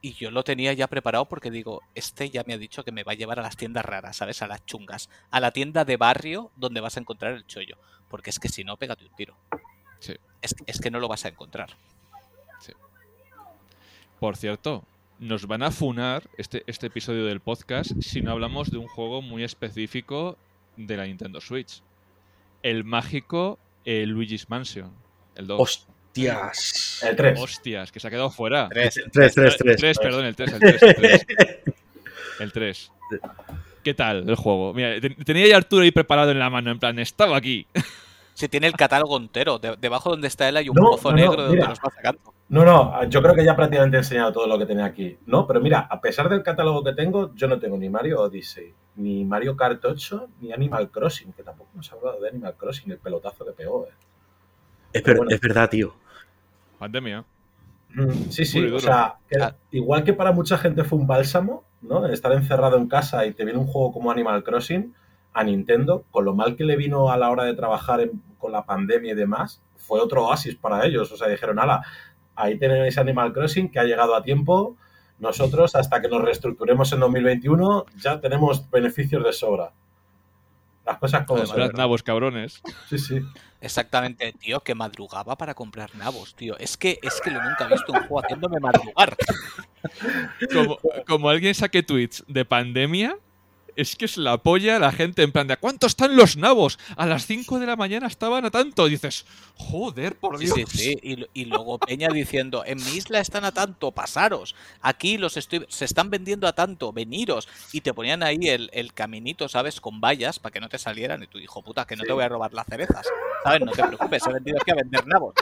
y yo lo tenía ya preparado porque digo, este ya me ha dicho que me va a llevar a las tiendas raras, ¿sabes? A las chungas. A la tienda de barrio donde vas a encontrar el chollo. Porque es que si no, pégate un tiro. Sí. Es, es que no lo vas a encontrar. Por cierto, nos van a funar este, este episodio del podcast si no hablamos de un juego muy específico de la Nintendo Switch. El mágico eh, Luigi's Mansion. El 2. Hostias. El 3. Hostias, que se ha quedado fuera. Tres. 3, 3, El 3. perdón, el 3, el 3, el 3. El 3. ¿Qué tal el juego? Mira, te- tenía ya Arturo ahí preparado en la mano, en plan, estaba aquí. Si tiene el catálogo entero. de- debajo donde está él hay un No, pozo no, no, negro de donde los va sacando. No, no, yo creo que ya prácticamente he enseñado todo lo que tenía aquí. No, pero mira, a pesar del catálogo que tengo, yo no tengo ni Mario Odyssey, ni Mario Kart 8, ni Animal Crossing, que tampoco hemos hablado de Animal Crossing, el pelotazo que pegó. eh. Es, ver- Bueno. es verdad, tío. Pandemia. Mm, Sí, sí, o sea, que Ah. igual que para mucha gente fue un bálsamo, ¿no? Estar encerrado en casa y te viene un juego como Animal Crossing, a Nintendo, con lo mal que le vino a la hora de trabajar en- con la pandemia y demás, fue otro oasis para ellos. O sea, dijeron, ala, ahí tenéis Animal Crossing que ha llegado a tiempo. Nosotros, hasta que nos reestructuremos en 2021, ya tenemos beneficios de sobra. Las cosas como son. Nabos, cabrones. Sí, sí. Exactamente, tío, que madrugaba para comprar nabos, tío. Es que, es que lo nunca he visto un juego haciéndome madrugar. Como, como alguien saque tweets de pandemia, es que es la polla la gente en plan de ¿a cuánto están los nabos? A las 5 de la mañana estaban a tanto. Y dices, joder, por Sí, Dios. sí, sí. Y, y luego Peña diciendo, en mi isla están a tanto, pasaros. Aquí los estoy, se están vendiendo a tanto, veniros. Y te ponían ahí el, el caminito, ¿sabes? Con vallas para que no te salieran. Y tú, hijo puta, que no te voy a robar las cerezas. ¿Sabes? No te preocupes, he venido aquí a vender nabos.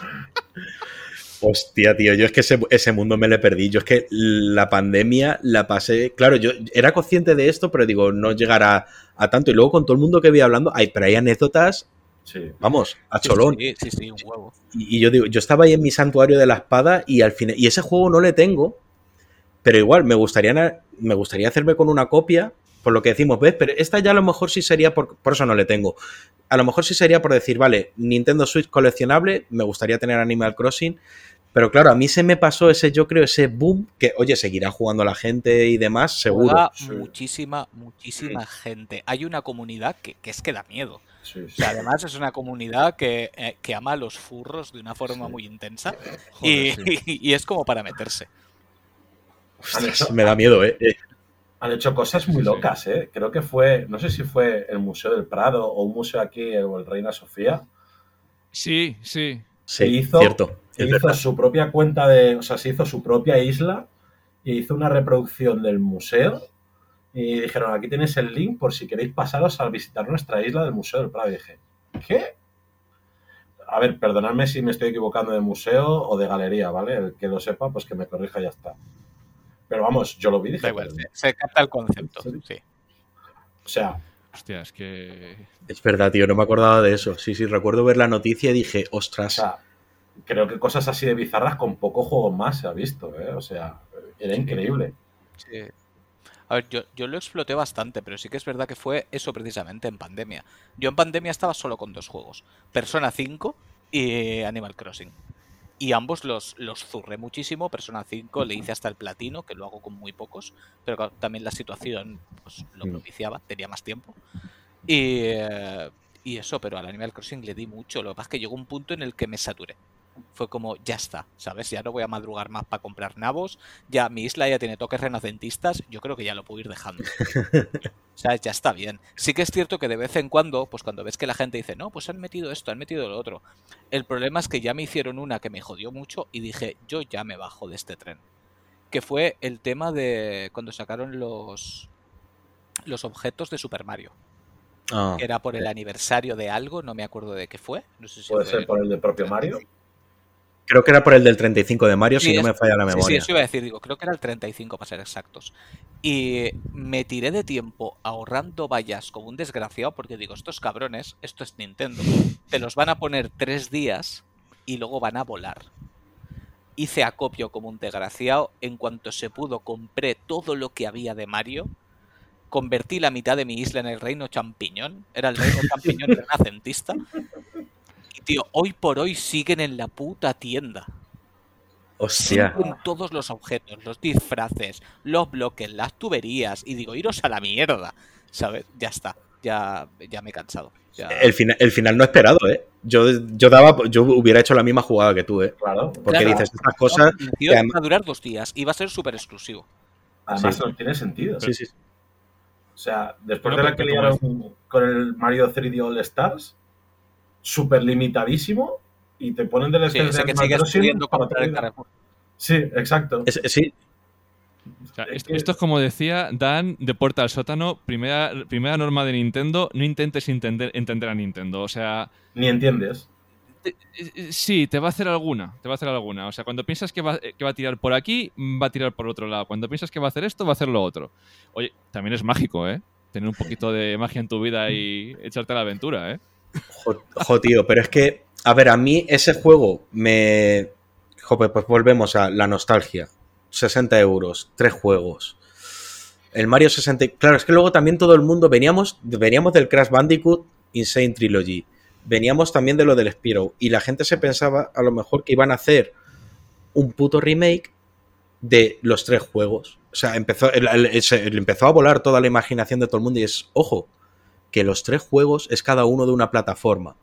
Hostia, tío, yo es que ese, ese mundo me le perdí. Yo es que la pandemia la pasé. Claro, yo era consciente de esto, pero digo, no llegará a tanto. Y luego con todo el mundo que vi hablando, hay, pero hay anécdotas, sí. vamos, a Sí, cholón. Sí, sí, sí, un huevo. Y, y yo digo, yo estaba ahí en mi santuario de la espada y al final. Y ese juego no le tengo, pero igual me gustaría, me gustaría hacerme con una copia, por lo que decimos, ¿ves? Pero esta ya a lo mejor sí sería, por, por eso no le tengo. A lo mejor sí sería por decir, vale, Nintendo Switch coleccionable, me gustaría tener Animal Crossing. Pero claro, a mí se me pasó ese, yo creo, ese boom que, oye, seguirá jugando la gente y demás, seguro. Juega Sí. muchísima, muchísima gente. Hay una comunidad que, que es que da miedo. sí, O sí. sea, además es una comunidad que, eh, que ama a los furros de una forma Sí. muy intensa. Joder, y, sí. y es como para meterse. Ostras, me da miedo, ¿eh? Eh, Han hecho cosas muy Sí, sí. locas, ¿eh? Creo que fue, no sé si fue el Museo del Prado o un museo aquí, o el Reina Sofía, Sí, sí. Sí, hizo- cierto. es hizo su propia cuenta de, o sea, se hizo su propia isla y hizo una reproducción del museo y dijeron, aquí tenéis el link por si queréis pasaros a visitar nuestra isla del Museo del Prado. Y dije, ¿qué? A ver, perdonadme si me estoy equivocando de museo o de galería, ¿vale? El que lo sepa, pues que me corrija y ya está. Pero vamos, yo lo vi dije, Da igual, pero- se, se capta el concepto. Sí. o sea, Hostia, es que. Es verdad, tío, no me acordaba de eso. Sí, sí, recuerdo ver la noticia y dije, o ostras. sea, creo que cosas así de bizarras con pocos juegos más se ha visto, ¿eh? O sea, era increíble. Sí. A ver, yo, yo lo exploté bastante, pero sí que es verdad que fue eso precisamente en pandemia. Yo en pandemia estaba solo con dos juegos, Persona 5 y Animal Crossing. Y ambos los, los zurré muchísimo. Persona 5 le hice hasta el platino, que lo hago con muy pocos, pero también la situación pues, lo Mm. propiciaba, tenía más tiempo. Y, eh, y eso, pero al Animal Crossing le di mucho. Lo que pasa es que llegó un punto en el que me saturé. Fue como, ya está, ¿sabes? Ya no voy a madrugar más para comprar nabos. Ya mi isla ya tiene toques renacentistas. Yo creo que ya lo puedo ir dejando. O sea, ya está bien. Sí que es cierto que de vez en cuando, pues cuando ves que la gente dice, no, pues han metido esto, han metido lo otro. El problema es que ya me hicieron una que me jodió mucho y dije, yo ya me bajo de este tren. Que fue el tema de cuando sacaron los, los objetos de Super Mario. Ah, era por el aniversario de algo, no me acuerdo de qué fue. No sé si Puede fue- ser por el del propio Mario. Creo que era por el del 35 de Mario, Sí, si no me falla la Sí, sí, memoria. eso iba a decir, digo, creo que era el 35 para ser exactos. Y me tiré de tiempo ahorrando vallas como un desgraciado porque digo, estos cabrones, esto es Nintendo, te los van a poner tres días y luego van a volar. Hice acopio como un desgraciado, en cuanto se pudo compré todo lo que había de Mario, convertí la mitad de mi isla en el reino champiñón, era el reino champiñón renacentista. Y tío, hoy por hoy siguen en la puta tienda. Hostia. Siguen todos los objetos, los disfraces, los bloques, las tuberías. Y digo, iros a la mierda. ¿Sabes? Ya está. Ya, ya me he cansado. Ya- El, final, el final no esperado, ¿eh? Yo, yo daba, yo hubiera hecho la misma jugada que tú, ¿eh? Claro. Porque Claro. dices estas cosas. No, tío, que iba a durar dos días. Iba a ser súper exclusivo. Además, Sí. no tiene sentido. Sí, sí. O sea, después No, de la que liaron con el Mario 3D All Stars, súper limitadísimo, y te ponen del Sí, de que sigues pudiendo para comprar el. Carrefour. Sí, exacto. Es- sí, O sea, Es esto, que- esto es como decía Dan de Puerta al Sótano, primera, primera norma de Nintendo, no intentes entender, entender a Nintendo. O sea, Ni entiendes. eh, eh, sí, te va a hacer alguna, te va a hacer alguna. O sea, cuando piensas que va, eh, que va a tirar por aquí, va a tirar por otro lado. Cuando piensas que va a hacer esto, va a hacer lo otro. Oye, también es mágico, ¿eh? Tener un poquito de magia en tu vida y echarte a la aventura, ¿eh? Jo, pero es que, a ver, a mí ese juego me... Jope, pues volvemos a la nostalgia. 60 euros, tres juegos. El Mario 60... Claro, es que luego también todo el mundo... Veníamos, veníamos del Crash Bandicoot Insane Trilogy. Veníamos también de lo del Spiro. Y la gente se pensaba a lo mejor que iban a hacer un puto remake de los tres juegos. O sea, empezó, el- empezó a volar toda la imaginación de todo el mundo y es, ojo, que los tres juegos es cada uno de una plataforma.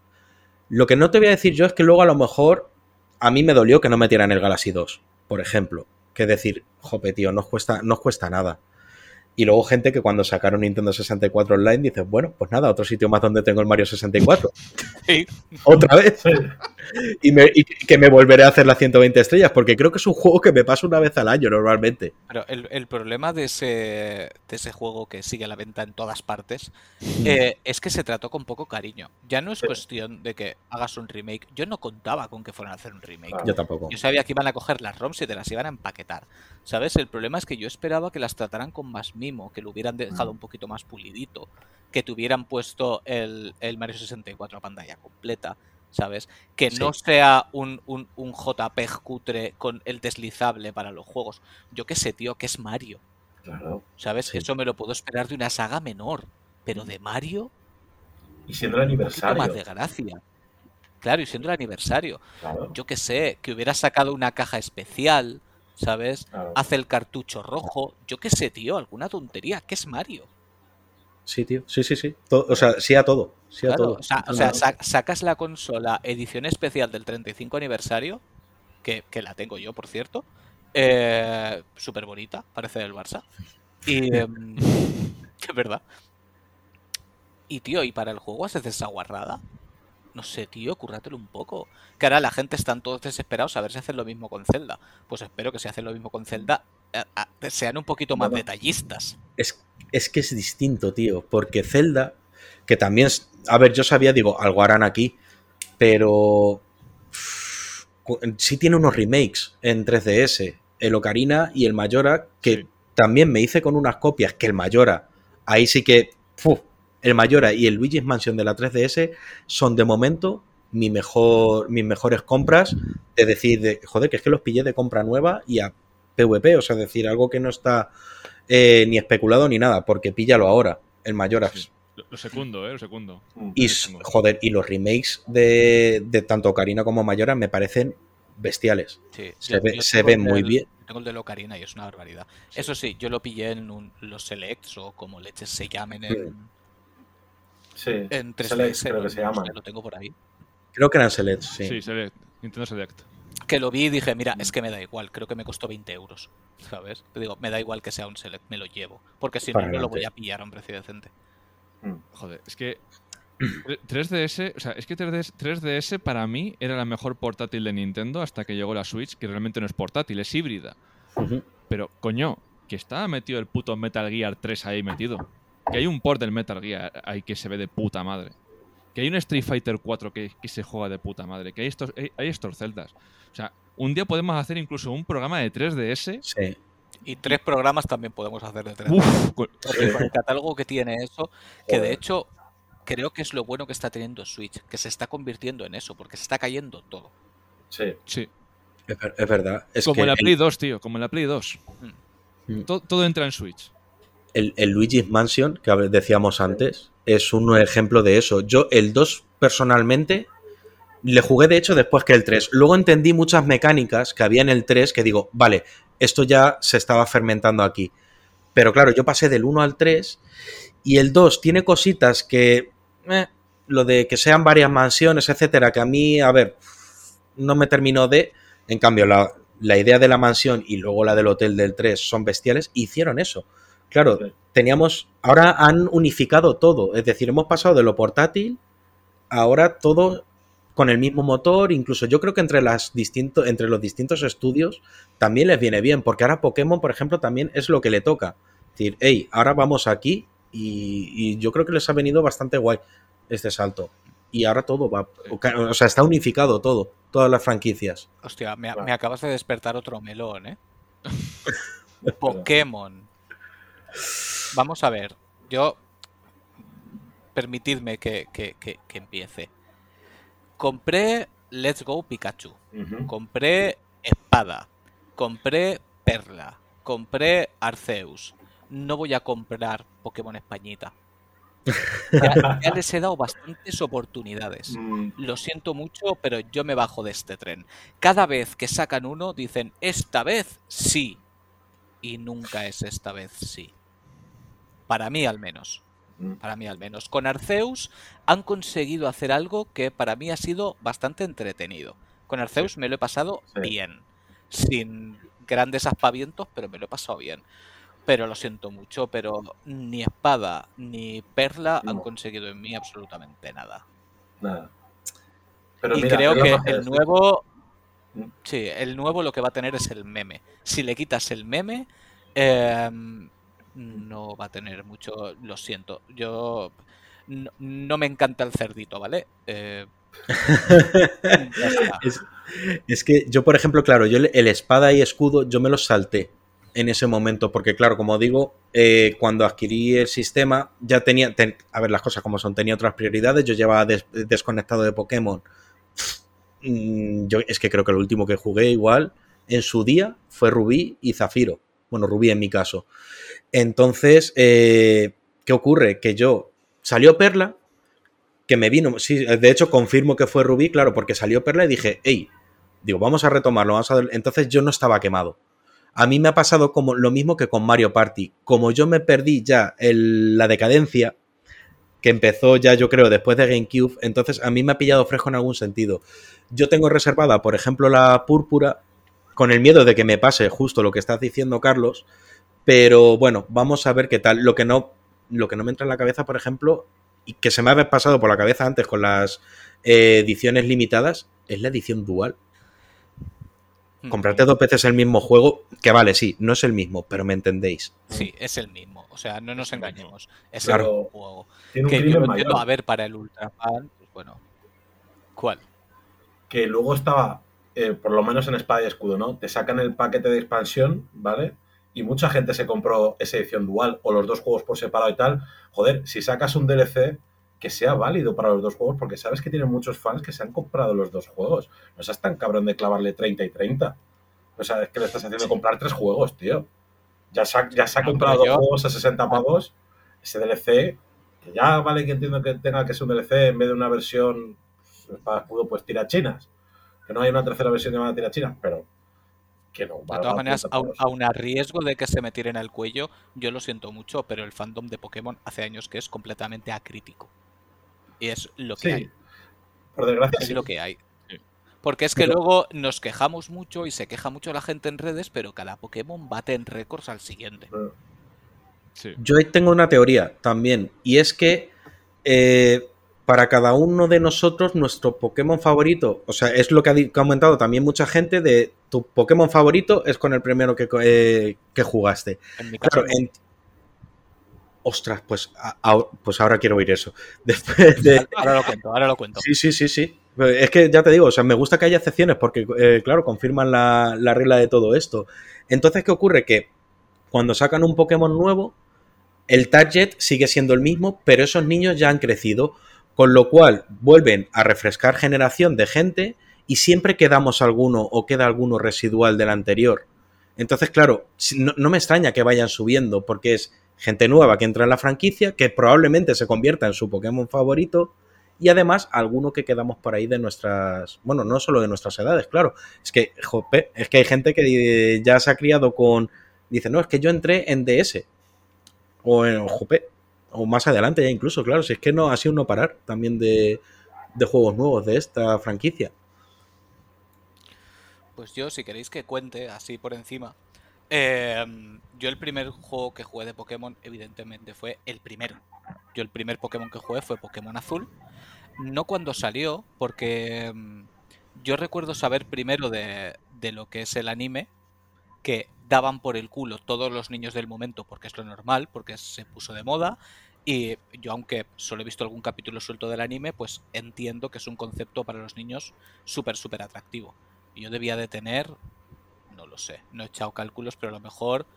Lo que no te voy a decir yo es que luego a lo mejor a mí me dolió que no metieran el Galaxy 2, por ejemplo. Que decir, jope, tío, no os cuesta, no os cuesta nada. Y luego gente que cuando sacaron Nintendo 64 Online dices, bueno, pues nada, otro sitio más donde tengo el Mario 64. Sí. Otra vez. Sí. Y, me- y que me volveré a hacer las 120 estrellas, porque creo que es un juego que me pasa una vez al año normalmente. Pero el, el problema de ese, de ese juego que sigue a la venta en todas partes eh, es que se trató con poco cariño. Ya no es Sí. cuestión de que hagas un remake. Yo no contaba con que fueran a hacer un remake. Yo tampoco. Yo sabía que iban a coger las ROMs y te las iban a empaquetar. ¿Sabes? El problema es que yo esperaba que las trataran con más mimo, que lo hubieran dejado un poquito más pulidito, que te hubieran puesto el, el Mario 64 a pantalla completa. ¿Sabes? Que no sea un, un, un JPEG cutre con el deslizable para los juegos. Yo qué sé, tío, que es Mario. Claro. ¿Sabes? Sí. Eso me lo puedo esperar de una saga menor. Pero de Mario, Y siendo el aniversario. más de gracia. Claro, y siendo el aniversario. Claro. Yo qué sé, que hubiera sacado una caja especial, ¿sabes? claro. Hace el cartucho rojo. Yo qué sé, tío, alguna tontería. ¿Qué es Mario? Sí, tío. Sí, sí, sí. To- o sea, sí a todo. Sí a Claro, todo. o sea, o sea, sa- sacas la consola edición especial del 35 aniversario, que, que la tengo yo, por cierto. Eh, Súper bonita, parece del Barça. Y. em, es verdad. Y tío, ¿y para el juego haces esa guarrada? No sé, tío, currátelo un poco. Que ahora la gente están todos desesperados a ver si hacen lo mismo con Zelda. Pues espero que si hacen lo mismo con Zelda, eh, sean un poquito más Bueno. detallistas. Es, es que es distinto, tío. Porque Zelda, que también. es- A ver, yo sabía, digo, algo harán aquí. Pero. Sí tiene unos remakes en 3DS. el Ocarina y el Mayora, que Sí. también me hice con unas copias que el Mayora, ahí sí que. El Mayora y el Luigi's Mansion de la 3DS son de momento mi mejor, mis mejores compras, de decir, de, joder, que es que los pillé de compra nueva y a PvP, o sea, decir, algo que no está eh, ni especulado ni nada, porque píllalo ahora, el Mayora. Sí. Lo, secundo, ¿eh? Lo secundo. Mm. Y, joder, y los remakes de, de tanto Ocarina como Mayora me parecen bestiales. Sí, Se ve- se ve tengo el muy bien. Tengo el de Ocarina y es una barbaridad. Eso sí, yo lo pillé en un- los Selects o como leches se llamen en, Sí, en 3DS. Selects creo que se sé, lo tengo por ahí. Creo que eran selects, sí. Sí, Select. Nintendo Select. Que lo vi y dije, mira, es que me da igual, creo que me costó 20 euros. ¿Sabes? Te digo, me da igual que sea un Select, me lo llevo. Porque si no, Para no lo voy a pillar a un precio decente. Mm. Joder, es que 3DS, o sea, es que 3DS, 3DS para mí era la mejor portátil de Nintendo hasta que llegó la Switch, que realmente no es portátil, es híbrida. Pero, coño, que estaba metido el puto Metal Gear 3 ahí metido. Que hay un port del Metal Gear ahí que se ve de puta madre. Que hay un Street Fighter 4 que, que se juega de puta madre. Que hay estos, hay, hay estos celdas. O sea, un día podemos hacer incluso un programa de 3DS. Sí. Y tres programas también podemos hacer de 3 Uf, con- Porque con el catálogo que tiene eso, que de hecho creo que es lo bueno que está teniendo Switch, que se está convirtiendo en eso, porque se está cayendo todo. Sí. sí. Es, es verdad. Es como que en la el- Play 2, tío. Como en la Play 2. Mm. To- todo entra en Switch. El, Luigi's Mansion, que decíamos antes, es un ejemplo de eso. Yo, el 2, personalmente, le jugué de hecho después que el 3. Luego entendí muchas mecánicas que había en el 3 que digo, vale, esto ya se estaba fermentando aquí. Pero claro, yo pasé del 1 al 3 y el 2 tiene cositas que. eh, lo de que sean varias mansiones, etcétera, que a mí, a ver, no me terminó de. En cambio, la, la idea de la mansión y luego la del hotel del 3 son bestiales. Hicieron eso. Claro, teníamos. Ahora han unificado todo. Es decir, hemos pasado de lo portátil. Ahora todo con el mismo motor. Incluso yo creo que entre, las distinto, entre los distintos estudios también les viene bien. Porque ahora Pokémon, por ejemplo, también es lo que le toca. Es decir, hey, ahora vamos aquí. Y, y yo creo que les ha venido bastante guay este salto. Y ahora todo va. O sea, está unificado todo. Todas las franquicias. Hostia, me acabas de despertar otro melón, ¿eh? Pokémon. Vamos a ver, yo... Permitidme que, que- que- que empiece. Compré Let's Go Pikachu. Compré Espada. Compré Perla. Compré Arceus. No voy a comprar Pokémon Españita. Ya, ya les he dado bastantes oportunidades. Mm, Lo siento mucho, pero yo me bajo de este tren. Cada vez que sacan uno, dicen, esta vez sí. Y nunca es esta vez sí. Para mí al menos. mm. Para mí al menos. Con Arceus han conseguido hacer algo que para mí ha sido bastante entretenido. Con Arceus me lo he pasado Sí. bien. Sin grandes aspavientos, pero me lo he pasado bien. Pero lo siento mucho, pero ni Espada ni Perla han conseguido en mí absolutamente nada. Nada. Pero y mira, creo ¿qué que el nuevo. Mm. Sí, el nuevo lo que va a tener es el meme. Si le quitas el meme, em, no va a tener mucho. Lo siento. Yo. No, no me encanta el cerdito, ¿vale? Eh. Es, es que yo, por ejemplo, claro, yo el, el espada y escudo, yo me los salté en ese momento, porque claro, como digo, eh, cuando adquirí el sistema, ya tenía, ten- a ver las cosas como son, tenía otras prioridades, yo llevaba des- desconectado de Pokémon. Mm, Yo es que creo que lo último que jugué igual en su día fue Rubí y Zafiro. Bueno, Rubí en mi caso. Entonces, eh, ¿qué ocurre? Que yo salió Perla, que me vino, sí, de hecho confirmo que fue Rubí, claro, porque salió Perla y dije, hey, digo, vamos a retomarlo, vamos a... Entonces yo no estaba quemado. A mí me ha pasado como lo mismo que con Mario Party. Como yo me perdí ya la decadencia, que empezó ya yo creo después de GameCube, entonces a mí me ha pillado fresco en algún sentido. Yo tengo reservada, por ejemplo, la púrpura, con el miedo de que me pase justo lo que estás diciendo, Carlos, pero bueno, vamos a ver qué tal. Lo que no, lo que no me entra en la cabeza, por ejemplo, y que se me había pasado por la cabeza antes con las eh, ediciones limitadas, es la edición dual. Comprarte dos veces el mismo juego, que vale, sí, no es el mismo, pero me entendéis. Sí, es el mismo. O sea, no nos engañemos. Es Claro. el mismo juego. Tiene un Que yo entiendo. A ver, para el Ultra fan, pues bueno. ¿Cuál? que luego estaba eh, por lo menos en Espada y Escudo, ¿no? Te sacan el paquete de expansión, ¿vale? Y mucha gente se compró esa edición dual o los dos juegos por separado y tal. Joder, si sacas un DLC que sea válido para los dos juegos, porque sabes que tienen muchos fans que se han comprado los dos juegos. No seas tan cabrón de clavarle 30 y 30. O sea, es que le estás haciendo comprar tres juegos, tío. Ya se ha, ya se ha comprado dos juegos a 60 pavos. Ese DLC, que ya vale que entiendo que tenga que ser un DLC en vez de una versión pues, para escudo, pues tirachinas. Que no hay una tercera versión llamada tirachinas, pero que no. De todas maneras, 30 aun, aun a riesgo de que se me tiren al cuello, yo lo siento mucho, pero el fandom de Pokémon hace años que es completamente acrítico. Y es lo que Sí, hay. por desgracia Es sí. lo que hay. Porque es que Pero- luego nos quejamos mucho y se queja mucho la gente en redes, pero cada Pokémon bate en récords al siguiente. Sí. Yo ahí tengo una teoría también, y es que eh, para cada uno de nosotros, nuestro Pokémon favorito, o sea, es lo que ha di- comentado también mucha gente, de tu Pokémon favorito es con el primero que, eh, que jugaste. En mi caso, Claro, en- Ostras, pues, a- a- pues ahora quiero oír eso. Después de... ahora lo cuento, ahora lo cuento. Sí, sí, sí, sí. Es que ya te digo, o sea, me gusta que haya excepciones porque, eh, claro, confirman la, la regla de todo esto. Entonces, ¿qué ocurre? Que cuando sacan un Pokémon nuevo, el target sigue siendo el mismo, pero esos niños ya han crecido, con lo cual vuelven a refrescar generación de gente y siempre quedamos alguno o queda alguno residual del anterior. Entonces, claro, no, me extraña que vayan subiendo porque es gente nueva que entra en la franquicia, que probablemente se convierta en su Pokémon favorito y además alguno que quedamos por ahí de nuestras, bueno, no solo de nuestras edades, claro, es que, es que hay gente que ya se ha criado con, dice, no, es que yo entré en DS o en jope, o más adelante ya incluso, claro, si es que no ha sido no parar también de, de juegos nuevos de esta franquicia. Pues yo, si queréis que cuente así por encima, eh, yo el primer juego que jugué de Pokémon, evidentemente, fue el primero. Yo el primer Pokémon que jugué fue Pokémon Azul. No cuando salió, porque mm, yo recuerdo saber primero de, de lo que es el anime, que daban por el culo todos los niños del momento, porque es lo normal, porque se puso de moda. Y yo, aunque solo he visto algún capítulo suelto del anime, pues entiendo que es un concepto para los niños súper, súper atractivo. Y Yo debía de tener, no lo sé, no he echado cálculos, pero a lo mejor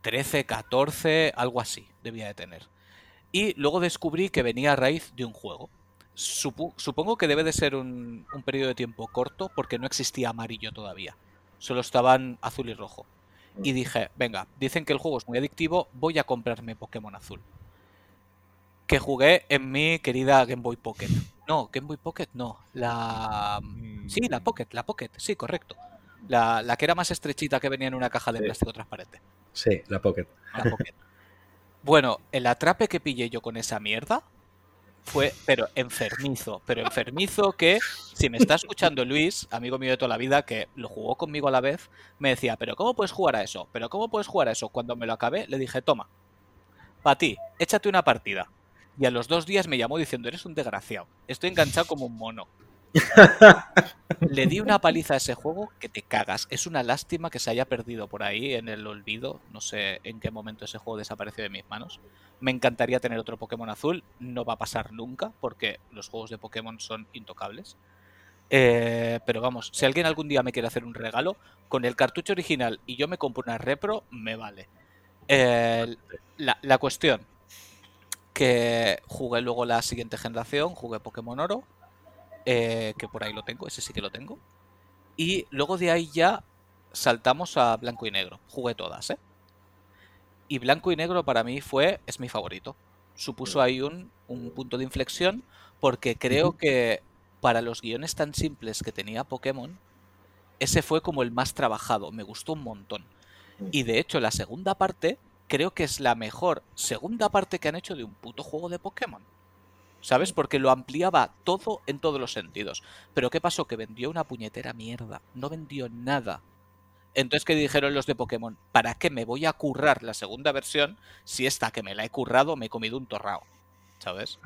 13, 14, algo así debía de tener. Y luego descubrí que venía a raíz de un juego. Supongo que debe de ser un, un periodo de tiempo corto porque no existía amarillo todavía. Solo estaban azul y rojo. Y dije, venga, dicen que el juego es muy adictivo, voy a comprarme Pokémon azul. Que jugué en mi querida Game Boy Pocket. No, Game Boy Pocket no. La... Sí, la Pocket, la Pocket, sí, correcto. La, la que era más estrechita que venía en una caja de Sí. plástico transparente. Sí, la Pocket. La Pocket. Bueno, el atrape que pillé yo con esa mierda fue, pero enfermizo, pero enfermizo que, si me está escuchando Luis, amigo mío de toda la vida, que lo jugó conmigo a la vez, me decía, pero ¿cómo puedes jugar a eso? ¿Pero cómo puedes jugar a eso? Cuando me lo acabé, le dije, toma, para ti, échate una partida. Y a los dos días me llamó diciendo, eres un desgraciado, estoy enganchado como un mono. Le di una paliza a ese juego que te cagas. Es una lástima que se haya perdido por ahí en el olvido. No sé en qué momento ese juego desapareció de mis manos. Me encantaría tener otro Pokémon azul. No va a pasar nunca porque los juegos de Pokémon son intocables. Eh, pero vamos, si alguien algún día me quiere hacer un regalo, con el cartucho original y yo me compro una repro, me vale. Eh, la, la cuestión, que jugué luego la siguiente generación, jugué Pokémon Oro, eh, que por ahí lo tengo, ese sí que lo tengo. Y luego de ahí ya saltamos a blanco y negro. Jugué todas, ¿eh? Y blanco y negro para mí fue, es mi favorito. Supuso ahí un, un punto de inflexión porque creo que para los guiones tan simples que tenía Pokémon, ese fue como el más trabajado. Me gustó un montón. Y de hecho la segunda parte creo que es la mejor segunda parte que han hecho de un puto juego de Pokémon. ¿Sabes? Porque lo ampliaba todo en todos los sentidos. Pero ¿qué pasó? Que vendió una puñetera mierda. No vendió nada. Entonces, ¿qué dijeron los de Pokémon? ¿Para qué me voy a currar la segunda versión si esta que me la he currado me he comido un torrao? ¿Sabes?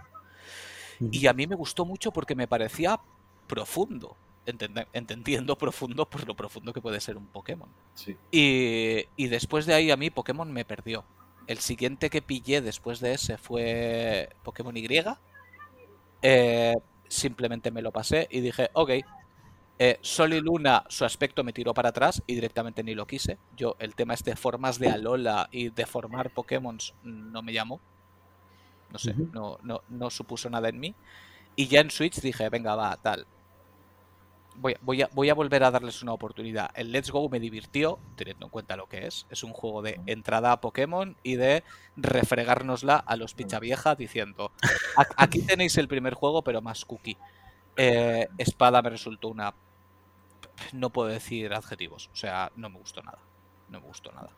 Y a mí me gustó mucho porque me parecía profundo. Entendiendo profundo por lo profundo que puede ser un Pokémon. Sí. Y, y después de ahí a mí Pokémon me perdió. El siguiente que pillé después de ese fue Pokémon Y. Eh, simplemente me lo pasé y dije, ok, Eh, Sol y Luna, su aspecto me tiró para atrás y directamente ni lo quise. Yo, el tema este de formas de Alola y de formar Pokémon no me llamó. No sé, no, no, no supuso nada en mí. Y ya en Switch dije, venga, va, tal. Voy, voy, a, voy a volver a darles una oportunidad. El Let's Go me divirtió, teniendo en cuenta lo que es. Es un juego de entrada a Pokémon y de refregárnosla a los picha vieja diciendo, "A- aquí tenéis el primer juego, pero más cookie. Eh, Espada me resultó una... No puedo decir adjetivos, o sea, no me gustó nada. No me gustó nada.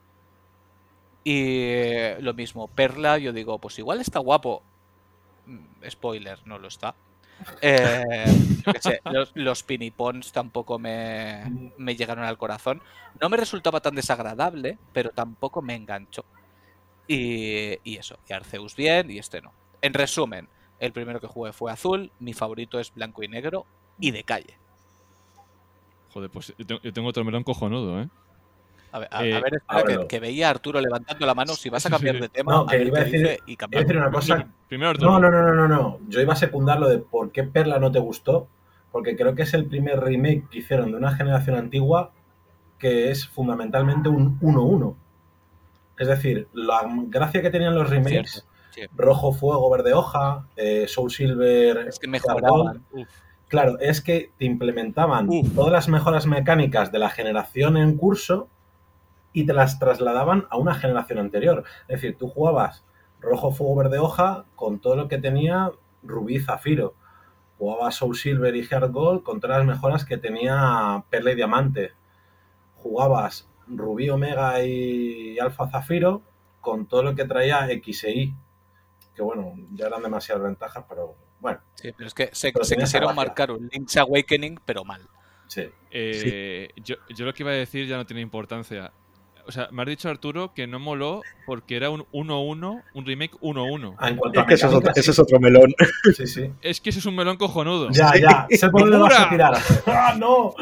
Y lo mismo, Perla, yo digo, pues igual está guapo. Mm, Spoiler, no lo está. Eh, yo qué sé, los, los pinipons tampoco me, me llegaron al corazón. No me resultaba tan desagradable, pero tampoco me enganchó. Y, y eso, y Arceus bien y este no. En resumen, el primero que jugué fue azul, mi favorito es blanco y negro y de calle. Joder, pues yo tengo, yo tengo otro melón cojonudo, ¿eh? A ver, a, Eh, a ver, espera, que, veía a Arturo levantando la mano. Si vas a cambiar sí. de tema, No, a que ver iba a qué decir- dice y Iba a cambiamos. decir una cosa. Primero Arturo. No, no, no, no, no, no. Yo iba a secundar lo de por qué Perla no te gustó, porque creo que es el primer remake que hicieron de una generación antigua que es fundamentalmente un 1-1. Es decir, la gracia que tenían los remakes, Cierto, sí. Rojo Fuego, Verde Hoja, eh, Soul Silver, Es que mejoraban. Claro, es que te implementaban Uf. todas las mejoras mecánicas de la generación en curso y te las trasladaban a una generación anterior. Es decir, tú jugabas rojo, fuego, verde, hoja con todo lo que tenía rubí, zafiro. Jugabas Soul Silver y Heart Gold con todas las mejoras que tenía perla y diamante. Jugabas rubí, omega y alfa, zafiro con todo lo que traía X e Y. Que bueno, ya eran demasiadas ventajas, pero bueno, Sí, pero es que se, se quisieron marcar un Link's Awakening, pero mal. sí. Eh, yo, yo lo que iba a decir ya no tiene importancia. O sea, me has dicho Arturo que no moló porque era un 1-1, un remake 1-1. Ah, en cuanto Es que ese es, otro, sí. es otro melón. Sí, sí. Es que ese es un melón cojonudo. Ya, ya. Sé por dónde vas a tirar. ¡Ah, no!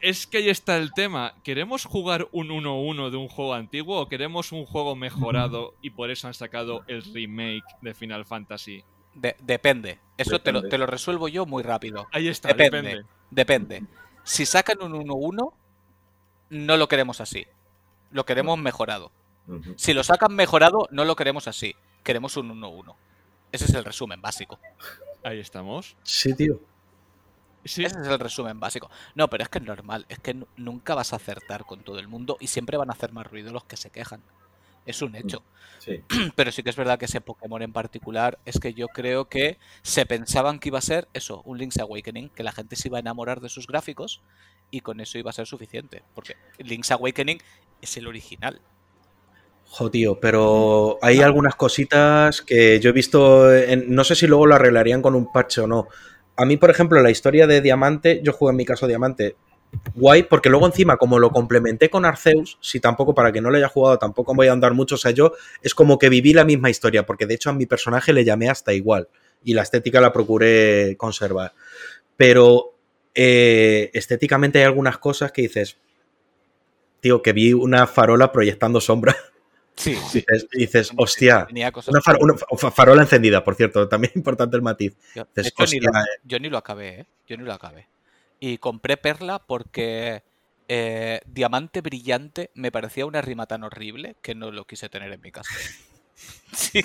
Es que ahí está el tema. ¿Queremos jugar un 1-1 de un juego antiguo o queremos un juego mejorado y por eso han sacado el remake de Final Fantasy? De- depende. Eso Te, lo, Depende. te lo resuelvo yo muy rápido. Ahí está, Depende. depende. Depende. Si sacan un 1-1, no lo queremos así. Lo queremos mejorado. Si lo sacan mejorado, no lo queremos así. Queremos un 1-1. Ese es el resumen básico. Ahí estamos. Sí, tío. Sí, Ese es el resumen básico. No, pero es que es normal. Es que nu- nunca vas a acertar con todo el mundo y siempre van a hacer más ruido los que se quejan. Es un hecho. Sí. Pero sí que es verdad que ese Pokémon en particular es que yo creo que se pensaban que iba a ser eso, un Link's Awakening, que la gente se iba a enamorar de sus gráficos y con eso iba a ser suficiente. Porque Link's Awakening es el original. Jo, tío, pero hay algunas cositas que yo he visto, en- no sé si luego lo arreglarían con un parche o no. A mí, por ejemplo, la historia de Diamante, yo jugué en mi caso Diamante, guay, porque luego encima, como lo complementé con Arceus, si tampoco, para que no lo haya jugado, tampoco voy a andar mucho, o sea, yo es como que viví la misma historia, porque de hecho a mi personaje le llamé hasta igual, y la estética la procuré conservar. Pero eh, estéticamente hay algunas cosas que dices, tío, que vi una farola proyectando sombra. Sí, sí. Dices, dices, hostia, una, far- una fa- farola encendida, por cierto, también importante el matiz. Yo, de Dices, hecho, ni lo, eh, yo ni lo acabé, ¿eh? Yo ni lo acabé. Y compré Perla porque eh, Diamante Brillante me parecía una rima tan horrible que no lo quise tener en mi casa. Sí,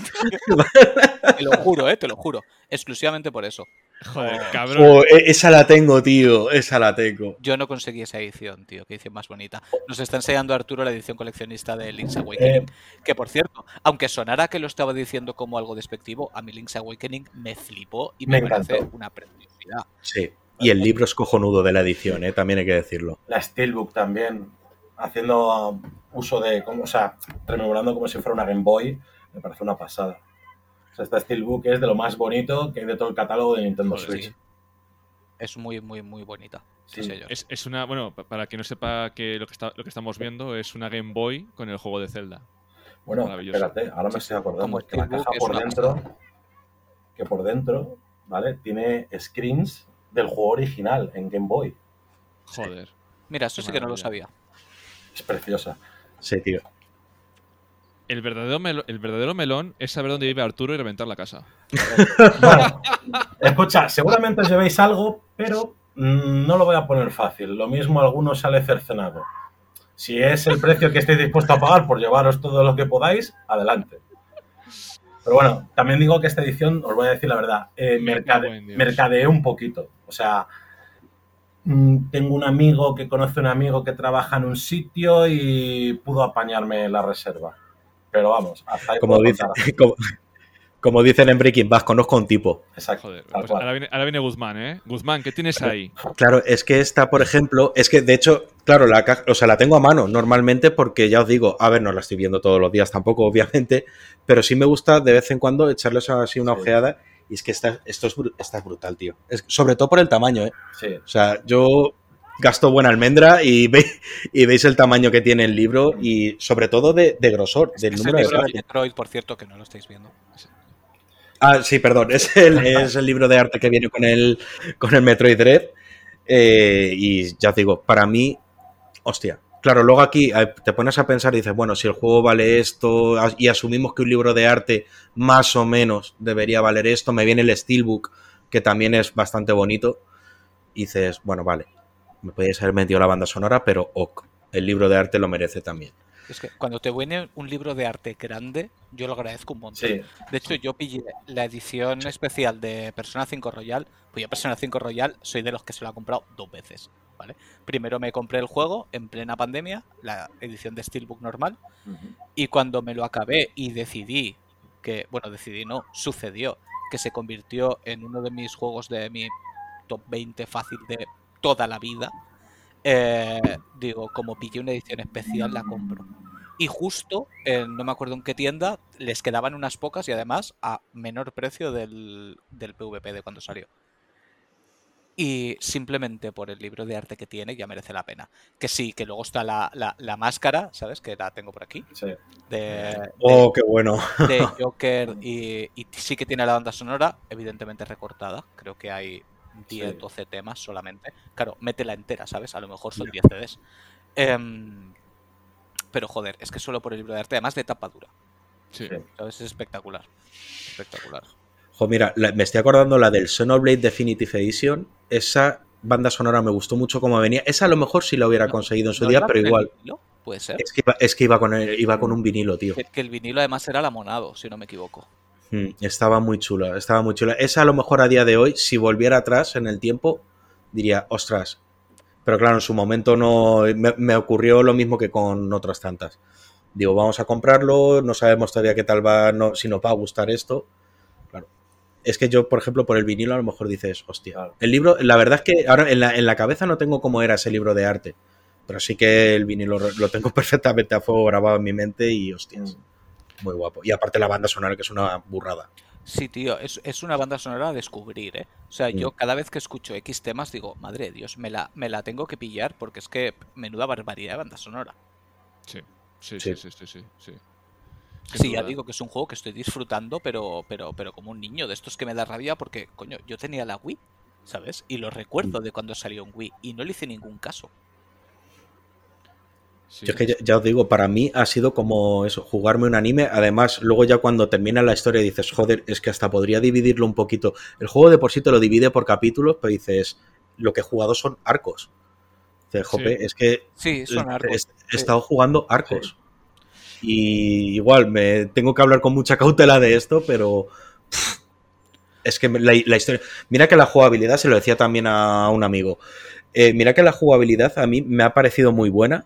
te lo juro, ¿eh? Te lo juro. Exclusivamente por eso. Joder, cabrón. oh, e- esa la tengo, tío, esa la tengo. Yo no conseguí esa edición, tío. Qué edición más bonita. Nos está enseñando Arturo la edición coleccionista de Link's Awakening. Eh, Que por cierto, aunque sonara que lo estaba diciendo como algo despectivo, a mí Link's Awakening me flipó y me, Me parece una preciosidad. Sí. Y el libro es cojonudo de la edición, ¿eh? también hay que decirlo. la Steelbook también, haciendo um, uso de, como, o sea, rememorando como si fuera una Game Boy, me parece una pasada. O sea, esta Steelbook es de lo más bonito que hay de todo el catálogo de Nintendo Joder, Switch. sí. Es muy, muy, muy bonita. Sí, Sí. señor. Es, es una, bueno, pa- para que no sepa que lo que, está, lo que estamos viendo es una Game Boy con el juego de Zelda. Bueno, Maravilloso. espérate, ahora me estoy acordando Como que la Steelbook caja por dentro, que por dentro, ¿vale? Tiene screens del juego original en Game Boy. Joder. Mira, eso sí que no lo sabía. Es preciosa. Sí, tío. El verdadero, melo- el verdadero melón es saber dónde vive Arturo y reventar la casa. Bueno, escucha, seguramente os llevéis algo, pero mm, no lo voy a poner fácil. Lo mismo alguno sale cercenado. Si es el precio que estéis dispuesto a pagar por llevaros todo lo que podáis, adelante. Pero bueno, también digo que esta edición, os voy a decir la verdad, eh, mercade- mercadeé un poquito. O sea, mm, tengo un amigo que conoce a un amigo que trabaja en un sitio y pudo apañarme la reserva. Pero vamos, hasta ahí Como, dice- como, como dicen en Breaking Bad, conozco a un tipo. Exacto. Joder, pues ahora viene, ahora viene Guzmán, ¿eh? Guzmán, ¿qué tienes ahí? Claro, es que esta, por ejemplo, es que de hecho, claro, la caja, o sea, la tengo a mano normalmente porque ya os digo, a ver, no la estoy viendo todos los días tampoco, obviamente, pero sí me gusta de vez en cuando echarles así una Sí. ojeada y es que esta, esto es, esta es brutal, tío. Es, sobre todo por el tamaño, ¿eh? Sí. O sea, yo gasto buena almendra y, ve- y veis el tamaño que tiene el libro y sobre todo de, de grosor, del Es número de libro de páginas. Metroid, por cierto, que no lo estáis viendo. Ah, sí, perdón, es el, es el libro de arte que viene con el, con el Metroid Dread. Eh, y ya os digo, para mí, hostia. Claro, luego aquí eh, te pones a pensar y dices, bueno, si el juego vale esto y asumimos que un libro de arte más o menos debería valer esto, me viene el Steelbook, que también es bastante bonito, y dices, bueno, vale, me podéis haber metido la banda sonora, pero ok, el libro de arte lo merece también. Es que cuando te viene un libro de arte grande, yo lo agradezco un montón. Sí. De hecho, yo pillé la edición especial de Persona 5 Royal. Pues yo Persona 5 Royal soy de los que se lo ha comprado dos veces. ¿vale? Primero me compré el juego en plena pandemia, la edición de Steelbook normal. Y cuando me lo acabé y decidí que, bueno, decidí no, sucedió que se convirtió en uno de mis juegos de mi top 20 fácil de toda la vida, eh, digo, como pillé una edición especial, la compro. Y justo, en- no me acuerdo en qué tienda, les quedaban unas pocas y además a menor precio del, del PvP de cuando salió. Y simplemente por el libro de arte que tiene ya merece la pena. Que sí, que luego está la, la- la máscara, ¿sabes? Que la tengo por aquí. Sí. De, Oh, qué bueno. de Joker y, y sí que tiene la banda sonora, evidentemente recortada. Creo que hay 10, Sí. 12 temas solamente. Claro, métela entera, ¿sabes? A lo mejor son Ya. 10 CDs. Em, pero joder, es que solo por el libro de arte, además de tapa dura. Sí. Es espectacular. Espectacular. Jo, mira, la- me estoy acordando la del Xenoblade Definitive Edition. Esa banda sonora me gustó mucho como venía. Esa a lo mejor sí la hubiera No, conseguido en su ¿No día, iba pero igual. vinilo? Puede ser. Es que iba, es que iba con, el- iba con un vinilo, tío. Que, que el vinilo además era lamonado, si no me equivoco. Mm, Estaba muy chula, estaba muy chula. Esa a lo mejor a día de hoy, si volviera atrás en el tiempo, diría, ostras. Pero claro, en su momento no me, me ocurrió lo mismo que con otras tantas. Digo, vamos a comprarlo, no sabemos todavía qué tal va, no, si nos va a gustar esto. Claro. Es que yo, por ejemplo, por el vinilo a lo mejor dices, hostia. El libro, la verdad es que ahora en la, en la cabeza no tengo cómo era ese libro de arte. Pero sí que el vinilo lo lo tengo perfectamente a fuego grabado en mi mente y hostias, Mm. Muy guapo. Y aparte la banda sonora, que es una burrada. Sí, tío, es, es una banda sonora a descubrir, ¿eh? O sea, yo Mm. cada vez que escucho X temas digo, madre de Dios, me la, me la tengo que pillar porque es que menuda barbaridad de banda sonora. Sí. Sí, Sí. sí, sí, sí, sí, ya digo que es un juego que estoy disfrutando, pero, pero, pero como un niño de estos que me da rabia porque, coño, yo tenía la Wii, ¿sabes? Y lo recuerdo de cuando salió en Wii y no le hice ningún caso. Sí. Yo es que ya, ya os digo, para mí ha sido como eso, jugarme un anime. Además, luego ya cuando termina la historia dices, joder, es que hasta podría dividirlo un poquito. El juego de por sí te lo divide por capítulos, pero dices, lo que he jugado son arcos. Dices, jope, Sí. es que Sí, son he- arcos. he, estado jugando arcos. Y igual, me tengo que hablar con mucha cautela de esto, pero pff, es que la, la historia... Mira que la jugabilidad, se lo decía también a un amigo, eh, mira que la jugabilidad a mí me ha parecido muy buena.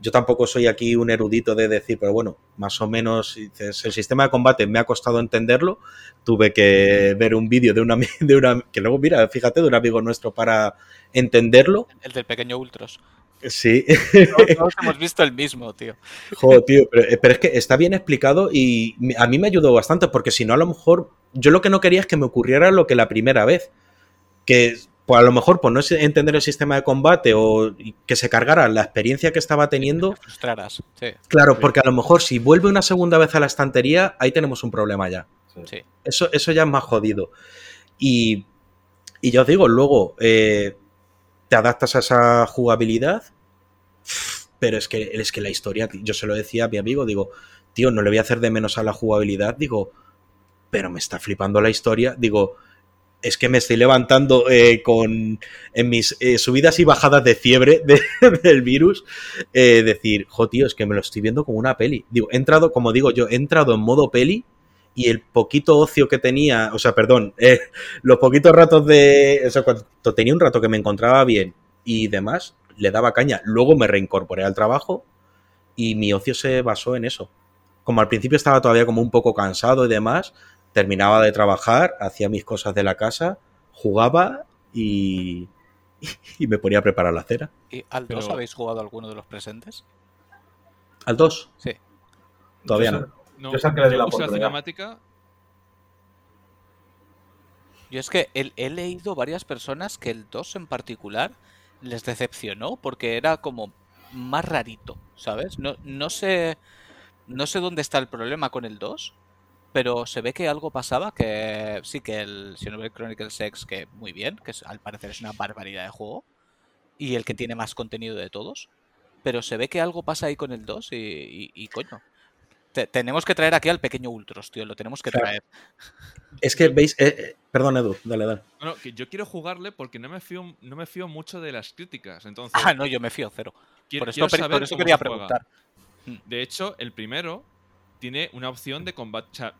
Yo tampoco soy aquí un erudito de decir, pero bueno, más o menos dices, el sistema de combate me ha costado entenderlo. Tuve que ver un vídeo de una, de una que luego mira, fíjate, de un amigo nuestro para entenderlo. El del pequeño Ultros. Sí, Todos, todos hemos visto el mismo, tío. Joder, tío, pero, eh, pero es que está bien explicado y a mí me ayudó bastante porque si no, a lo mejor yo lo que no quería es que me ocurriera lo que la primera vez. Que pues a lo mejor por no entender el sistema de combate o que se cargara la experiencia que estaba teniendo. Te frustraras. Sí, Claro, Sí. porque a lo mejor si vuelve una segunda vez a la estantería, ahí tenemos un problema ya. Sí. sí. Eso, eso ya es más jodido. Y, y ya os digo, luego eh, te adaptas a esa jugabilidad, pero es que, es que la historia, yo se lo decía a mi amigo, digo, tío, no le voy a hacer de menos a la jugabilidad, digo, pero me está flipando la historia, digo, es que me estoy levantando eh, con en mis eh, subidas y bajadas de fiebre de- del virus. eh, decir, jo, es que me lo estoy viendo como una peli. Digo, he entrado, como digo yo, he entrado en modo peli y el poquito ocio que tenía, o sea, perdón, los poquitos ratos de. O sea, cuando tenía un rato que me encontraba bien y demás, le daba caña. Luego me reincorporé al trabajo y mi ocio se basó en eso. Como al principio estaba todavía como un poco cansado y demás, terminaba de trabajar, hacía mis cosas de la casa, jugaba y, y me ponía a preparar la cena. ¿Y al Pero- 2 habéis jugado alguno de los presentes? ¿Al 2? Sí. Todavía Yo no. sé- No, Yo la la cinemática. Yo es que he, he leído varias personas que el 2 en particular les decepcionó porque era como más rarito, ¿sabes? No, no sé no sé dónde está el problema con el 2, pero se ve que algo pasaba que sí que el Xenoblade Chronicles X que muy bien, que es- al parecer es una barbaridad de juego y el que tiene más contenido de todos, pero se ve que algo pasa ahí con el 2 y, y- y coño. te- tenemos que traer aquí al pequeño Ultros, tío, lo tenemos que traer. Es que veis. eh, eh, perdón, Edu, dale, dale. Bueno, que yo quiero jugarle porque no me fío, no me fío mucho de las críticas. Entonces, Ah, no, yo me fío cero. quiero, Por eso, por quería juega. preguntar. De hecho, el primero tiene una opción de combate. O sea,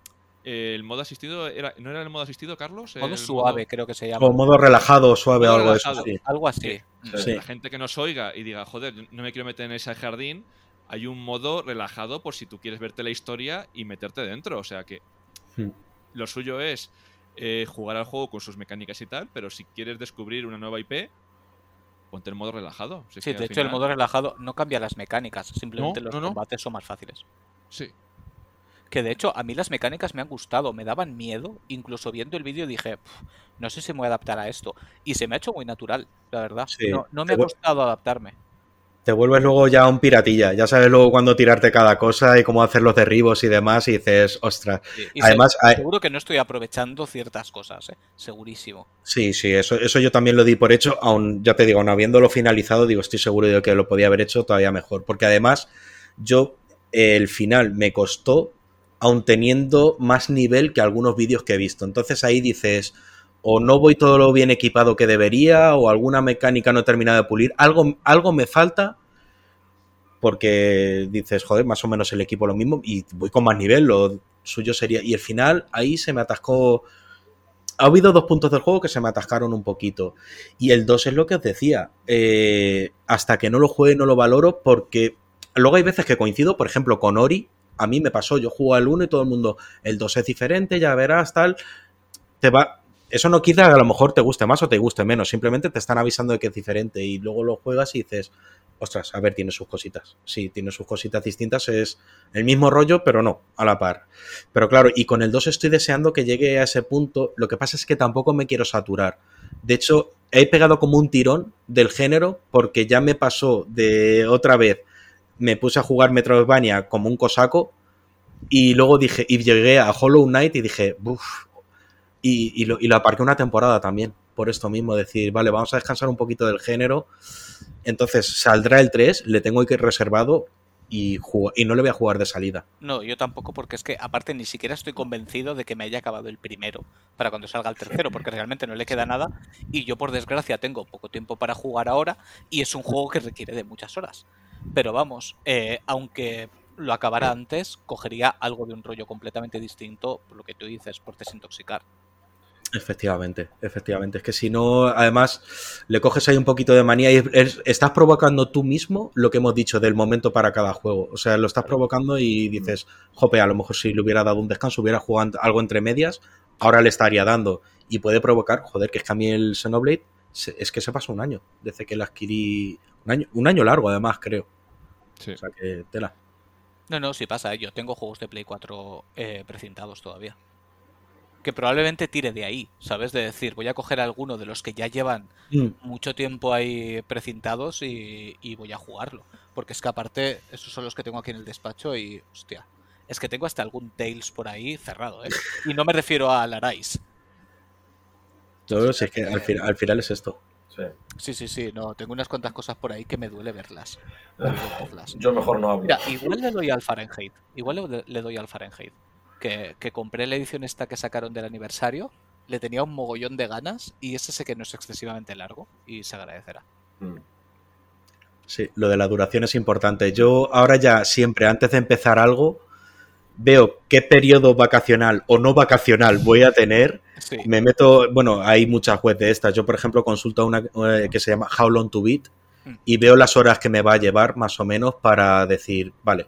el modo asistido era, ¿no era el modo asistido, Carlos? Modo El suave, creo que se llama. O modo relajado, suave o Modo algo de eso, relajado. sí. Algo así. Sí. Sí. La gente que nos oiga y diga, joder, no me quiero meter en ese jardín, hay un modo relajado por si tú quieres verte la historia y meterte dentro. O sea que Hmm. lo suyo es eh, jugar al juego con sus mecánicas y tal, pero si quieres descubrir una nueva IP, ponte el modo relajado. Si Sí, de hecho el modo relajado no cambia las mecánicas, simplemente No, los no, no. combates son más fáciles. Sí. Que de hecho a mí las mecánicas me han gustado, me daban miedo, incluso viendo el vídeo dije, "Pf, no sé si me voy a adaptar a esto. Y se me ha hecho muy natural, la verdad. Sí, No, no me ha costado adaptarme. Te vuelves luego ya un piratilla. Ya sabes luego cuándo tirarte cada cosa y cómo hacer los derribos y demás. Y dices, ostras. Y Además, se- hay- seguro que no estoy aprovechando ciertas cosas, ¿eh? segurísimo. Sí, sí, eso, eso yo también lo di por hecho, aún, ya te digo, aún habiéndolo finalizado, digo, estoy seguro de que lo podía haber hecho todavía mejor, porque además yo el final me costó, aún teniendo más nivel que algunos vídeos que he visto. Entonces ahí dices, o no voy todo lo bien equipado que debería, o alguna mecánica no he terminado de pulir, algo, algo me falta, porque dices, joder, más o menos el equipo lo mismo, y voy con más nivel, lo suyo sería, y el final ahí se me atascó ha habido dos puntos del juego que se me atascaron un poquito. Y el 2 es lo que os decía. eh, hasta que no lo juegue no lo valoro porque luego hay veces que coincido, por ejemplo, con Ori. A mí me pasó, yo juego al 1 y todo el mundo, el 2 es diferente, ya verás, tal. Te va... Eso no quita a lo mejor te guste más o te guste menos. Simplemente te están avisando de que es diferente y luego lo juegas y dices, ostras, a ver, tiene sus cositas. Sí, tiene sus cositas distintas. Es el mismo rollo, pero no, a la par. Pero claro, y con el 2 estoy deseando que llegue a ese punto. Lo que pasa es que tampoco me quiero saturar. De hecho, he pegado como un tirón del género porque ya me pasó de otra vez. Me puse a jugar Metroidvania como un cosaco y luego dije, y llegué a Hollow Knight y dije, uff. Y, lo, y lo aparqué una temporada también, por esto mismo, decir, vale, vamos a descansar un poquito del género. Entonces saldrá el 3, le tengo que ir reservado y, jug- y no le voy a jugar de salida. No, yo tampoco, porque es que aparte ni siquiera estoy convencido de que me haya acabado el primero para cuando salga el tercero, porque realmente no le queda nada y yo por desgracia tengo poco tiempo para jugar ahora y es un juego que requiere de muchas horas. Pero vamos, eh, aunque lo acabara antes, cogería algo de un rollo completamente distinto, por lo que tú dices, por desintoxicar. Efectivamente, efectivamente. Es que si no, además, le coges ahí un poquito de manía y es- es- estás provocando tú mismo lo que hemos dicho del momento para cada juego. O sea, lo estás provocando y dices, jope, a lo mejor si le hubiera dado un descanso, hubiera jugado algo entre medias, ahora le estaría dando. Y puede provocar, joder, que es que a mí el Xenoblade es que se pasó un año desde que lo adquirí. Un año, un año largo, además, creo. Sí. O sea, que tela. No, no, sí pasa, ¿eh? yo tengo juegos de Play 4 eh, precintados todavía. Que probablemente tire de ahí, ¿sabes? De decir, voy a coger alguno de los que ya llevan Mm, mucho tiempo ahí precintados y, y voy a jugarlo. Porque es que aparte, esos son los que tengo aquí en el despacho y, hostia, es que tengo hasta algún Tales por ahí cerrado, ¿eh? Y no me refiero a Larais. yo, si es que al, final- al final es esto. Sí. Sí, sí, sí, no, tengo unas cuantas cosas por ahí que me duele verlas. Me duele verlas. Yo mejor no hablo. Mira, igual le doy al Fahrenheit. Igual le, le doy al Fahrenheit. Que, que compré la edición esta que sacaron del aniversario le tenía un mogollón de ganas y ese sé que no es excesivamente largo y se agradecerá. Mm. Sí, lo de la duración es importante. Yo ahora ya siempre, antes de empezar algo, veo qué periodo vacacional o no vacacional voy a tener. Sí. Me meto, bueno, hay muchas webs de estas. Yo, por ejemplo, consulto una eh, que se llama How Long to Beat Mm. y veo las horas que me va a llevar más o menos para decir, vale,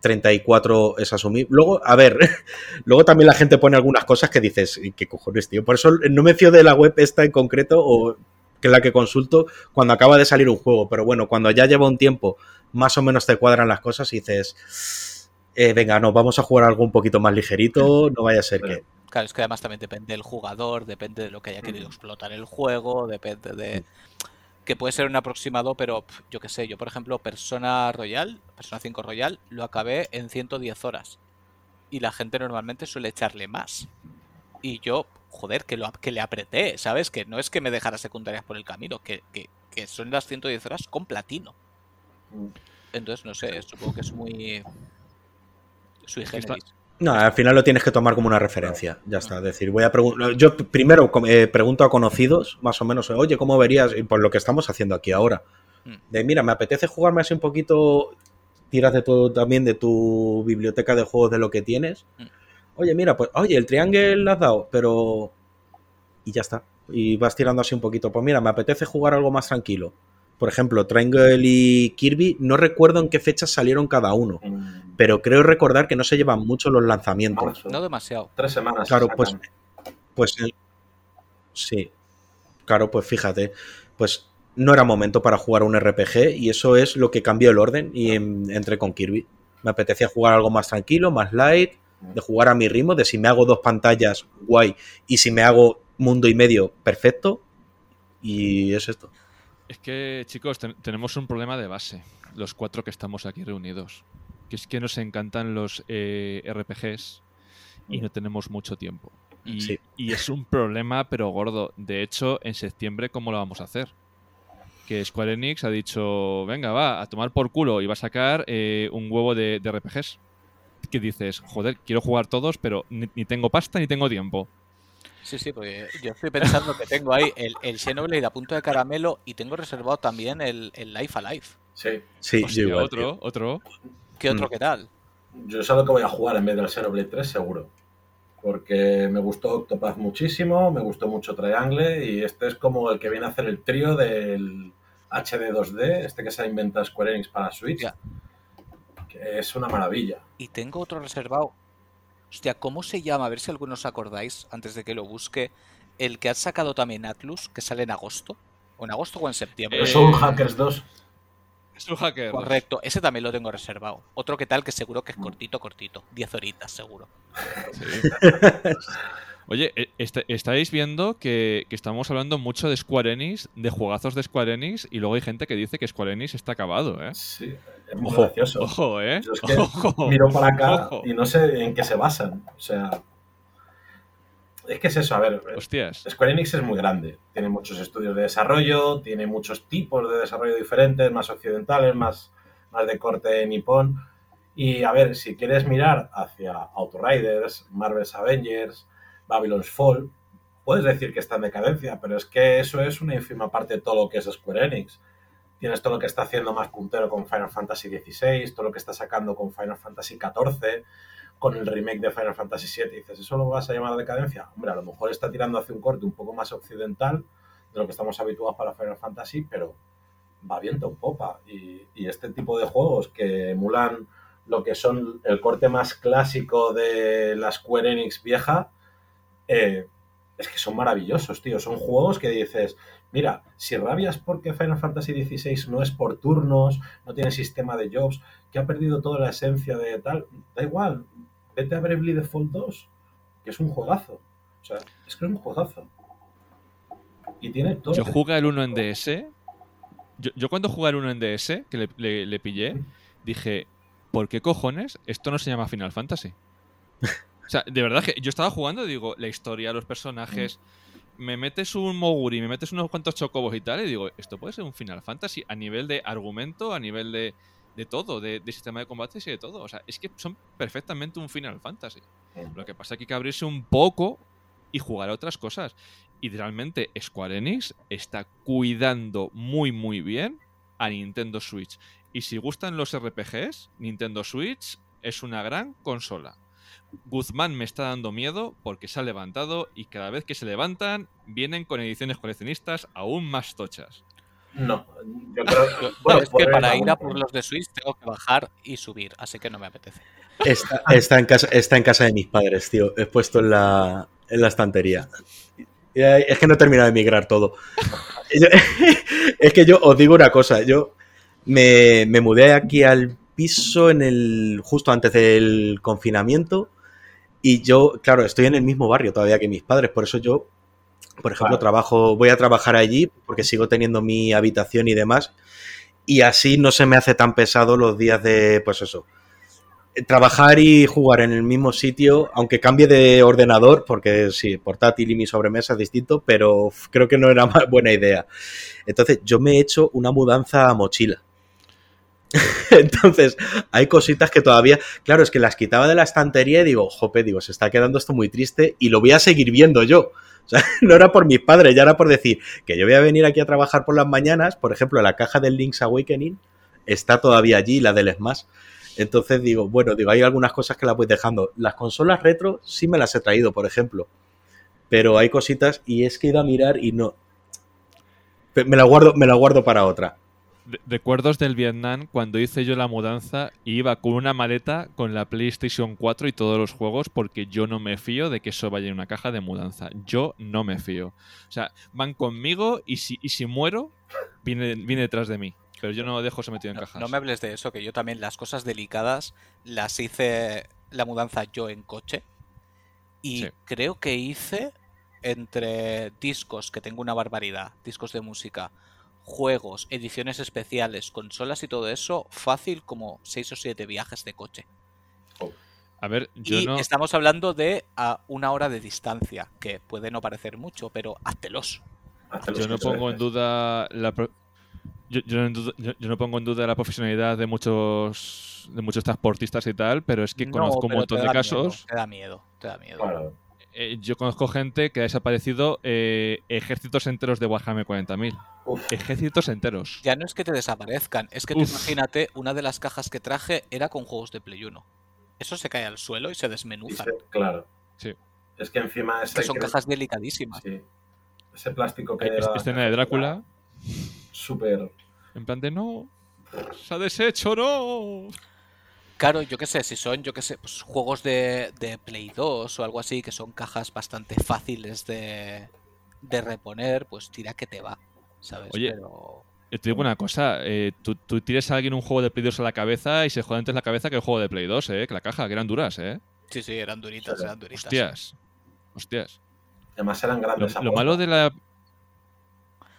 34 es asumir. Luego, a ver, luego también la gente pone algunas cosas que dices, "¿Y ¿qué cojones, tío? Por eso no me fío de la web esta en concreto o que es la que consulto cuando acaba de salir un juego. Pero bueno, cuando ya lleva un tiempo, más o menos te cuadran las cosas y dices, eh, venga, no, vamos a jugar algo un poquito más ligerito, no vaya a ser que... Claro, es que además también depende del jugador, depende de lo que haya querido Mm. explotar el juego, depende de... Que puede ser un aproximado, pero yo qué sé, yo por ejemplo Persona Royal, Persona 5 Royal, lo acabé en 110 horas. Y la gente normalmente suele echarle más. Y yo, joder, que, lo, que le apreté, ¿sabes? Que no es que me dejara secundarias por el camino, que, que, que son las 110 horas con platino. Mm. Entonces, no sé, supongo que es muy... Sui generis. No, al final lo tienes que tomar como una referencia. Ya está. Es decir, voy a preguntar. Yo primero eh, pregunto a conocidos, más o menos, oye, ¿cómo verías? Y por lo que estamos haciendo aquí ahora. Mm. De mira, me apetece jugarme así un poquito. Tiras de todo también de tu biblioteca de juegos de lo que tienes. Mm. Oye, mira, pues, oye, el triángulo lo has dado, pero. Y ya está. Y vas tirando así un poquito. Pues mira, me apetece jugar algo más tranquilo. Por ejemplo, Triangle y Kirby, no recuerdo en qué fechas salieron cada uno, Mm. pero creo recordar que no se llevan mucho los lanzamientos. No demasiado. Tres semanas. Claro, pues, pues eh, sí. Claro, pues fíjate, pues no era momento para jugar un RPG y eso es lo que cambió el orden y entré con Kirby. Me apetecía jugar algo más tranquilo, más light, de jugar a mi ritmo, de si me hago dos pantallas, guay, y si me hago mundo y medio, perfecto. Y es esto. Es que, chicos, ten- tenemos un problema de base, los cuatro que estamos aquí reunidos. Que es que nos encantan los eh, RPGs y no tenemos mucho tiempo. Y, Sí. y es un problema, pero gordo. De hecho, en septiembre, ¿cómo lo vamos a hacer? Que Square Enix ha dicho, venga, va, a tomar por culo y va a sacar eh, un huevo de, de RPGs. Que dices, joder, quiero jugar todos, pero ni, ni tengo pasta ni tengo tiempo. Sí, sí, porque yo estoy pensando que tengo ahí el, el Xenoblade a punto de caramelo y tengo reservado también el, el Life Alive. Sí. Sí, yo Hostia, igual, otro, tío. otro. ¿Qué otro Mm. qué tal? Yo sé lo que voy a jugar en vez del Xenoblade 3, seguro. Porque me gustó Octopath muchísimo, me gustó mucho Triangle y este es como el que viene a hacer el trío del HD 2D, este que se ha inventado Square Enix para Switch. Ya. Que es una maravilla. Y tengo otro reservado. Hostia, ¿cómo se llama? A ver si algunos os acordáis, antes de que lo busque. El que ha sacado también Atlus, que sale en agosto. O en agosto o en septiembre. Eh, Soul Hackers 2. Es un hacker. Correcto, ese también lo tengo reservado. Otro que tal que seguro que es Mm. cortito, cortito. 10 horitas, seguro. Sí. Oye, eh, est- estáis viendo que, que estamos hablando mucho de Square Enix, de juegazos de Square Enix, y luego hay gente que dice que Square Enix está acabado, ¿eh? Sí, es muy Ojo. gracioso. Ojo, ¿eh? Yo es que Ojo. Miro para acá Ojo. y no sé en qué se basan. O sea, es que es eso, a ver, Hostias. Square Enix es muy grande, tiene muchos estudios de desarrollo, tiene muchos tipos de desarrollo diferentes, más occidentales, más, más de corte nipón. Y a ver, si quieres mirar hacia Outriders, Marvel's Avengers, Babylon's Fall, puedes decir que está en decadencia, pero es que eso es una ínfima parte de todo lo que es Square Enix. Tienes todo lo que está haciendo más puntero con Final Fantasy XVI, todo lo que está sacando con Final Fantasy XIV, con el remake de Final Fantasy VII. Y dices, ¿eso lo vas a llamar decadencia? Hombre, a lo mejor está tirando hacia un corte un poco más occidental de lo que estamos habituados para Final Fantasy, pero va viento en popa. Y, y este tipo de juegos que emulan lo que son el corte más clásico de la Square Enix vieja, eh, es que son maravillosos, tío. Son juegos que dices, mira, si rabias porque Final Fantasy XVI no es por turnos, no tiene sistema de jobs, que ha perdido toda la esencia de tal, da igual, vete a Bravely Default 2, que es un juegazo. O sea, es que es un juegazo. Y tiene todo. Yo jugué el 1 en DS. Yo, yo cuando jugué el 1 en DS, que le, le- le pillé, dije, ¿por qué cojones esto no se llama Final Fantasy? O sea, de verdad que yo estaba jugando digo, la historia, los personajes, me metes un Moguri, me metes unos cuantos chocobos y tal, y digo, esto puede ser un Final Fantasy a nivel de argumento, a nivel de, de todo, de, de sistema de combates y de todo. O sea, es que son perfectamente un Final Fantasy. Lo que pasa es que hay que abrirse un poco y jugar a otras cosas. Y realmente Square Enix está cuidando muy muy bien a Nintendo Switch. Y si gustan los RPGs, Nintendo Switch es una gran consola. Guzmán me está dando miedo porque se ha levantado y cada vez que se levantan vienen con ediciones coleccionistas aún más tochas. No, yo creo Bueno, es que para ir a por los de Switch tengo que bajar y subir, así que no me apetece. Está, está en casa, está en casa de mis padres, tío. He puesto en la, en la estantería. Es que no he terminado de migrar todo. Es que yo os digo una cosa. Yo me, me mudé aquí al piso en el justo antes del confinamiento. Y yo, claro, estoy en el mismo barrio todavía que mis padres. Por eso yo, por ejemplo, Claro. trabajo, voy a trabajar allí porque sigo teniendo mi habitación y demás. Y así no se me hace tan pesado los días de, pues eso, trabajar y jugar en el mismo sitio, aunque cambie de ordenador, porque sí, portátil y mi sobremesa es distinto, pero creo que no era más buena idea. Entonces, yo me he hecho una mudanza a mochila. Entonces, hay cositas que todavía, claro, es que las quitaba de la estantería y digo, jope, digo, se está quedando esto muy triste y lo voy a seguir viendo yo. O sea, no era por mis padres, ya era por decir que yo voy a venir aquí a trabajar por las mañanas, por ejemplo, la caja del Link's Awakening está todavía allí, la del Smash. Entonces digo, bueno, digo, hay algunas cosas que las voy dejando. Las consolas retro sí me las he traído, por ejemplo. Pero hay cositas y es que he ido a mirar y no. Me la guardo, me la guardo para otra. Re- Recuerdos del Vietnam cuando hice yo la mudanza y iba con una maleta con la PlayStation 4 y todos los juegos porque yo no me fío de que eso vaya en una caja de mudanza. Yo no me fío. O sea, van conmigo y si, y si muero, viene, viene detrás de mí. Pero yo no dejo eso metido en No, cajas. no me hables de eso, que yo también las cosas delicadas las hice la mudanza yo en coche. Y Sí. creo que hice entre discos, que tengo una barbaridad, discos de música, juegos, ediciones especiales, consolas y todo eso, fácil como 6 o 7 viajes de coche. A ver, yo y no. estamos hablando de a una hora de distancia, que puede no parecer mucho, pero háztelos. Hazlo Yo no pongo en duda la pro- yo, yo no en duda- yo- yo no pongo en duda la profesionalidad de muchos de muchos transportistas y tal, pero es que No, conozco un montón de casos. miedo, te da miedo, te da miedo. Claro. Eh, yo conozco gente que ha desaparecido eh, ejércitos enteros de Warhammer 40.000. Uf, Ejércitos enteros. Ya no es que te desaparezcan, es que tú imagínate, una de las cajas que traje era con juegos de Play 1. Eso se cae al suelo y se desmenuza. claro. Sí. Es que encima ese, Que son que- cajas delicadísimas. sí. ese plástico que Hay era es- escena de Drácula. súper En plan de no. Se ha deshecho, no. Claro, yo qué sé, si son, yo qué sé, pues juegos de, de Play 2 o algo así, que son cajas bastante fáciles de, de reponer, pues tira que te va, ¿sabes? Oye, Pero... Eh, Te digo una cosa, eh, tú, tú tires a alguien un juego de Play 2 a la cabeza y se jode antes la cabeza que el juego de Play 2, eh, que la caja, que eran duras, eh. Sí, sí, eran duritas, eran duritas. Hostias. Hostias. además eran grandes lo malo de la.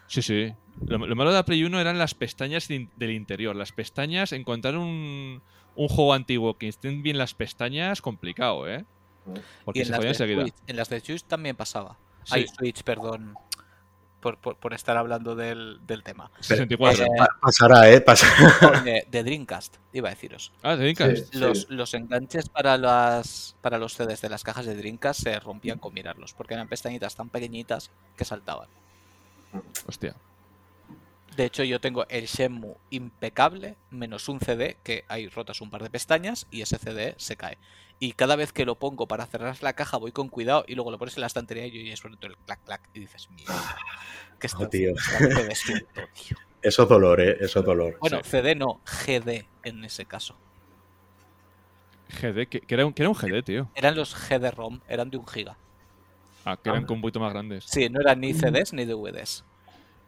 Sí, sí. Lo, lo malo de la Play 1 eran las pestañas in- del interior. Las pestañas, encontrar un, un juego antiguo que estén bien las pestañas, complicado, ¿eh? Porque Y en se las, de. Switch, en las de Switch también pasaba. Sí. Ay, Switch, perdón. Por, por- por estar hablando del, del tema. 64. Eh, Pa- pasará, ¿eh? Pasará. De, de Dreamcast, iba a deciros. Ah, ¿te dedicas? Sí. Los, los enganches para las para los CDs de las cajas de Dreamcast se rompían con mirarlos, porque eran pestañitas tan pequeñitas que saltaban. Hostia. De hecho, yo tengo el Shenmue impecable, menos un CD, que hay rotas un par de pestañas y ese CD se cae. Y cada vez que lo pongo para cerrar la caja voy con cuidado y luego lo pones en la estantería y oyes pronto el clac clac y dices, mierda, que está Oh, tío. desierto, tío". Eso es dolor, ¿eh? Eso es dolor. Bueno, Sí. CD no, GD en ese caso. GD, que, que era un, que era un GD, tío. Eran los GD-ROM, eran de un giga. Ah, que eran Ah. con un poquito más grandes. Sí, no eran ni CDs ni DVDs.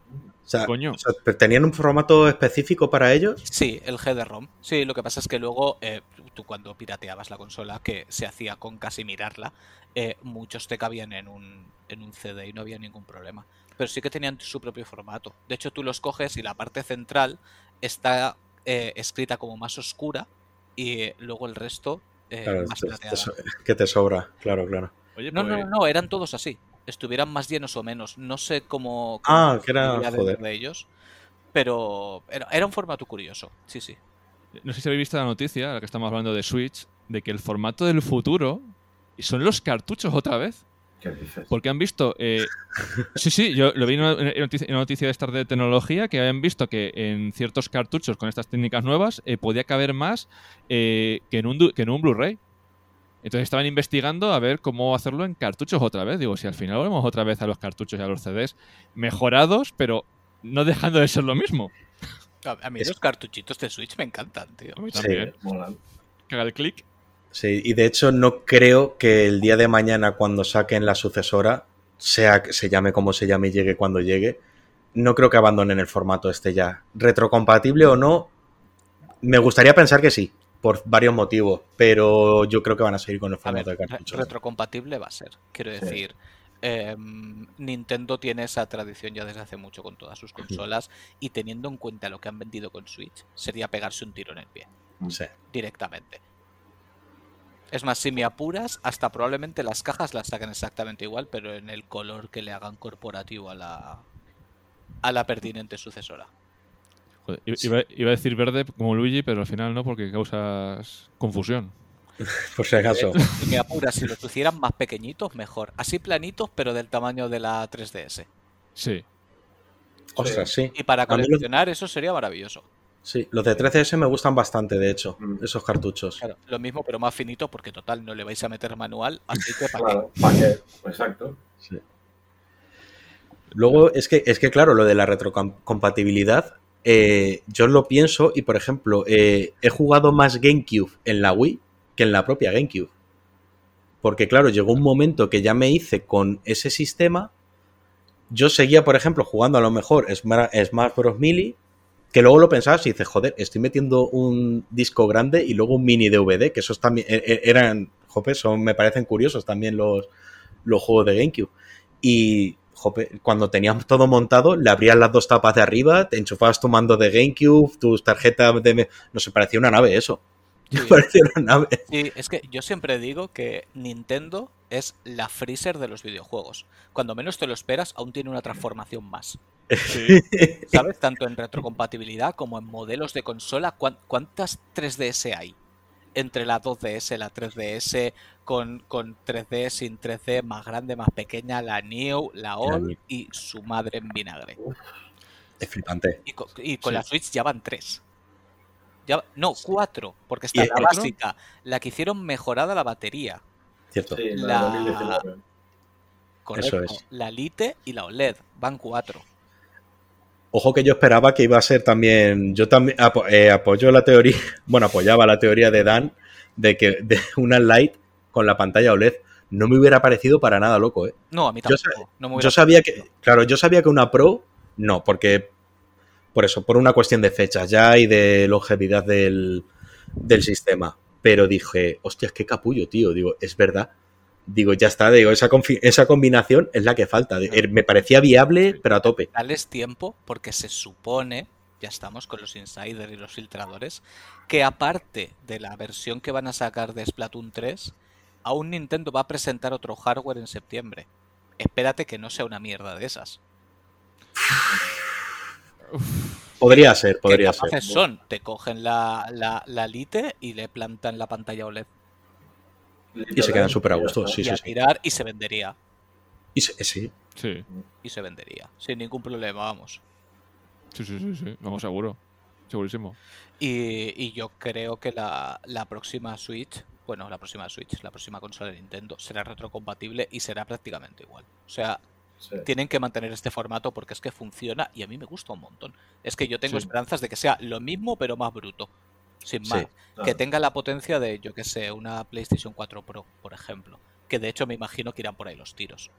O sea, Coño. o sea, ¿tenían un formato específico para ellos? Sí, el GD-ROM. Sí, lo que pasa es que luego eh, tú cuando pirateabas la consola, que se hacía con casi mirarla, eh, muchos te cabían en un, en un CD y no había ningún problema. Pero sí que tenían su propio formato. De hecho, tú los coges y la parte central está eh, escrita como más oscura y eh, luego el resto eh, Claro, más te- plateada. te so- que te sobra, claro, claro. Oye, No, pues, no, no, eran todos así. Estuvieran más llenos o menos. No sé cómo. cómo Ah, que era- joder. de ellos. Pero era, era un formato curioso. Sí, sí. No sé si habéis visto la noticia, la que estamos hablando de Switch, de que el formato del futuro son los cartuchos otra vez. ¿Qué dices? Porque han visto. eh, sí, sí, yo lo vi en una, en noticia, en una noticia de estar de tecnología que habían visto que en ciertos cartuchos con estas técnicas nuevas eh, podía caber más eh, que en un, que en un Blu-ray. Entonces estaban investigando a ver cómo hacerlo en cartuchos otra vez. Digo, si al final volvemos otra vez a los cartuchos y a los CDs mejorados, pero no dejando de ser lo mismo. A, a mí Es- los cartuchitos de Switch me encantan, tío. A mí Sí. Molan. El clic. Sí, y de hecho no creo que el día de mañana cuando saquen la sucesora, sea que se llame como se llame y llegue cuando llegue, no creo que abandonen el formato este ya. Retrocompatible o no, me gustaría pensar que sí, por varios motivos, pero yo creo que van a seguir con el ver, formato de cartuchos. retrocompatible va a ser. Quiero Sí. decir, em, Nintendo tiene esa tradición ya desde hace mucho con todas sus consolas y teniendo en cuenta lo que han vendido con Switch, sería pegarse un tiro en el pie, Sí. directamente. Es más, si me apuras, hasta probablemente las cajas las saquen exactamente igual, pero en el color que le hagan corporativo a la, a la pertinente sucesora. Joder, iba, iba a decir verde como Luigi, pero al final no, porque causas confusión. Por si acaso. Si me apuras, si los hicieran más pequeñitos, mejor. Así planitos, pero del tamaño de la 3DS. Sí. Ostras, sí. Y para coleccionar eso sería maravilloso. Sí, los de 3DS me gustan bastante, de hecho, Mm. esos cartuchos. Claro, lo mismo, pero más finito, porque total, no le vais a meter manual, así que para Claro, ¿para qué? Exacto. Sí. Luego, es que, es que claro, lo de la retrocompatibilidad, eh, yo lo pienso y, por ejemplo, eh, he jugado más GameCube en la Wii que en la propia GameCube. Porque, claro, llegó un momento que ya me hice con ese sistema. Yo seguía, por ejemplo, jugando a lo mejor Sma- Smash Bros. Melee, que luego lo pensabas y dices, joder, estoy metiendo un disco grande y luego un mini DVD, que esos también e- e- eran, jope, son, me parecen curiosos también los, los juegos de GameCube. Y jope, cuando tenías todo montado, le abrías las dos tapas de arriba, te enchufabas tu mando de GameCube, tus tarjetas de... No sé, parecía una nave eso. Sí. parecía una nave. Sí, es que yo siempre digo que Nintendo es la freezer de los videojuegos. Cuando menos te lo esperas, aún tiene una transformación más. Sí. ¿Sabes? Tanto en retrocompatibilidad como en modelos de consola. ¿Cuán- ¿Cuántas 3DS hay? Entre la 2DS, la 3DS, con, con 3D, sin 3D, más grande, más pequeña, la Neo, la All y su madre en vinagre. Es flipante. Y con, y con Sí. la Switch ya van tres. Ya, no, cuatro, porque está ¿Y la cuatro? básica, la que hicieron mejorada la batería. Cierto. Sí, La- la, 2019. Correcto. es. La Lite y la OLED. Van cuatro. Ojo que yo esperaba que iba a ser también. Yo también apo- eh, apoyo la teoría. Bueno, apoyaba la teoría de Dan de que de una light con la pantalla OLED no me hubiera parecido para nada loco, ¿eh? No, a mí Yo tampoco. no me Yo sabía parecido. que, claro, yo sabía que una Pro, no, porque por eso, por una cuestión de fechas ya y de longevidad del, del sistema. Pero dije, hostias, qué capullo, tío. Digo, es verdad. Digo, ya está, digo, esa, esa combinación es la que falta. Eh, Me parecía viable, pero a tope. Dales tiempo porque se supone, ya estamos con los insiders y los filtradores, que aparte de la versión que van a sacar de Splatoon 3, aún Nintendo va a presentar otro hardware en septiembre. Espérate que no sea una mierda de esas. Podría ser, ¿Qué podría ser. capaces son? Te cogen la, la, la Lite y le plantan la pantalla OLED. Y se quedan súper a gusto, sí, y sí, a sí. tirar y se vendería. Y se- sí, Sí, Y se vendería. Sin ningún problema, vamos. sí, sí, sí, sí. Vamos, seguro. Segurísimo. Y, y yo creo que la, la próxima Switch, bueno, la próxima Switch, la próxima consola de Nintendo será retrocompatible y será prácticamente igual. O sea, Sí. tienen que mantener este formato porque es que funciona y a mí me gusta un montón. Es que yo tengo Sí. esperanzas de que sea lo mismo pero más bruto. Sin Sí, más. Que tenga la potencia de, yo que sé, una PlayStation 4 Pro, por ejemplo. Que de hecho me imagino que irán por ahí los tiros.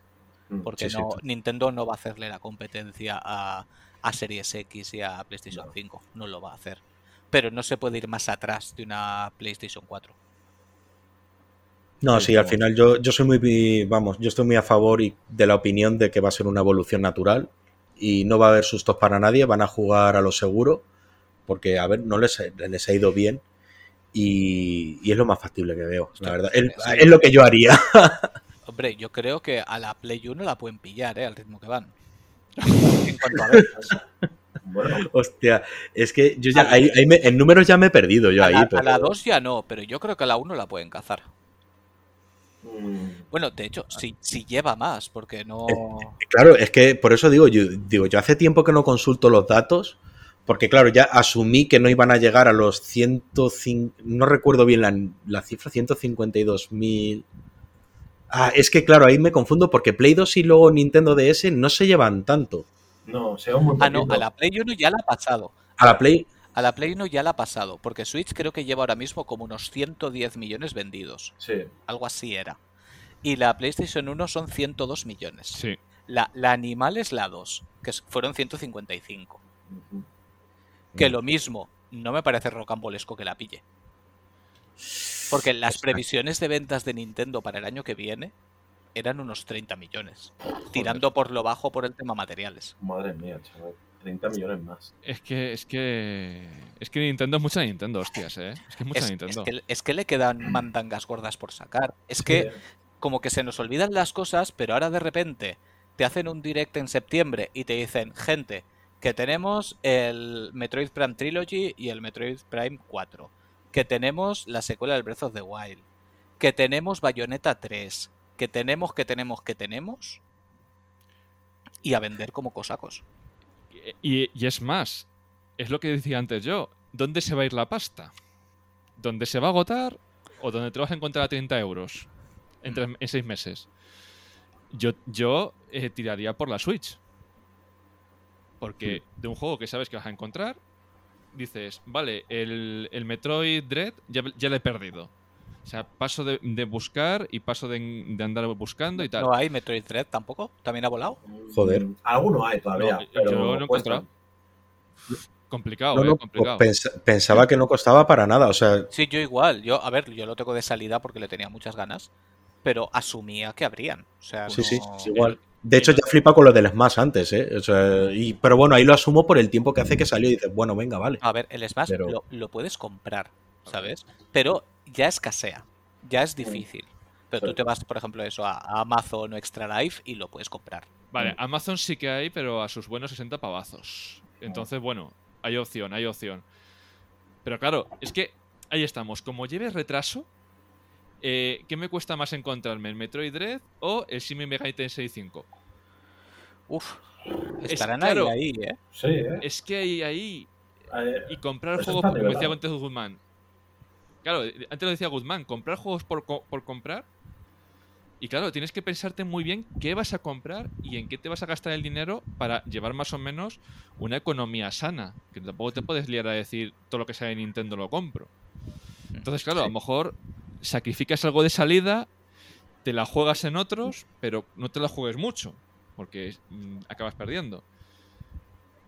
Mm. Porque no, Nintendo no va a hacerle la competencia a, a Series X y a PlayStation No. 5. No lo va a hacer. Pero no se puede ir más atrás de una PlayStation 4. No, Sí, al final yo, yo soy muy, vamos, yo estoy muy a favor y de la opinión de que va a ser una evolución natural y no va a haber sustos para nadie, van a jugar a lo seguro, porque, a ver, no les, les ha ido bien y, y es lo más factible que veo, la verdad. Es, lo que yo haría. Hombre, yo creo que a la Play 1 la pueden pillar, ¿eh? Al ritmo que van. En cuanto a ventas. Bueno, Hostia, es que yo ya, ahí, ahí me- en números ya me he perdido yo A ahí. la, a la 2 ya no, pero yo creo que a la 1 la pueden cazar. Mm, Bueno, de hecho, si, si lleva más, porque no. Claro, es que por eso digo yo, digo, yo hace tiempo que no consulto los datos, porque claro, ya asumí que no iban a llegar a los 105, no recuerdo bien la, la cifra, 152.000. Ah, es que claro, ahí me confundo porque Play 2 y luego Nintendo DS no se llevan tanto. no, sea muy Ah, no, a la Play 1 ya la ha pasado. A la Play, A la Play 1 ya la ha pasado, porque Switch creo que lleva ahora mismo como unos 110 millones vendidos. Sí. Algo así era. Y la PlayStation 1 son 102 millones. Sí. La, la Animal es la 2, que fueron 155. Ujú. Que lo mismo, no me parece rocambolesco que la pille. Porque las Exacto. previsiones de ventas de Nintendo para el año que viene eran unos 30 millones. Tirando por lo bajo por el tema materiales. Madre mía, chaval. 30 millones más. Es que, es que. Es que Nintendo es mucha Nintendo, hostias, ¿eh? Es que es mucha Es, es Nintendo. que, es que le quedan mandangas gordas por sacar. Es que Sí, como que se nos olvidan las cosas, pero ahora de repente te hacen un direct en septiembre y te dicen, gente, que tenemos el Metroid Prime Trilogy y el Metroid Prime 4, que tenemos la secuela del Breath of the Wild, que tenemos Bayonetta 3, que tenemos, que tenemos, que tenemos, y a vender como cosacos. Y, y es más, es lo que decía antes yo. ¿Dónde se va a ir la pasta? ¿Dónde se va a agotar o dónde te vas a encontrar a 30 euros en, tres- en seis meses? Yo, yo eh, tiraría por la Switch. Porque de un juego que sabes que vas a encontrar, dices, vale, el, el Metroid Dread ya, ya le he perdido. O sea, paso de, de buscar y paso de, de andar buscando y tal. ¿No hay Metroid Dread tampoco? ¿También ha volado? Joder. Alguno hay todavía, No, pero yo no he encontrado. Complicado, no, eh, complicado. pens- pensaba que no costaba para nada, o sea, Sí, yo igual. Yo, a ver, yo lo tengo de salida porque le tenía muchas ganas, pero asumía que habrían. O sea, Sí, sí, no- sí, igual. De hecho, ya flipa con lo del Smash antes, ¿eh? O sea, y, pero bueno, ahí lo asumo por el tiempo que hace que salió y dices, bueno, venga, vale. A ver, el Smash Pero- lo, lo puedes comprar, ¿sabes? Pero ya escasea, ya es difícil. Pero tú te vas, por ejemplo, eso a Amazon o Extra Life y lo puedes comprar. Vale, Mm. Amazon sí que hay, pero a sus buenos 60 pavazos. Entonces, bueno, hay opción, hay opción. Pero claro, es que ahí estamos. Como lleves retraso, eh, ¿qué me cuesta más encontrarme? ¿El Metroid Dread o el Shin Megami Tensei 5? Uf, Es- estarán claro. ahí, ahí, ¿eh? Sí, ¿eh? Es que hay ahí. Eh, Y comprar juegos, está de como decía antes Guzmán. Claro, eh, antes lo decía Guzmán, comprar juegos por, co- por comprar. Y claro, tienes que pensarte muy bien qué vas a comprar y en qué te vas a gastar el dinero para llevar más o menos una economía sana. Que tampoco te puedes liar a decir todo lo que sale de Nintendo lo compro. Entonces, claro, a lo mejor sacrificas algo de salida, te la juegas en otros, pero no te la juegues mucho, porque mm, acabas perdiendo.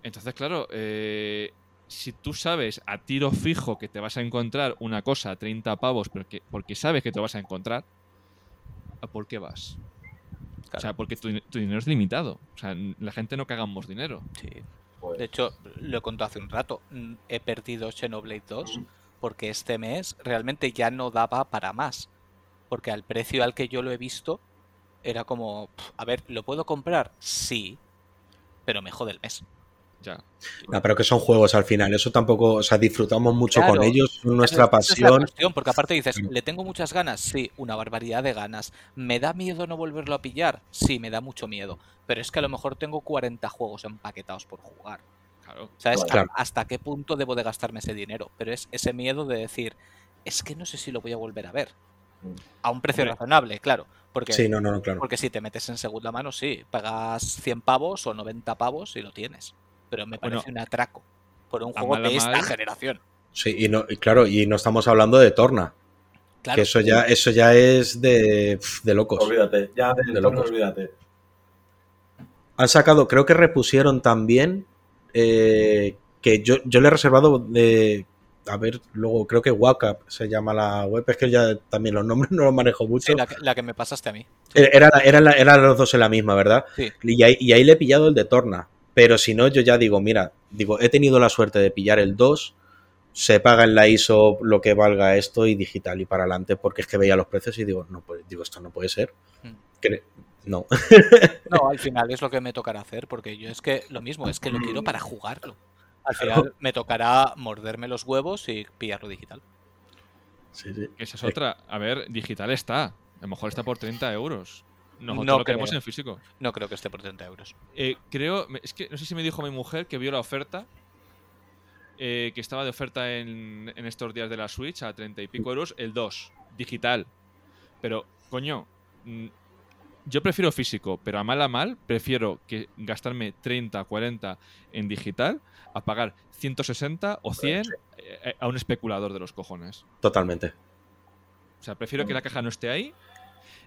Entonces, claro, eh, si tú sabes a tiro fijo que te vas a encontrar una cosa a 30 pavos porque, porque sabes que te vas a encontrar, ¿a por qué vas? O sea, porque tu, tu dinero es limitado. O sea, la gente no cagamos dinero. Sí. pues, De hecho, lo he contado hace un rato. He perdido Xenoblade 2 porque este mes realmente ya no daba para más. Porque al precio al que yo lo he visto, era como, "Pf, a ver, ¿lo puedo comprar? Sí, pero me jode el mes. Ya. No, pero que son juegos al final, eso tampoco, o sea, disfrutamos mucho con ellos, son nuestra es pasión. cuestión, porque aparte dices. ¿le tengo muchas ganas? Sí, una barbaridad de ganas. ¿Me da miedo no volverlo a pillar? Sí, me da mucho miedo. Pero es que a lo mejor tengo 40 juegos empaquetados por jugar. Claro. ¿Sabes? Claro. ¿A- ¿Hasta qué punto debo de gastarme ese dinero? Pero es ese miedo de decir, es que no sé si lo voy a volver a ver. A un precio Hombre. razonable, claro. Porque, Sí, no, no, claro. porque si te metes en segunda mano, sí, pagas 100 pavos o 90 pavos y lo tienes. Pero me Bueno, parece un atraco por un juego de esta mal. generación. Sí, y, no, y claro, y no estamos hablando de Torna, Claro. que eso ya, eso ya es de, de locos. Olvídate, ya de, locos. olvídate. Han sacado, creo que repusieron también, eh, que yo, yo le he reservado de, a ver, luego creo que Wacap se llama la web, es que ya también los nombres no los manejo mucho. Sí, la, que- la que me pasaste a mí. Era, era, la- eran los dos en la misma, ¿verdad? Sí. Y ahí, y ahí le he pillado el de Torna. Pero si no, yo ya digo, mira, digo, he tenido la suerte de pillar el 2, se paga en la ISO lo que valga esto y digital y para adelante, porque es que veía los precios y digo, no puede, digo, esto no puede ser. Mm. Que- no. No, al final es lo que me tocará hacer, porque yo es que lo mismo, es que lo quiero para jugarlo. Al final me tocará morderme los huevos y pillarlo digital. Sí, sí. Que esa es otra. A ver, digital está. A lo mejor está por 30 euros. Nosotros No lo queremos en físico. No creo que esté por 30 euros. Eh, creo, es que no sé si me dijo mi mujer que vio la oferta, eh, que estaba de oferta en, en estos días de la Switch a 30 y pico euros, el 2, digital. Pero, coño, mm, yo prefiero físico, pero a mal a mal, prefiero que gastarme 30, 40 en digital a pagar 160 o 100 eh, a un especulador de los cojones. Totalmente. O sea, prefiero que la caja no esté ahí.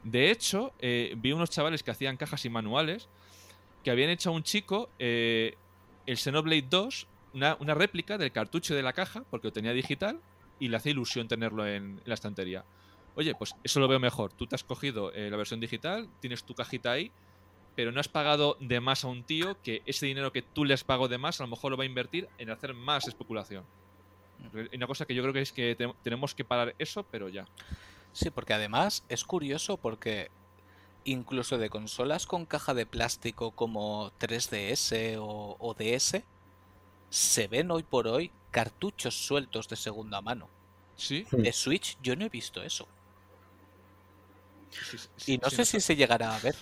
De hecho, eh, vi unos chavales que hacían cajas y manuales que habían hecho a un chico eh, el Xenoblade 2, una, una réplica del cartucho de la caja, porque lo tenía digital, y le hace ilusión tenerlo en, en la estantería. Oye, pues eso lo veo mejor. Tú te has cogido eh, la versión digital, tienes tu cajita ahí, pero no has pagado de más a un tío que ese dinero que tú le has pagado de más a lo mejor lo va a invertir en hacer más especulación. Y Una cosa que yo creo que es que te- tenemos que parar eso, pero ya. Sí, porque además es curioso porque incluso de consolas con caja de plástico como 3DS o, o DS, se ven hoy por hoy cartuchos sueltos de segunda mano. Sí. Hmm. De Switch yo no he visto eso. sí, sí, Y no sí, sé si se llegará a ver.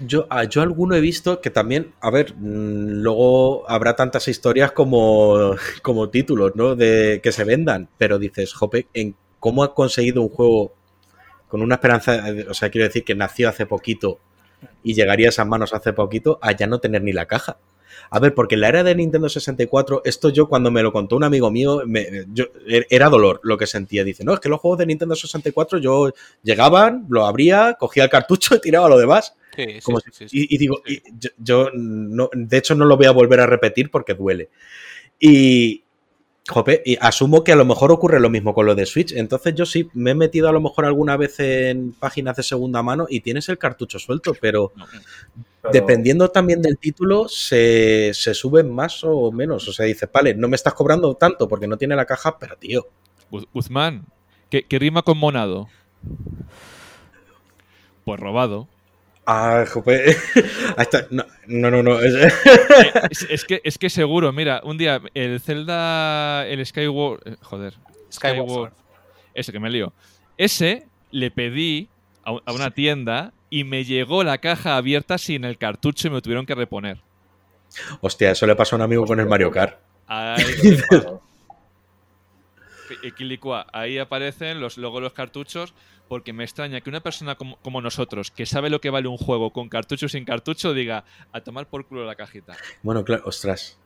Yo, ah, yo alguno he visto que también, a ver, mm, luego habrá tantas historias como, como títulos, ¿no? De que se vendan, pero dices, jope, ¿en cómo ha conseguido un juego con una esperanza, o sea, quiero decir que nació hace poquito y llegaría a esas manos hace poquito a ya no tener ni la caja? A ver, porque en la era de Nintendo 64, esto yo cuando me lo contó un amigo mío, me- yo, er- era dolor lo que sentía. Dice, no, es que los juegos de Nintendo 64 yo llegaban, lo abría, cogía el cartucho y tiraba lo demás. Sí, Como sí, si- sí, sí. Y, y digo, y yo, yo no, de hecho no lo voy a volver a repetir porque duele. Y, jope, y asumo que a lo mejor ocurre lo mismo con lo de Switch. Entonces yo sí me he metido a lo mejor alguna vez en páginas de segunda mano y tienes el cartucho suelto, pero No. Pero- dependiendo también del título se, se suben más o menos. O sea, dices, vale, no me estás cobrando tanto porque no tiene la caja, pero tío, Guz- Guzmán, ¿qué, qué rima con monado? Pues robado. Ah, jope, ahí está. no, no, no, no, es- Eh, es, que, es que seguro, mira, un día el Zelda, el Skyward. eh, Joder, Skyward ese que me lío. Ese le pedí a, una tienda y me llegó la caja abierta sin el cartucho y me lo tuvieron que reponer. hostia, eso le pasó a un amigo con el Mario Kart. Ahí, Equilicua, ahí aparecen los, luego los cartuchos porque me extraña que una persona como, como nosotros, que sabe lo que vale un juego con cartucho y sin cartucho, diga a tomar por culo la cajita. Bueno, claro, ostras.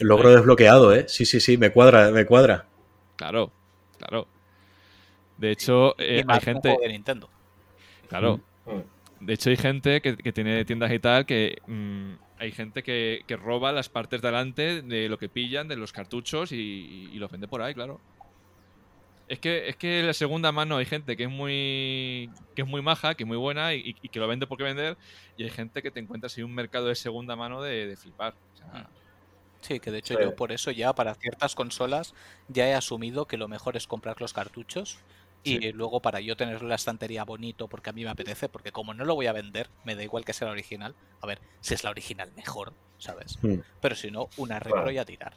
Logro desbloqueado, ¿eh? Sí, sí, sí, me cuadra, me cuadra. Claro, claro. De hecho, eh, Y hay más gente. juego de Nintendo. Claro. Mm. De hecho, hay gente que, que tiene tiendas y tal que. mm, hay gente que, que roba las partes delante de lo que pillan, de los cartuchos y, y los vende por ahí, claro. Es que, es que la segunda mano hay gente que es muy. que es muy maja, que es muy buena y, y que lo vende porque vender. Y hay gente que te encuentras en un mercado de segunda mano de, de flipar. O sea, Sí, que de hecho Sí. yo por eso ya para ciertas consolas ya he asumido que lo mejor es comprar los cartuchos y Sí. luego para yo tener la estantería bonito porque a mí me apetece, porque como no lo voy a vender, me da igual que sea la original. A ver, si es la original mejor, ¿sabes? Hmm. Pero si no, una retro Claro. y a tirar.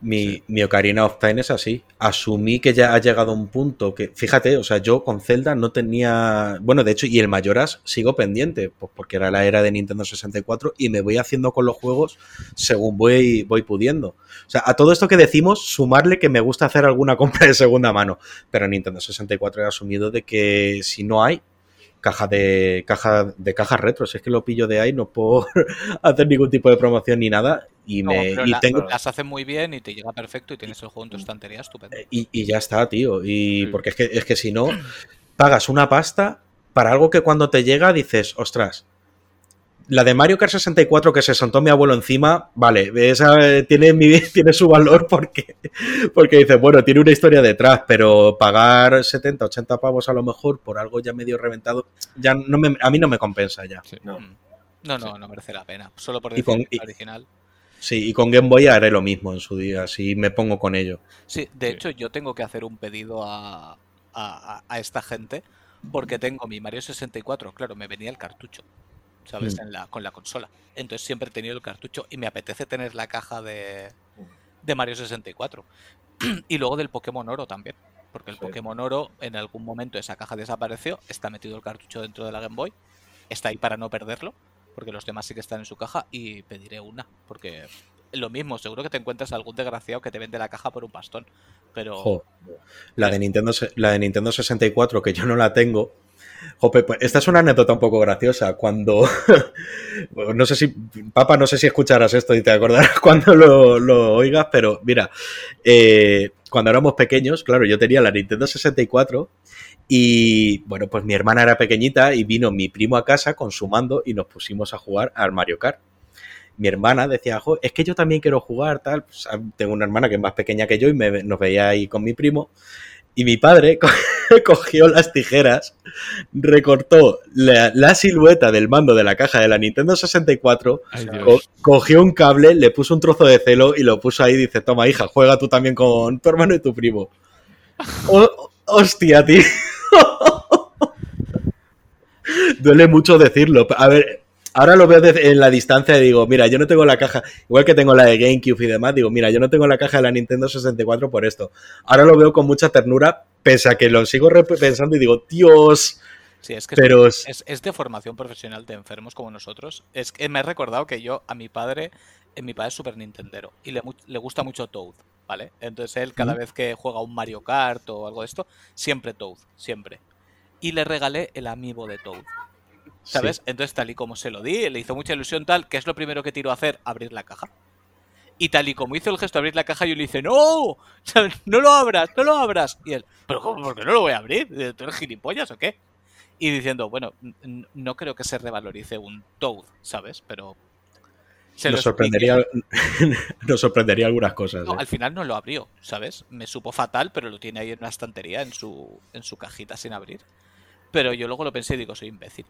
Mi, Sí. mi Ocarina of Time es así. Asumí que ya ha llegado un punto que, fíjate, o sea, yo con Zelda no tenía. Bueno, de hecho, y el Mayoras sigo pendiente, pues porque era la era de Nintendo 64 y me voy haciendo con los juegos según voy, voy pudiendo. O sea, a todo esto que decimos, sumarle que me gusta hacer alguna compra de segunda mano. Pero en Nintendo 64 he asumido de que si no hay, caja de caja de cajas retro, si es que lo pillo de ahí, no puedo hacer ningún tipo de promoción ni nada. Y, No, me, pero y la- tengo, las hacen muy bien y te llega perfecto y tienes el juego en tu estantería estupendo. y, y ya está, tío. Y Sí. porque es que, es que si no, pagas una pasta para algo que cuando te llega dices, ostras, la de Mario Kart 64 que se sentó mi abuelo encima, vale, esa eh, tiene, mi- tiene su valor porque, porque dices, bueno, tiene una historia detrás, pero pagar 70, 80 pavos a lo mejor por algo ya medio reventado, ya no me, a mí no me compensa ya. No. Mm. No, no, Sí. no merece la pena. Solo por Y decir con- que es y- la original. Sí, y con Game Boy haré lo mismo en su día, si me pongo con ello. Sí, de hecho yo tengo que hacer un pedido a, a- a- a esta gente porque tengo mi Mario 64, claro, me venía el cartucho, ¿sabes? Mm. En la, con la consola. Entonces siempre he tenido el cartucho y me apetece tener la caja de, de Mario 64. y luego del Pokémon Oro también, Porque el Sí. Pokémon Oro, en algún momento esa caja desapareció, está metido el cartucho dentro de la Game Boy, está ahí para no perderlo, porque los demás sí que están en su caja, y pediré una, porque lo mismo, seguro que te encuentras algún desgraciado que te vende la caja por un pastón, pero... Jo, la de Nintendo, la de Nintendo 64, que yo no la tengo. Jope, pues esta es una anécdota un poco graciosa. Cuando. no sé si. Papá, no sé si escucharás esto y te acordarás cuando lo, lo oigas, pero mira. eh, cuando éramos pequeños, claro, yo tenía la Nintendo 64 y. Bueno, pues mi hermana era pequeñita y vino mi primo a casa con su mando y nos pusimos a jugar al Mario Kart. Mi hermana decía, "Jo, es que yo también quiero jugar, tal. Pues, ah, tengo una hermana que es más pequeña que yo y me, nos veía ahí con mi primo. Y mi padre co- cogió las tijeras, recortó la, la silueta del mando de la caja de la Nintendo 64, Ay, Dios. co- cogió un cable, le puso un trozo de celo y lo puso ahí y dice, toma hija, juega tú también con tu hermano y tu primo. O- hostia, tío. Duele mucho decirlo. A ver, ahora lo veo en la distancia y digo, mira, yo no tengo la caja, igual que tengo la de GameCube y demás, digo, mira, yo no tengo la caja de la Nintendo 64 por esto. Ahora lo veo con mucha ternura, pese a que lo sigo pensando y digo, Dios, Sí, es que pero es, es- es de formación profesional de enfermos como nosotros. Es que me he recordado que yo, a mi padre, eh, mi padre es super Nintendero y le gusta mucho Toad, ¿vale? Entonces él cada vez que juega un Mario Kart o algo de esto, siempre Toad, siempre. Y le regalé el amiibo de Toad, ¿sabes? Entonces tal y como se lo di, le hizo mucha ilusión tal, que es lo primero que tiró a hacer, abrir la caja. Y tal y como hizo el gesto de abrir la caja, yo le dije, ¡No! ¡No lo abras! ¡No lo abras! Y él, ¿pero cómo? ¿Por qué no lo voy a abrir? ¿Tú eres gilipollas o qué? Y diciendo, bueno, no creo que se revalorice un Toad, ¿sabes? Pero. Se nos sorprendería, nos sorprendería algunas cosas. No, ¿eh? al final no lo abrió, ¿sabes? Me supo fatal, pero lo tiene ahí en una estantería, en su, en su cajita sin abrir. Pero yo luego lo pensé y digo, soy imbécil.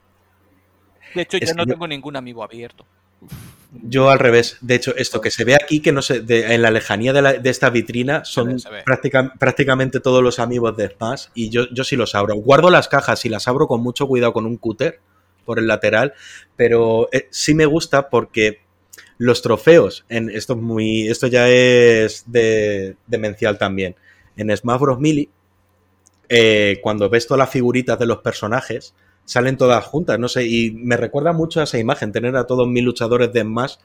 De hecho, ya no yo- tengo ningún amigo abierto. Yo al revés. De hecho, esto que se ve aquí, que no sé, de- en la lejanía de, la- de esta vitrina, son ve, se ve. práctica- prácticamente todos los amigos de Smash y yo, yo sí los abro. Guardo las cajas y las abro con mucho cuidado con un cúter por el lateral, pero eh, sí me gusta porque los trofeos, en, esto, es muy, esto ya es de, demencial también. En Smash Bros. Melee, eh, cuando ves todas las figuritas de los personajes, salen todas juntas, no sé, y me recuerda mucho a esa imagen, tener a todos mis luchadores de Smash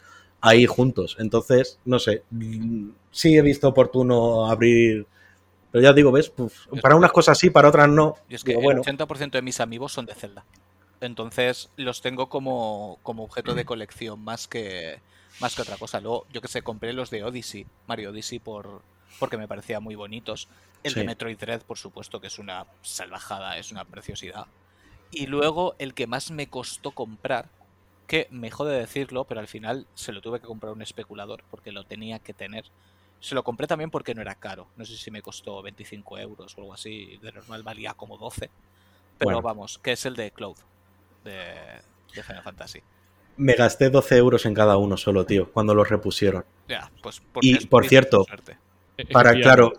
ahí juntos. Entonces, no sé, mm, sí he visto oportuno abrir, pero ya digo, ¿ves? Pues, para unas cosas sí, para otras no. Y es que Digo, bueno, el 80% de mis amigos son de Zelda. Entonces los tengo como, como objeto de colección más que, más que otra cosa. Luego, yo que sé, compré los de Odyssey, Mario Odyssey, por, porque me parecían muy bonitos. El de. Metroid Dread, por supuesto, que es una salvajada, es una preciosidad. Y luego el que más me costó comprar, que me jode decirlo, pero al final se lo tuve que comprar a un especulador porque lo tenía que tener. Se lo compré también porque no era caro. No sé si me costó 25 euros o algo así. De normal valía como 12. Pero Bueno. vamos, que es el de Cloud de, de Final Fantasy. Me gasté 12 euros en cada uno solo, tío, cuando los repusieron. Ya, pues Y, por cierto. Para, claro,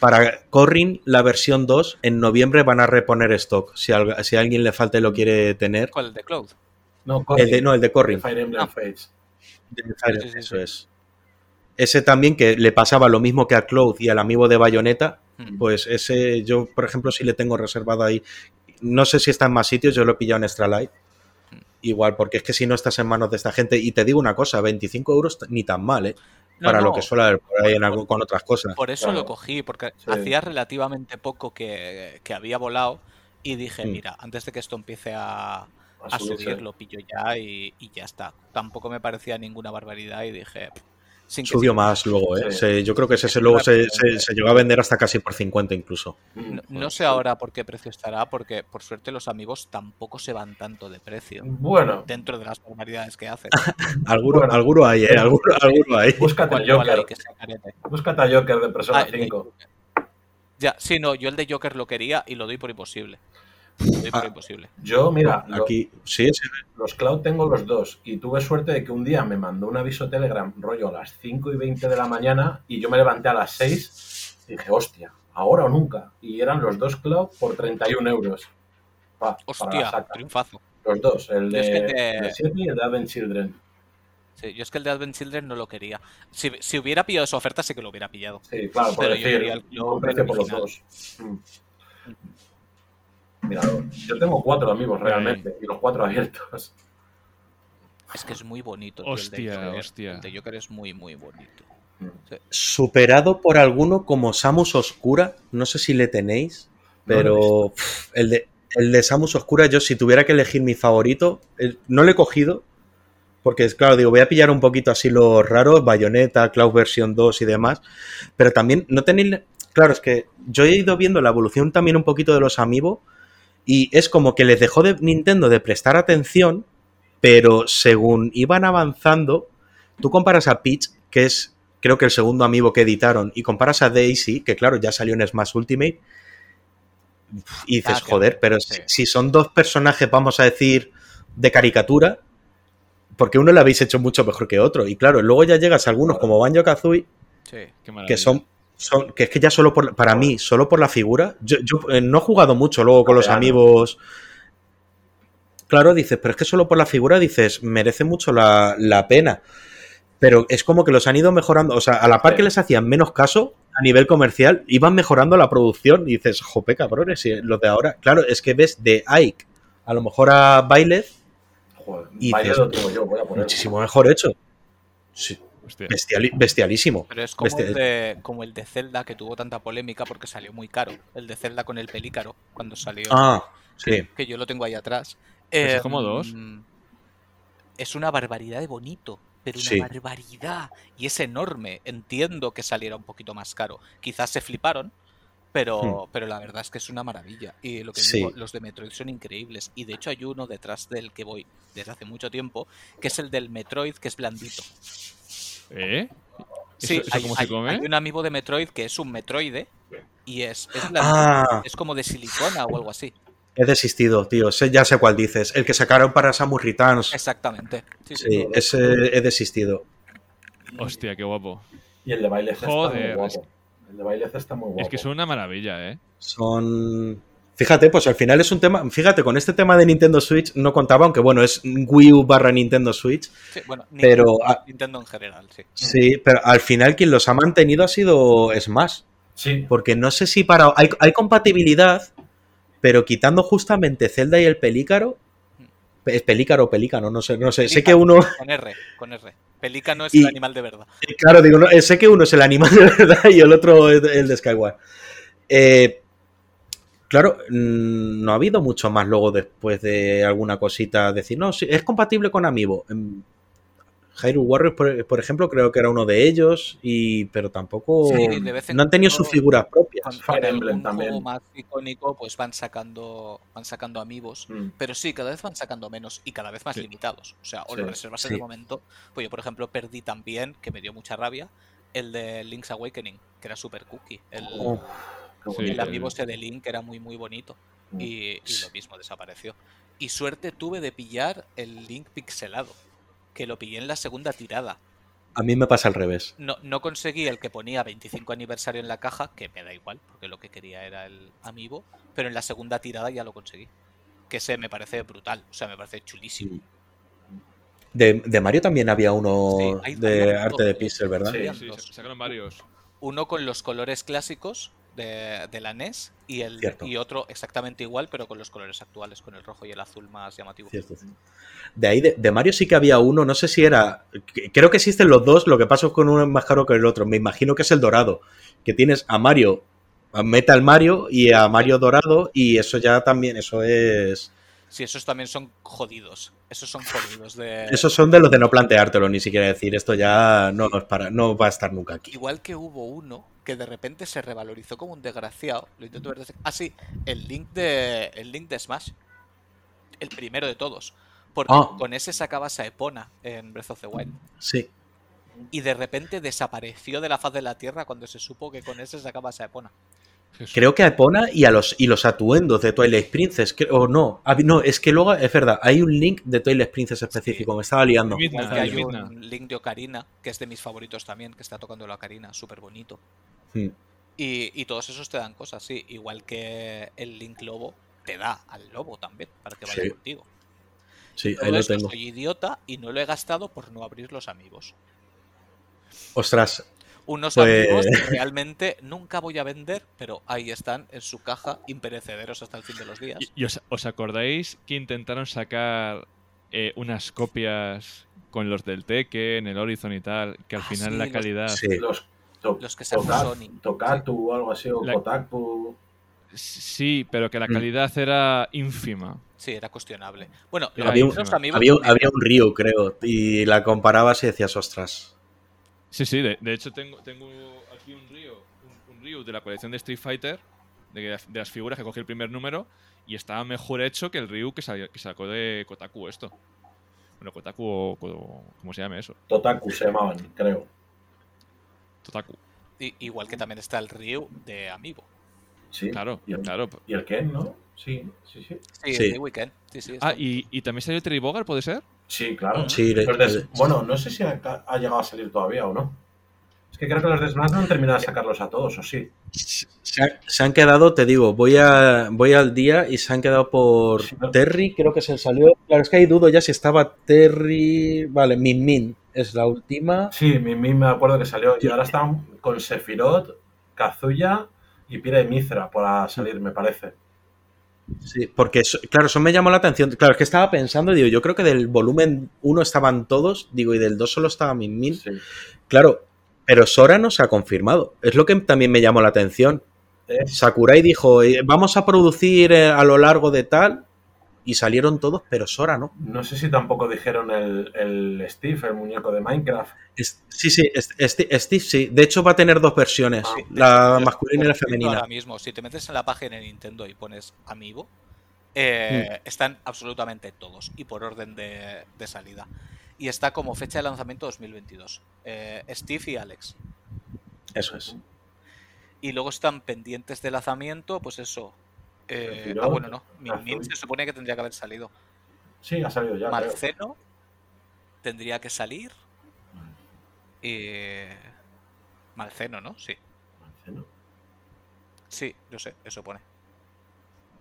para Corrin, la versión 2, en noviembre van a reponer stock. Si, al- si a alguien le falta y lo quiere tener. ¿Cuál? ¿El de Cloud? No, El de, no, el de Corrin. Fire Emblem Ah. Fates. De Fire- sí, sí, eso es. Ese también que le pasaba lo mismo que a Cloud y al amigo de Bayonetta, Mm. pues ese yo, por ejemplo, sí le tengo reservado ahí. No sé si está en más sitios, yo lo he pillado en Extra Life. Igual, porque es que si no estás en manos de esta gente, y te digo una cosa, 25 euros ni tan mal, ¿eh? No, Para lo que suele haber por ahí en algo, con otras cosas. Por eso Claro. lo cogí, porque Sí. hacía relativamente poco que, que había volado y dije, Mm. mira, antes de que esto empiece a, A subir, lo pillo ya y, y ya está. Tampoco me parecía ninguna barbaridad y dije, "Pff, sin que Subió más luego, ¿eh? Sí. Se- yo creo que ese, Es se- luego se, pregunta. se- se llegó a vender hasta casi por 50 incluso. Mm, No, no sé ahora por qué precio estará, porque por suerte los amigos tampoco se van tanto de precio Bueno, dentro de las barbaridades que hacen. Alguno, Bueno. alguno hay, ¿eh? Alguno, alguno hay. búscate ¿Cuál- el cuál Joker. Búscate a Joker de Persona Ah, el de 5. Joker. Ya, sí, no, yo el de Joker lo quería y lo doy por imposible. Ah. imposible. Yo, mira, lo- Aquí, sí, sí. los cloud tengo los dos. Y tuve suerte de que un día me mandó un aviso Telegram, rollo a las 5 y 20 de la mañana, y yo me levanté a las 6 y dije, hostia, ahora o nunca. Y eran los dos cloud por 31 euros. Pa- Hostia, triunfazo. Los dos, el Yo es de, que te- el de Sydney y el de Advent Children. Sí, yo es que el de Advent Children no lo quería. Si, si hubiera pillado esa oferta, sí que lo hubiera pillado. Sí, claro, por Pero yo decir, quería el precio por los dos. Mm. Mira, yo tengo cuatro amigos realmente, y los cuatro abiertos. Es que es muy bonito. tío, el de Hostia, Joker. hostia. El de Joker es muy, muy bonito. Mm. Superado por alguno como Samus Oscura, no sé si le tenéis, No pero pff, el, de, el de Samus Oscura, yo si tuviera que elegir mi favorito, el- no lo he cogido, porque es claro, digo, voy a pillar un poquito así los raros, Bayonetta, Cloud versión 2 y demás, pero también no tenéis... Claro, es que yo he ido viendo la evolución también un poquito de los Amiibo y es como que les dejó de Nintendo de prestar atención, pero según iban avanzando, tú comparas a Peach, que es creo que el segundo amiibo que editaron, y comparas a Daisy, que claro, ya salió en Smash Ultimate, y dices, joder, pero sí. si, son dos personajes, vamos a decir, de caricatura, porque uno lo habéis hecho mucho mejor que otro. Y claro, luego ya llegas a algunos como Banjo Kazooie, Sí. Que son, son. que es que ya solo por. Para mí, solo por la figura. Yo, yo, eh, no he jugado mucho luego con los Claro. amigos. Claro, dices, pero es que solo por la figura dices, merece mucho la, la pena. Pero es como que los han ido mejorando. O sea, a la par Sí. que les hacían menos caso a nivel comercial, iban mejorando la producción. Y dices, jope, cabrones, y los de ahora. Claro, es que ves de Ike a lo mejor a Joder, Y dices, lo tengo yo, voy a poner. muchísimo mejor hecho. Sí, Hostia. bestiali- bestialísimo. Pero es como el, de, como el de Zelda que tuvo tanta polémica porque salió muy caro. El de Zelda con el pelícaro cuando salió. Ah, sí. Que yo lo tengo ahí atrás. Pues es Eh, como dos. Es una barbaridad de bonito. Pero una Sí. barbaridad. Y es enorme. Entiendo que saliera un poquito más caro. Quizás se fliparon. Pero, pero la verdad es que es una maravilla. Y lo que Hmm. Sí. digo, los de Metroid son increíbles. Y de hecho hay uno detrás del que voy desde hace mucho tiempo, que es el del Metroid, que es blandito. ¿Eh? Sí, ¿Eso, eso hay, cómo se hay- come? hay un amiibo de Metroid que es un Metroide y es, es. Ah, Es como de silicona o algo así. he desistido, tío. Sé- ya sé cuál dices. El que sacaron para Samus Returns. Exactamente. Sí, sí. Sí, ese he desistido. Hostia, qué guapo. Y el de baile está Joder, muy guapo. El de baile está muy guapo. Es que son una maravilla, ¿eh? Son. Fíjate, pues al final es un tema. Fíjate, con este tema de Nintendo Switch no contaba, aunque bueno, es Wii U barra Nintendo Switch. Sí, bueno, Pero, Nintendo, Nintendo en general, sí. Sí, pero al final quien los ha mantenido ha sido Smash. Sí, Porque no sé si para. Hay, hay compatibilidad, pero quitando justamente Zelda y el Pelícaro. Es Pelícaro o Pelícano, no sé, no sé. Sé que uno. Con R, con R. Pelícano es Y- el animal de verdad. Claro, digo, no, eh, sé que uno es el animal de verdad y el otro es el de Skyward. Eh, claro, mm, no ha habido mucho más luego después de alguna cosita decir, no, sí, es compatible con Amiibo. En Hyrule Warriors, por, por ejemplo, creo que era uno de ellos, y pero tampoco Sí, de vez en no han tenido cuando- sus figuras propias. Fire Emblem también. más icónico, pues van sacando, van sacando amigos. Mm. Pero sí, cada vez van sacando menos y cada vez más Sí. limitados. O sea, o Sí, lo reservas en sí. el momento. Pues yo, por ejemplo, perdí también, que me dio mucha rabia, el de Link's Awakening, que era super cookie. El, Oh, Sí, el amiibo ese de Link era muy, muy bonito. Mm. Y, y lo mismo, desapareció. Y suerte tuve de pillar el Link pixelado, que lo pillé en la segunda tirada. a mí me pasa al revés. No, no conseguí el que ponía 25 aniversario en la caja, que me da igual, porque lo que quería era el amiibo, pero en la segunda tirada ya lo conseguí. Que ese me parece brutal, o sea, me parece chulísimo. De, de Mario también había uno Sí, hay- de hay arte de pixel, ¿verdad? Sí. Sí, sacaron varios. Uno con los colores clásicos de, de la NES y, el, Cierto. y otro exactamente igual, pero con los colores actuales, con el rojo y el azul más llamativo. Cierto. De ahí, de, de Mario sí que había uno, no sé si era. Creo que existen los dos, lo que pasa es que uno es más caro que el otro. Me imagino que es el dorado. Que tienes a Mario, a Metal Mario y a Mario Dorado, y eso ya también, eso es. Sí, esos también son jodidos. Esos son jodidos de... Esos son de los de no planteártelo, ni siquiera decir esto ya no, no es para, no va a estar nunca aquí. Igual que hubo uno que de repente se revalorizó como un desgraciado. Lo intento ver desde... Ah, sí, el link de, el link de Smash. El primero de todos. Porque Ah. con ese sacabas a Epona en Breath of the Wild. Sí. Y de repente desapareció de la faz de la Tierra cuando se supo que con ese sacabas a Epona. Jesús. Creo que a Epona y a los y los atuendos de Twilight Princess. O no, no, es que luego, es verdad, hay un link de Twilight Princess específico, me estaba liando. Midna, hay Midna. un link de Ocarina, que es de mis favoritos también, que está tocando la Ocarina, súper bonito. Hmm. Y, y todos esos te dan cosas, sí. Igual que el Link Lobo te da al lobo también, para que vaya Sí. contigo. Sí, ahí lo tengo. soy idiota y no lo he gastado por no abrir los amigos. Ostras, Unos Pues- amigos que realmente nunca voy a vender, pero ahí están en su caja imperecederos hasta el fin de los días. ¿Y, y os, os acordáis que intentaron sacar eh, unas copias con los del Tekken, el Horizon y tal, que al Ah, final sí, la los- calidad... sí. Los, to- Los que Toka- Sony. Tokatu o algo así, o La- Kotaku. Sí, pero que la Mm. calidad era ínfima. Sí, era cuestionable. Bueno, había, un, amigos había, había un Ryu, creo, y la comparabas y decías, ostras. Sí, sí, de, de hecho tengo, tengo aquí un Ryu, un, un Ryu de la colección de Street Fighter, de, de las figuras que cogí el primer número, y estaba mejor hecho que el Ryu que, salió- que sacó de Kotaku esto. Bueno, Kotaku o, o- ¿cómo se llama eso? Totaku se llamaban, creo. Totaku. i- igual que también está el Ryu de Amiibo. Sí. Claro, Y el, claro. y el Ken, ¿no? Sí, sí, sí. Sí, Sí. el de Weekend. Sí, sí, Ah, y, y también salió Terry Bogard, ¿puede ser? Sí, claro. Sí, de- Los de- de- bueno, no sé si ha, ha llegado a salir todavía o no. Es que creo que los de Smash no han terminado de sacarlos a todos, ¿o sí? Se, ha- se han quedado, te digo, voy a voy al día y se han quedado por Sí, ¿no? Terry, creo que se salió. Claro, es que ahí dudo ya si estaba Terry. Vale, Min Min es la última. Sí, mi, mi me acuerdo que salió. Y ahora están con Sephiroth, Kazuya y Pira y Mithra para salir, me parece. Sí, porque, claro, eso me llamó la atención. Claro, es que estaba pensando, digo, yo creo que del volumen 1 estaban todos, digo, y del 2 solo estaba Min Min. Sí. Claro, pero Sora no se ha confirmado. Es lo que también me llamó la atención. Es- Sakurai dijo, eh, vamos a producir eh, a lo largo de tal, y salieron todos, pero Sora no. no sé si tampoco dijeron el, el Steve, el muñeco de Minecraft. Es- sí, sí, es- Steve, Steve sí. De hecho, va a tener dos versiones, Ah, la masculina y la femenina. Ahora mismo, si te metes en la página de Nintendo y pones Amiibo, eh, están absolutamente todos y por orden de, de salida. Y está como fecha de lanzamiento 2022. Eh, Steve y Alex. Eso es. Y luego están pendientes de lanzamiento, pues eso. Eh, ah, bueno, no. Min Min Azul. se supone que tendría que haber salido. Sí, ha salido ya. creo. Marceno tendría que salir. Eh, Malceno, ¿no? Sí. Marcelo. Sí, yo sé, eso pone.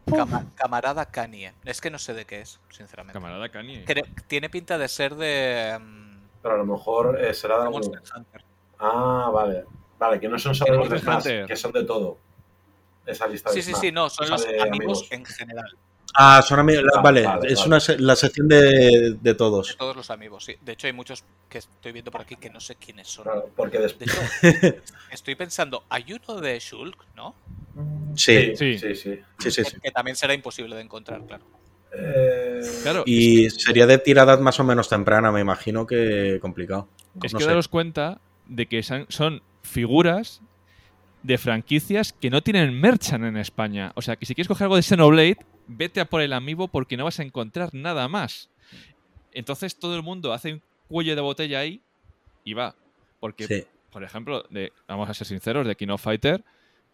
Cama- camarada Kanye. Es que no sé de qué es, sinceramente. Camarada Kanye. Creo- tiene pinta de ser de. mm, Pero a lo mejor eh, será de algún- Monster Hunter. Ah, vale. Vale, que no son solo los de Hunter. que son de todo. Esa lista de Sí, sí, Smash. sí, no, son los amigos amigos. en general. Ah, son amigos. Ah, vale, vale, es vale. una la sección de, de De todos. todos los amigos, sí. De hecho, hay muchos que estoy viendo por aquí que no sé quiénes son. Claro, porque De después. hecho, estoy pensando, hay uno de Shulk, ¿no? Sí, Sí. sí, sí. sí, sí. sí. Que también será imposible de encontrar, claro. Eh, Claro, Y sería de tirada más o menos temprana, me imagino que complicado. es no que sé. daros cuenta de que son figuras de franquicias que no tienen merchan en España. O sea, que si quieres coger algo de Xenoblade, vete a por el amiibo porque no vas a encontrar nada más. Entonces todo el mundo hace un cuello de botella ahí y va. Porque, Sí. por ejemplo, de, vamos a ser sinceros, de King of Fighter,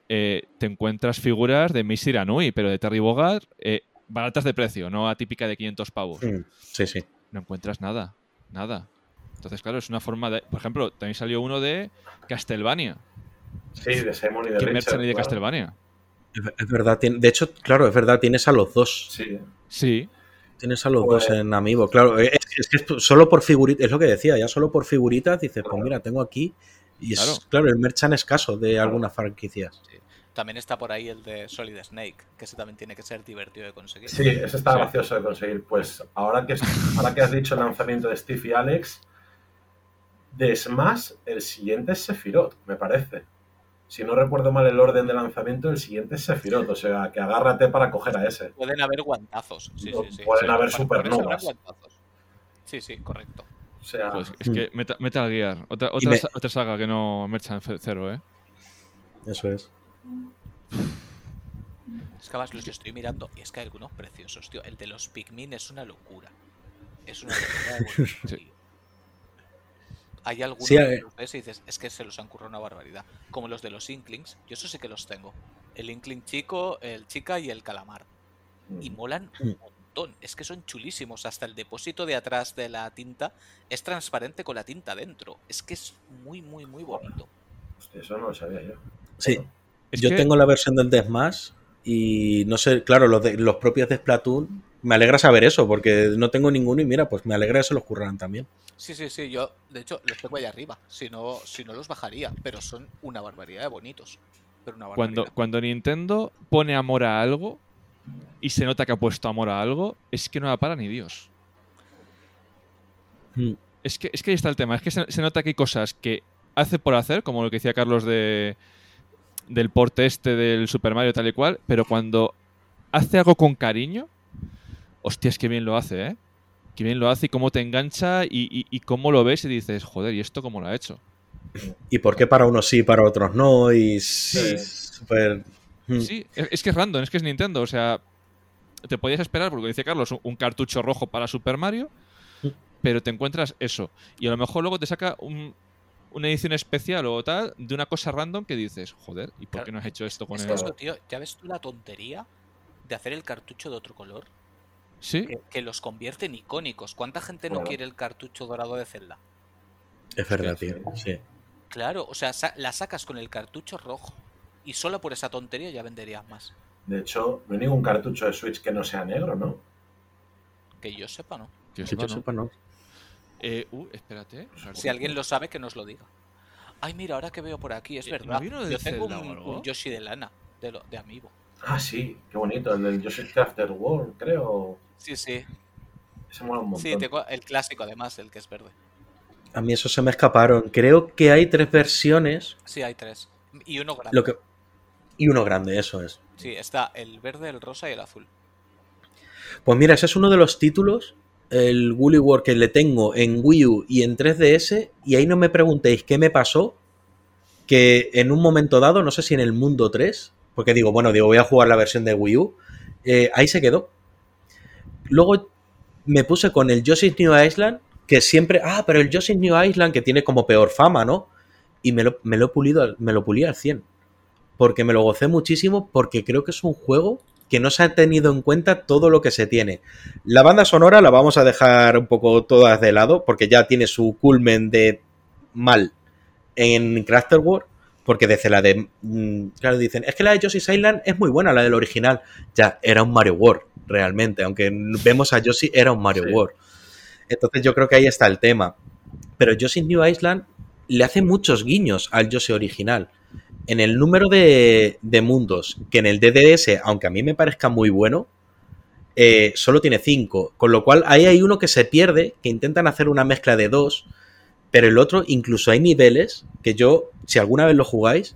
eh, te encuentras figuras de Miss Iranui, pero de Terry Bogard, eh, baratas de precio, no atípica de 500 pavos. Mm, Sí, sí. No encuentras nada, nada. Entonces, claro, es una forma de... Por ejemplo, también salió uno de Castlevania. Sí, de Simon y de ¿Qué Richard. merchan hay de claro. Castlevania? Es verdad. de hecho, claro, es verdad, tienes a los dos. Sí. Sí, Tienes a los Pues- dos en Amiibo. Claro, es, es que es solo por figuritas, es lo que decía, ya solo por figuritas dices, pues mira, tengo aquí. Y es, Claro. claro, el merchan escaso de algunas franquicias. También está por ahí el de Solid Snake, que ese también tiene que ser divertido de conseguir. Sí, ese está Sí. gracioso de conseguir. Pues ahora que, ahora que has dicho el lanzamiento de Steve y Alex, de Smash, el siguiente es Sephiroth, me parece. Si no recuerdo mal el orden de lanzamiento, el siguiente es Sephiroth. O sea, que agárrate para coger a ese. Pueden haber guantazos. Sí, No, sí, sí. pueden Sí, haber supernovas. guantazos. Sí, sí, correcto. O sea, pues es que Meta- Metal Gear, otra, otra, me- otra saga que no merchan cero, ¿eh? Eso es. Es que además los estoy mirando y es que hay algunos preciosos, tío. El de los Pikmin es una locura. Es una locura de bonito, Sí. Hay algunos Sí, que los ves y dices, es que se los han currado una barbaridad. Como los de los Inklings, yo eso sí que los tengo. El Inkling chico, el chica y el calamar. Y molan un Mm. montón. Es que son chulísimos. Hasta el depósito de atrás de la tinta es transparente con la tinta dentro. Es que es muy, muy, muy bonito. eso no lo sabía yo. Sí. Es Yo que- tengo la versión del de Smash y no sé, claro, los, de, los propios de Splatoon me alegra saber eso, porque no tengo ninguno y mira, pues me alegra que se los curran también. Sí, sí, sí, yo de hecho los tengo ahí arriba, si no, si no los bajaría, pero son una barbaridad de bonitos. Pero una Cuando, barbaridad. cuando Nintendo pone amor a algo y se nota que ha puesto amor a algo, es que no la para ni Dios. Mm. Es que, es que ahí está el tema. Es que se, se nota que hay cosas que hace por hacer, como lo que decía Carlos de, del porte este del Super Mario tal y cual, pero cuando hace algo con cariño, hostias, qué bien lo hace, ¿eh? Qué bien lo hace y cómo te engancha y, y- y cómo lo ves y dices, joder, ¿y esto cómo lo ha hecho? ¿Y por qué para unos sí, para otros no? Y sí, súper... Mm. Sí, es, es que es random, es que es Nintendo. O sea, te podías esperar, porque dice Carlos, un, cartucho rojo para Super Mario, Mm. pero te encuentras eso. Y a lo mejor luego te saca un- una edición especial o tal de una cosa random que dices, joder, ¿y por Claro. qué no has hecho esto con Es el...? eso, tío, ¿ya ves tú la tontería de hacer el cartucho de otro color? Sí, Que, que los convierte en icónicos. ¿Cuánta gente no quiere el cartucho dorado de Zelda? Es verdad, Sí, tío. Sí. Claro, o sea, sa- la sacas con el cartucho rojo. Y solo por esa tontería ya venderías más. De hecho, no hay ningún cartucho de Switch que no sea negro, ¿no? Que yo sepa, ¿no? que yo Que sepa, yo no. sepa, no. Eh, uh, espérate. Si alguien lo sabe, que nos lo diga. Ay, mira, ahora que veo por aquí, es Eh, verdad. ¿no vino de Yo tengo un, un Yoshi de lana, de, lo, de Amiibo. Ah, sí, qué bonito, el del Yoshi Crafter World, creo. Sí, sí. Ese mola un montón. Sí, tengo el clásico además, el que es verde. A mí eso se me escaparon. Creo que hay tres versiones. Sí, hay tres. Y uno grande. Lo que... Y uno grande, eso es. Sí, está el verde, el rosa y el azul. Pues mira, ese es uno de los títulos, el Woolly World que le tengo en Wii U y en 3DS, y ahí no me preguntéis qué me pasó, que en un momento dado, no sé si en el Mundo 3, porque digo, bueno, digo, voy a jugar la versión de Wii U, eh, ahí se quedó. Luego me puse con el Yoshi's New Island, que siempre, ah, pero el Yoshi's New Island que tiene como peor fama, ¿no? Y me lo, me lo pulido, me lo pulí al 100. Porque me lo gocé muchísimo, porque creo que es un juego que no se ha tenido en cuenta todo lo que se tiene. La banda sonora la vamos a dejar un poco todas de lado, porque ya tiene su culmen de mal en Crafter World, porque desde la de. mm, Claro, dicen, es que la de Yoshi's Island es muy buena, la del original. Ya, era un Mario World, realmente. Aunque vemos a Yoshi, era un Mario Sí. World. Entonces yo creo que ahí está el tema. Pero Yoshi's New Island le hace muchos guiños al Yoshi original. En el número de, de mundos, que en el DDS, aunque a mí me parezca muy bueno, eh, solo tiene 5. Con lo cual ahí hay uno que se pierde, que intentan hacer una mezcla de dos, pero el otro incluso hay niveles que yo, si alguna vez lo jugáis,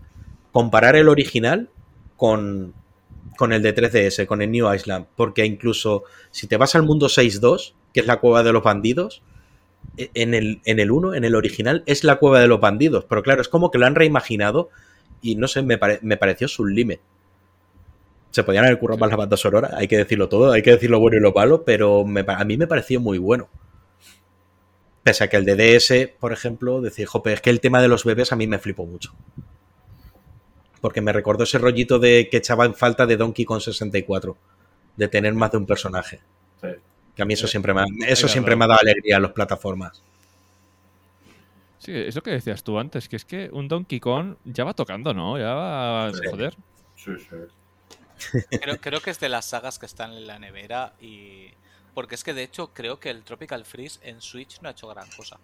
comparar el original con, con el de 3DS, con el New Island, porque incluso si te vas al mundo 6.2, que es la cueva de los bandidos, e- en el, en el 1, en el original, es la cueva de los bandidos, pero claro, es como que lo han reimaginado y no sé, me, pare- me pareció sublime. Se podían haber currado más la banda sonora, hay que decirlo todo, hay que decir lo bueno y lo malo, pero a mí me pareció muy bueno. Pese a que el de DS, por ejemplo, decía, jope, es que el tema de los bebés a mí me flipó mucho. Porque me recordó ese rollito de que echaba en falta de Donkey Kong 64, de tener más de un personaje. Sí. Que a mí eso siempre me, ha- eso siempre me ha dado alegría en las plataformas. Sí, es lo que decías tú antes, que es que un Donkey Kong ya va tocando, ¿no? Ya va. Sí. Joder. Sí, sí. Creo, creo que es de las sagas que están en la nevera y... Porque es que de hecho creo que el Tropical Freeze en Switch no ha hecho gran cosa.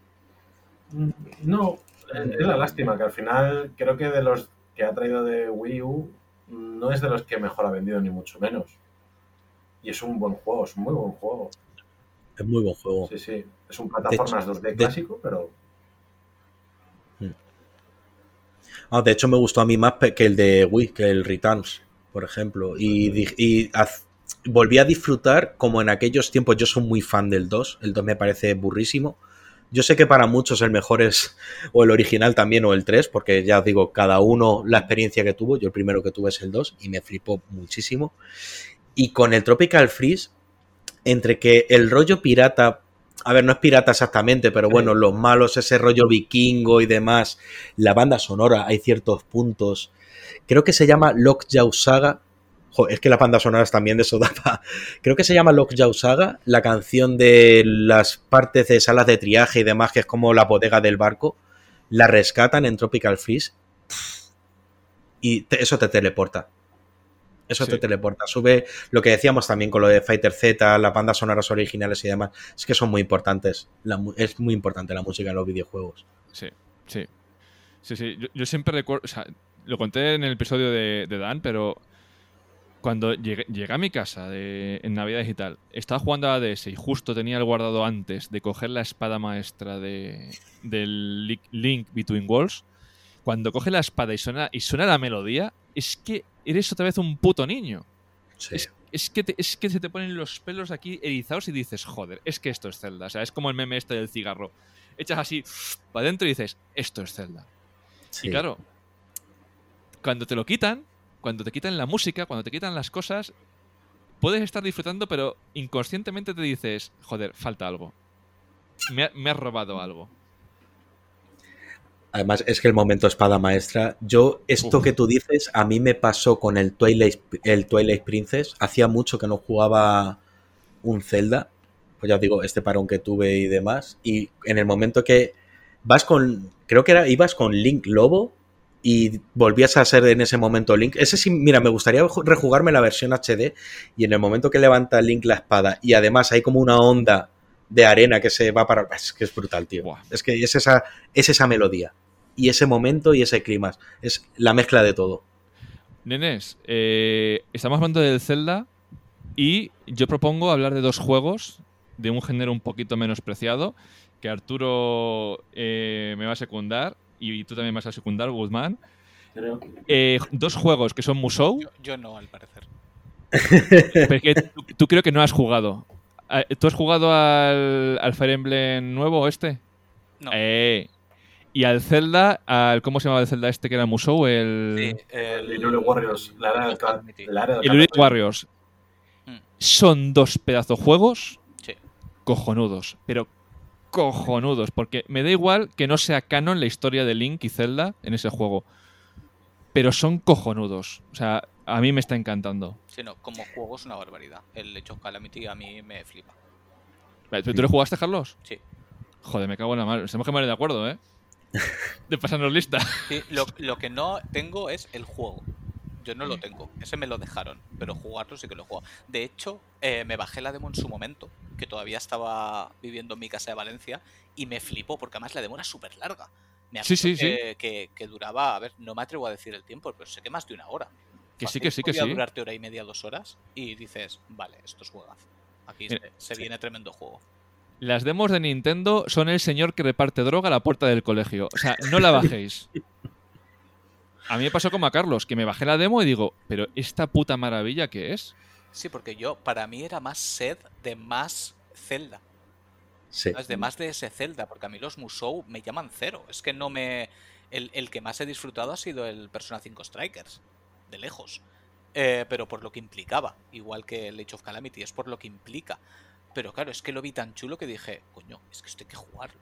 Mm, No, eh, es la lástima que al final creo que de los que ha traído de Wii U no es de los que mejor ha vendido ni mucho menos. Y es un buen juego, es un muy buen juego. Es muy buen juego. Sí, sí. Es un plataformas 2D clásico, pero Ah, de hecho, me gustó a mí más que el de Wii, que el Returns, por ejemplo. Y, y haz- volví a disfrutar como en aquellos tiempos. Yo soy muy fan del 2. El 2 me parece burrísimo. Yo sé que para muchos el mejor es o el original también o el 3, porque ya os digo, cada uno la experiencia que tuvo. Yo el primero que tuve es el 2 y me flipó muchísimo. Y con el Tropical Freeze, entre que el rollo pirata, a ver, no es pirata exactamente, pero bueno, los malos, ese rollo vikingo y demás, la banda sonora, hay ciertos puntos. Creo que se llama Lockjaw Saga. Jo, es que las bandas sonoras también de eso daba. Creo que se llama Lockjaw Saga, la canción de las partes de salas de triaje y demás, que es como la bodega del barco. La rescatan en Tropical Freeze. Y te- eso te teleporta. Eso Sí. te teleporta. Sube lo que decíamos también con lo de Fighter Z, las bandas sonoras originales y demás. Es que son muy importantes. La es muy importante la música en los videojuegos. Sí, sí. Sí, sí. Yo, yo siempre recuerdo. O sea, lo conté en el episodio de, de Dan, pero cuando llegué, llegué a mi casa de, en Navidad Digital, estaba jugando a DS y justo tenía el guardado antes de coger la espada maestra de, del Li- Link Between Worlds. Cuando coge la espada y suena, y suena la melodía, es que eres otra vez un puto niño. Sí. Es, es que te- es que se te ponen los pelos aquí erizados y dices, joder, es que esto es Zelda. O sea, es como el meme este del cigarro. Echas así para adentro y dices, esto es Zelda. Sí. Y claro, cuando te lo quitan, cuando te quitan la música, cuando te quitan las cosas, puedes estar disfrutando, pero inconscientemente te dices, joder, falta algo. Me, ha- me has robado algo. Además, es que el momento espada maestra. Yo, esto Uf. que tú dices, a mí me pasó con el Twilight, el Twilight Princess. Hacía mucho que no jugaba un Zelda. Pues ya os digo, este parón que tuve y demás. Y en el momento que vas con. Creo que era, ibas con Link Lobo y volvías a ser en ese momento Link. Ese sí, mira, me gustaría ju- rejugarme la versión HD. Y en el momento que levanta Link la espada y además hay como una onda de arena que se va para. Es que es brutal, tío. Es que es esa, es esa melodía. Y ese momento y ese clima. Es la mezcla de todo. Nenes, eh, estamos hablando del Zelda y yo propongo hablar de dos juegos de un género un poquito menospreciado, que Arturo eh, me va a secundar y tú también vas a secundar, Guzmán. Creo. Eh, dos juegos que son Musou, Yo, yo no, al parecer. pero que tú, tú creo que no has jugado. Ah, ¿Tú has jugado al, al Fire Emblem nuevo este? No. Eh, y al Zelda, al ¿cómo se llamaba el Zelda este que era Musou? El, Sí, El Irule Warriors, la era era el. Warriors. Mm. Son dos pedazos juegos Sí. cojonudos, pero cojonudos, porque me da igual que no sea canon la historia de Link y Zelda en ese juego, pero son cojonudos. O sea, a mí me está encantando. Sí, no, como juego es una barbaridad. El of Calamity a mí me flipa. ¿Tú, tú lo jugaste, Carlos? Sí. Joder, me cago en la mano. Tenemos que poner de acuerdo, ¿eh? De pasarnos lista. Sí, lo, lo que no tengo es el juego. Yo no lo tengo. Ese me lo dejaron. Pero jugarlo sí que lo he jugado. De hecho, eh, me bajé la demo en su momento. Que todavía estaba viviendo en mi casa de Valencia. Y me flipó porque además la demo era súper larga. Me Sí, sí, que, que- que duraba, a ver, no me atrevo a decir el tiempo, pero sé que más de una hora. Que sí, Fácil que sí, que sí. durarte hora y media, dos horas. Y dices, vale, esto es juegazo. Aquí Mira, se, se viene tremendo juego. Las demos de Nintendo son el señor que reparte droga a la puerta del colegio. O sea, no la bajéis. A mí me pasó como a Carlos, que me bajé la demo y digo, pero esta puta maravilla que es. Sí, porque yo, para mí era más sed de más Zelda. Sí. ¿sabes? De más de ese Zelda, porque a mí los Musou me llaman cero. Es que no me. El, el que más he disfrutado ha sido el Persona 5 Strikers, de lejos. Eh, pero por lo que implicaba, igual que el Age of Calamity, es por lo que implica. Pero claro, es que lo vi tan chulo que dije, coño, es que esto hay que jugarlo.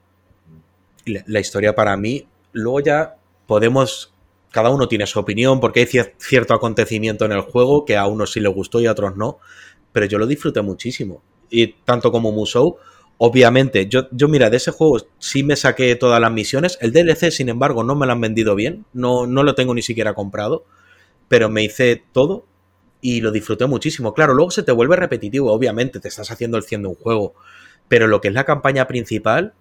La historia para mí, luego ya podemos, cada uno tiene su opinión porque hay cier- cierto acontecimiento en el juego que a unos sí le gustó y a otros no, pero yo lo disfruté muchísimo. Y tanto como Musou, obviamente, yo, yo mira, de ese juego sí me saqué todas las misiones, el DLC sin embargo no me lo han vendido bien, no, no lo tengo ni siquiera comprado, pero me hice todo y lo disfruté muchísimo. Claro, luego se te vuelve repetitivo, obviamente, te estás haciendo el 100 de un juego, pero lo que es la campaña principal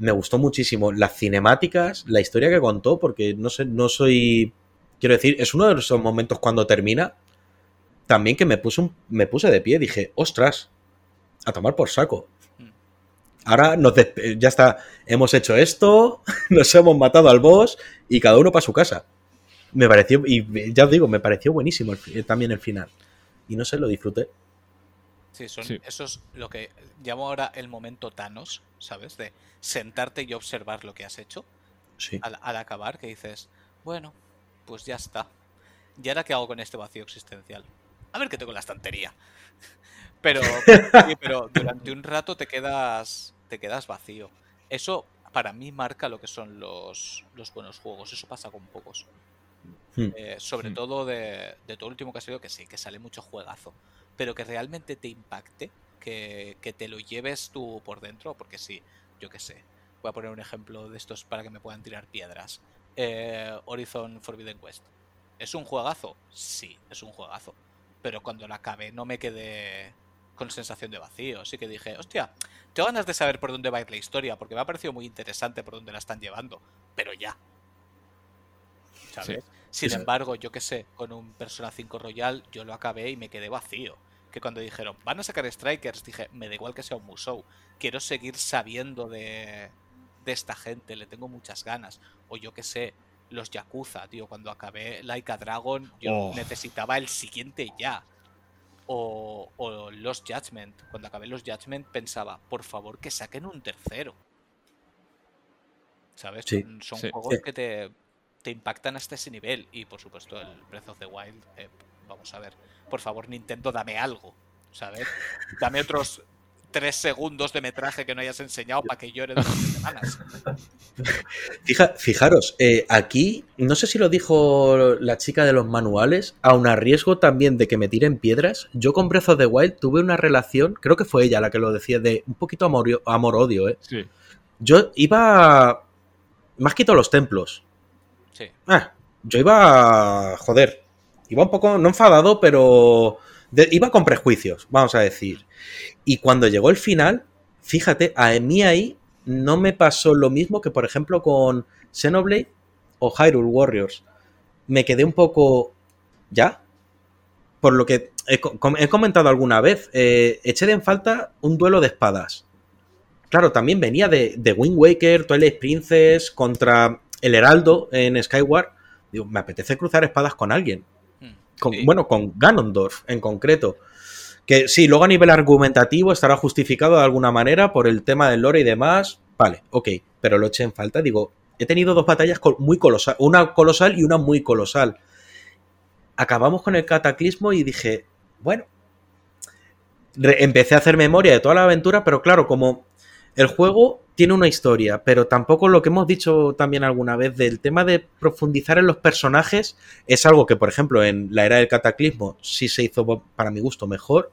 me gustó muchísimo las cinemáticas, la historia que contó, porque no sé, no soy. Quiero decir, es uno de esos momentos cuando termina. También que me puse, un- me puse de pie, dije, ostras, a tomar por saco. Ahora nos ya está, hemos hecho esto, nos hemos matado al boss y cada uno para su casa. Me pareció, y ya os digo, me pareció buenísimo el también el final. Y no sé, lo disfruté. Sí, son, Sí. eso es lo que llamo ahora el momento Thanos, ¿sabes? De sentarte y observar lo que has hecho. Sí. al, al acabar que dices, bueno, pues ya está. ¿Y ahora qué hago con este vacío existencial? A ver qué tengo en la estantería. Pero, sí, pero durante un rato te quedas, te quedas vacío. Eso para mí marca lo que son los, los buenos juegos. Eso pasa con pocos. Hmm. Eh, sobre Hmm. todo de, de todo el último que ha salido, que sí, que sale mucho juegazo. Pero que realmente te impacte, que, que te lo lleves tú por dentro, porque sí, yo qué sé. Voy a poner un ejemplo de estos para que me puedan tirar piedras. Eh, Horizon Forbidden West. ¿Es un juegazo? Sí, es un juegazo. pero cuando la acabé no me quedé con sensación de vacío. Así que dije, hostia, tengo ganas de saber por dónde va a ir la historia, porque me ha parecido muy interesante por dónde la están llevando, pero ya. ¿Sabes? Sin embargo, yo que sé, con un Persona 5 Royal yo lo acabé y me quedé vacío. Que cuando dijeron, van a sacar Strikers, dije, me da igual que sea un Musou. Quiero seguir sabiendo de, de esta gente, le tengo muchas ganas. O yo que sé, los Yakuza, tío, cuando acabé Laika Dragon, yo Oh. necesitaba el siguiente ya. O, o los Judgment, cuando acabé los Judgment pensaba, por favor, que saquen un tercero. ¿Sabes? Sí, Son- Son sí. juegos Sí. que te, te impactan hasta ese nivel. Y por supuesto, el Breath of the Wild, eh, vamos a ver. Por favor, Nintendo, dame algo. ¿Sabes? Dame otros tres segundos de metraje que no hayas enseñado para que llore durante semanas. Fija- fijaros, eh, aquí, no sé si lo dijo la chica de los manuales, aun a riesgo también de que me tiren piedras, yo con Breath of the Wild tuve una relación, creo que fue ella la que lo decía, de un poquito amor- amor-odio, ¿eh? Sí. Yo iba... Más quito los templos. Sí. Ah, yo iba... Joder. Iba un poco, no enfadado, pero... de- iba con prejuicios, vamos a decir. Y cuando llegó el final, fíjate, a mí ahí no me pasó lo mismo que, por ejemplo, con Xenoblade o Hyrule Warriors. Me quedé un poco... ¿Ya? Por lo que he, co- com- he comentado alguna vez, eh, eché en falta un duelo de espadas. Claro, también venía de, de Wind Waker, Twilight Princess contra el Heraldo en Skyward. Digo, me apetece cruzar espadas con alguien. Con- sí. Bueno, con Ganondorf en concreto. Que sí, luego a nivel argumentativo estará justificado de alguna manera por el tema del lore y demás. Vale, ok, pero lo eché en falta. Digo, he tenido dos batallas muy colosal, una colosal y una muy colosal. Acabamos con el cataclismo y dije, bueno, empecé a hacer memoria de toda la aventura, pero claro, como el juego tiene una historia, pero tampoco lo que hemos dicho también alguna vez del tema de profundizar en los personajes es algo que, por ejemplo, en la era del cataclismo sí se hizo para mi gusto mejor,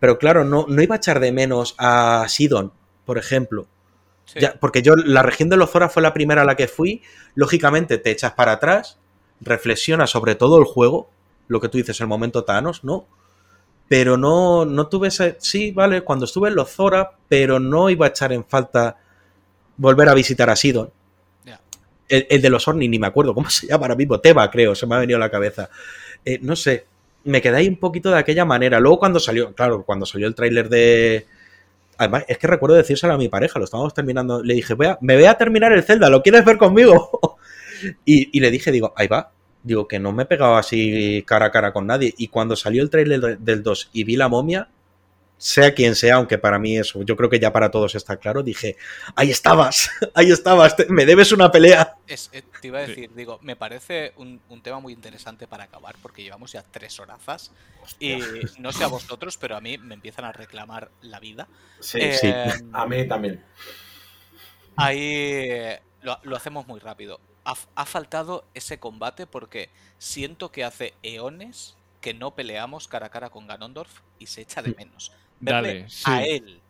pero claro, no, no iba a echar de menos a Sidon, por ejemplo. sí. Ya, porque yo, la región de los Zora fue la primera a la que fui. Lógicamente, te echas para atrás, reflexionas sobre todo el juego, lo que tú dices, el momento Thanos, ¿no? Pero no, no tuve ese. Sí, vale, cuando estuve en los Zora, pero no iba a echar en falta volver a visitar a Sidon. El, el de los Orni, ni me acuerdo cómo se llama ahora mismo, Teba, creo, se me ha venido a la cabeza. Eh, no sé, me quedé ahí un poquito de aquella manera. Luego, cuando salió, claro, cuando salió el tráiler de, Además, es que recuerdo decírselo a mi pareja, lo estábamos terminando. Le dije, voy a- me voy a terminar el Zelda, ¿lo quieres ver conmigo? y, y le dije, digo, ahí va. Digo, que no me he pegado así cara a cara con nadie. Y cuando salió el trailer de- del 2 y vi la momia, sea quien sea, aunque para mí eso, yo creo que ya para todos está claro, dije, ahí estabas, ahí estabas, te- me debes una pelea. Es- eh, te iba a Sí. decir, digo, me parece un, un tema muy interesante para acabar, porque llevamos ya tres horazas y no sé a vosotros, pero a mí me empiezan a reclamar la vida. Sí, Eh, sí. a mí también. Ahí eh, lo, lo hacemos muy rápido. Ha, faltado ese combate porque siento que hace eones que no peleamos cara a cara con Ganondorf y se echa de menos. Verle Dale, sí. a él,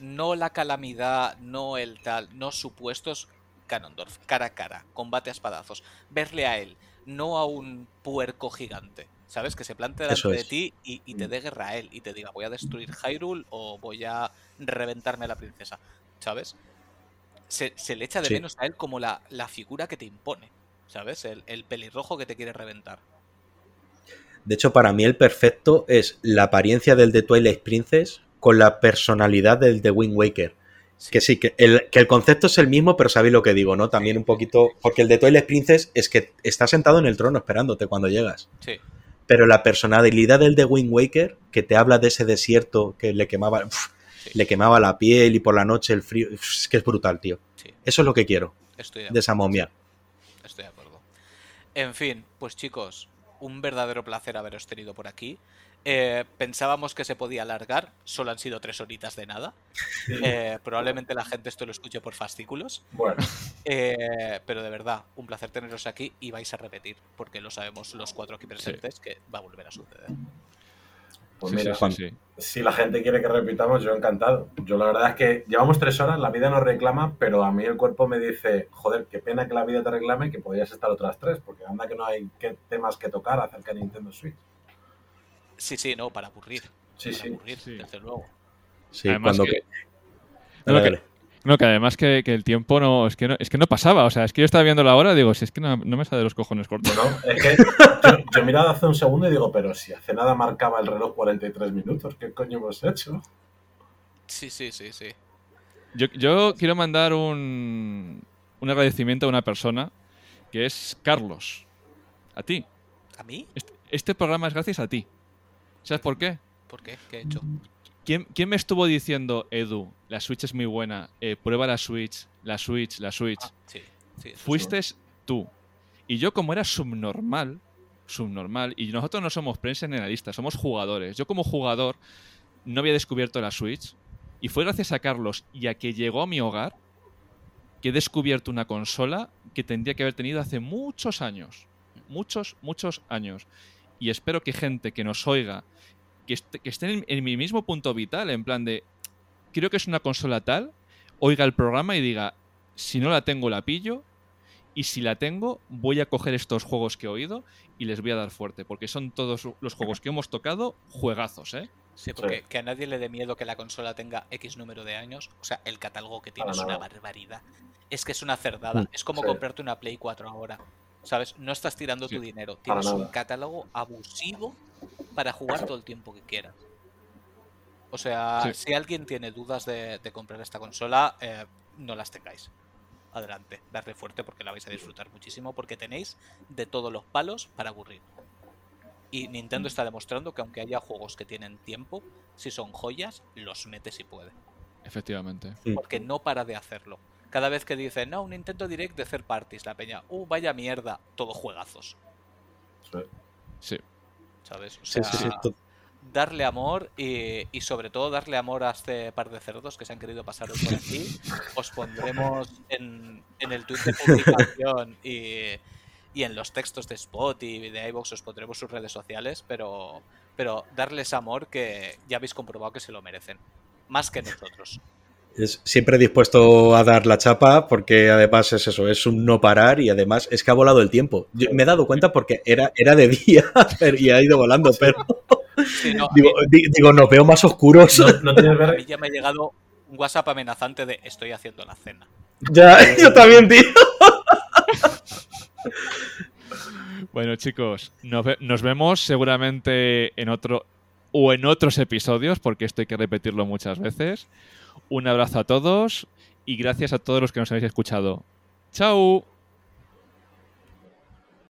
no la calamidad, no el tal, no supuestos Ganondorf, cara a cara, combate a espadazos. Verle a él, no a un puerco gigante. ¿Sabes? Que se plante delante de ti y, y te Mm. dé guerra a él y te diga voy a destruir Hyrule o voy a reventarme a la princesa. ¿Sabes? Se, se le echa de Sí. menos a él como la, la figura que te impone. ¿Sabes? El, el pelirrojo que te quiere reventar. De hecho, para mí el perfecto es la apariencia del de Twilight Princess con la personalidad del de Wind Waker. Sí. Que sí, que el, que el concepto es el mismo, pero sabéis lo que digo, ¿no? También un poquito. Porque el de Twilight Princess es que está sentado en el trono esperándote cuando llegas. Sí. Pero la personalidad del de Wind Waker, que te habla de ese desierto que le quemaba, uf, Sí. le quemaba la piel y por la noche el frío. Es que es brutal, tío. Sí. Eso es lo que quiero Estoy de de esa momia. Estoy de acuerdo. En fin, pues chicos, un verdadero placer haberos tenido por aquí. Eh, pensábamos que se podía alargar, solo han sido tres horitas de nada. Eh, probablemente la gente esto lo escuche por fascículos. Bueno, Eh, pero de verdad, un placer teneros aquí y vais a repetir, porque lo sabemos los cuatro aquí presentes que va a volver a suceder. Pues Sí, mira, sí, sí, sí. si la gente quiere que repitamos, yo encantado. Yo la verdad es que llevamos tres horas, la vida nos reclama, pero a mí el cuerpo me dice, joder, qué pena que la vida te reclame, que podrías estar otras tres, porque anda que no hay que- temas que tocar acerca de Nintendo Switch. Sí, sí, no, para aburrir. Sí, para sí. aburrir, Sí. desde luego. Sí, Además cuando que- que- No. No, que además que, que el tiempo no es, que no. es que no pasaba. O sea, es que yo estaba viendo la hora y digo, si es que no, no me sale de los cojones cortos. No, es que yo, yo he mirado hace un segundo y digo, pero si hace nada marcaba el reloj 43 minutos, ¿qué coño hemos hecho? Sí, sí, sí, sí. Yo, yo quiero mandar un, un agradecimiento a una persona que es Carlos. A ti. ¿A mí? Este, este programa es gracias a ti. ¿Sabes por qué? ¿Por qué? ¿Qué he hecho? ¿Quién, quién me estuvo diciendo, Edu, la Switch es muy buena, eh, prueba la Switch, la Switch, la Switch? Ah, sí, sí. Fuiste tú. Y yo como era subnormal, subnormal, y nosotros no somos prensa ni analistas, somos jugadores. Yo como jugador no había descubierto la Switch y fue gracias a Carlos y a que llegó a mi hogar que he descubierto una consola que tendría que haber tenido hace muchos años. Muchos, muchos años. Y espero que gente que nos oiga, que, esté, que esté en, en mi mismo punto vital, en plan de, creo que es una consola tal, oiga el programa y diga, si no la tengo la pillo, y si la tengo, voy a coger estos juegos que he oído y les voy a dar fuerte, porque son todos los juegos que hemos tocado juegazos, ¿eh? Sí, porque que a nadie le dé miedo que la consola tenga X número de años. O sea, el catálogo que tiene es una barbaridad. Es que es una cerdada. Mm, Es como sí. comprarte una Play 4 ahora. ¿Sabes? No estás tirando Sí. tu dinero. Tienes un catálogo abusivo para jugar todo el tiempo que quieras. O sea, Sí. si alguien tiene dudas de, de comprar esta consola, eh, no las tengáis. Adelante, darle fuerte porque la vais a disfrutar muchísimo porque tenéis de todos los palos para aburrir. Y Nintendo está demostrando que aunque haya juegos que tienen tiempo, si son joyas, los mete si puede. Efectivamente. Porque no para de hacerlo. Cada vez que dice, no, un Nintendo Direct de third parties, la peña, uh, vaya mierda, todo juegazos. Sí. Sí. ¿Sabes? O sea, sí, sí, to- darle amor y, y sobre todo darle amor a este par de cerdos que se han querido pasar por aquí. Os pondremos en, en el tweet de publicación y, y en los textos de Spot y de iVoox os pondremos sus redes sociales, pero, pero darles amor que ya habéis comprobado que se lo merecen. Más que nosotros. Es siempre dispuesto a dar la chapa porque además es eso, es un no parar y además es que ha volado el tiempo. Yo me he dado cuenta porque era, era de día pero- y ha ido volando, pero Sí, no, a, digo, mí, di- digo, nos veo más oscuros. No, no tienes a mí ya me ha llegado un WhatsApp amenazante de estoy haciendo la cena. Ya, yo también, tío. Bueno, chicos, nos, ve- nos vemos seguramente en otro o en otros episodios, porque esto hay que repetirlo muchas veces. Un abrazo a todos y gracias a todos los que nos habéis escuchado. ¡Chao!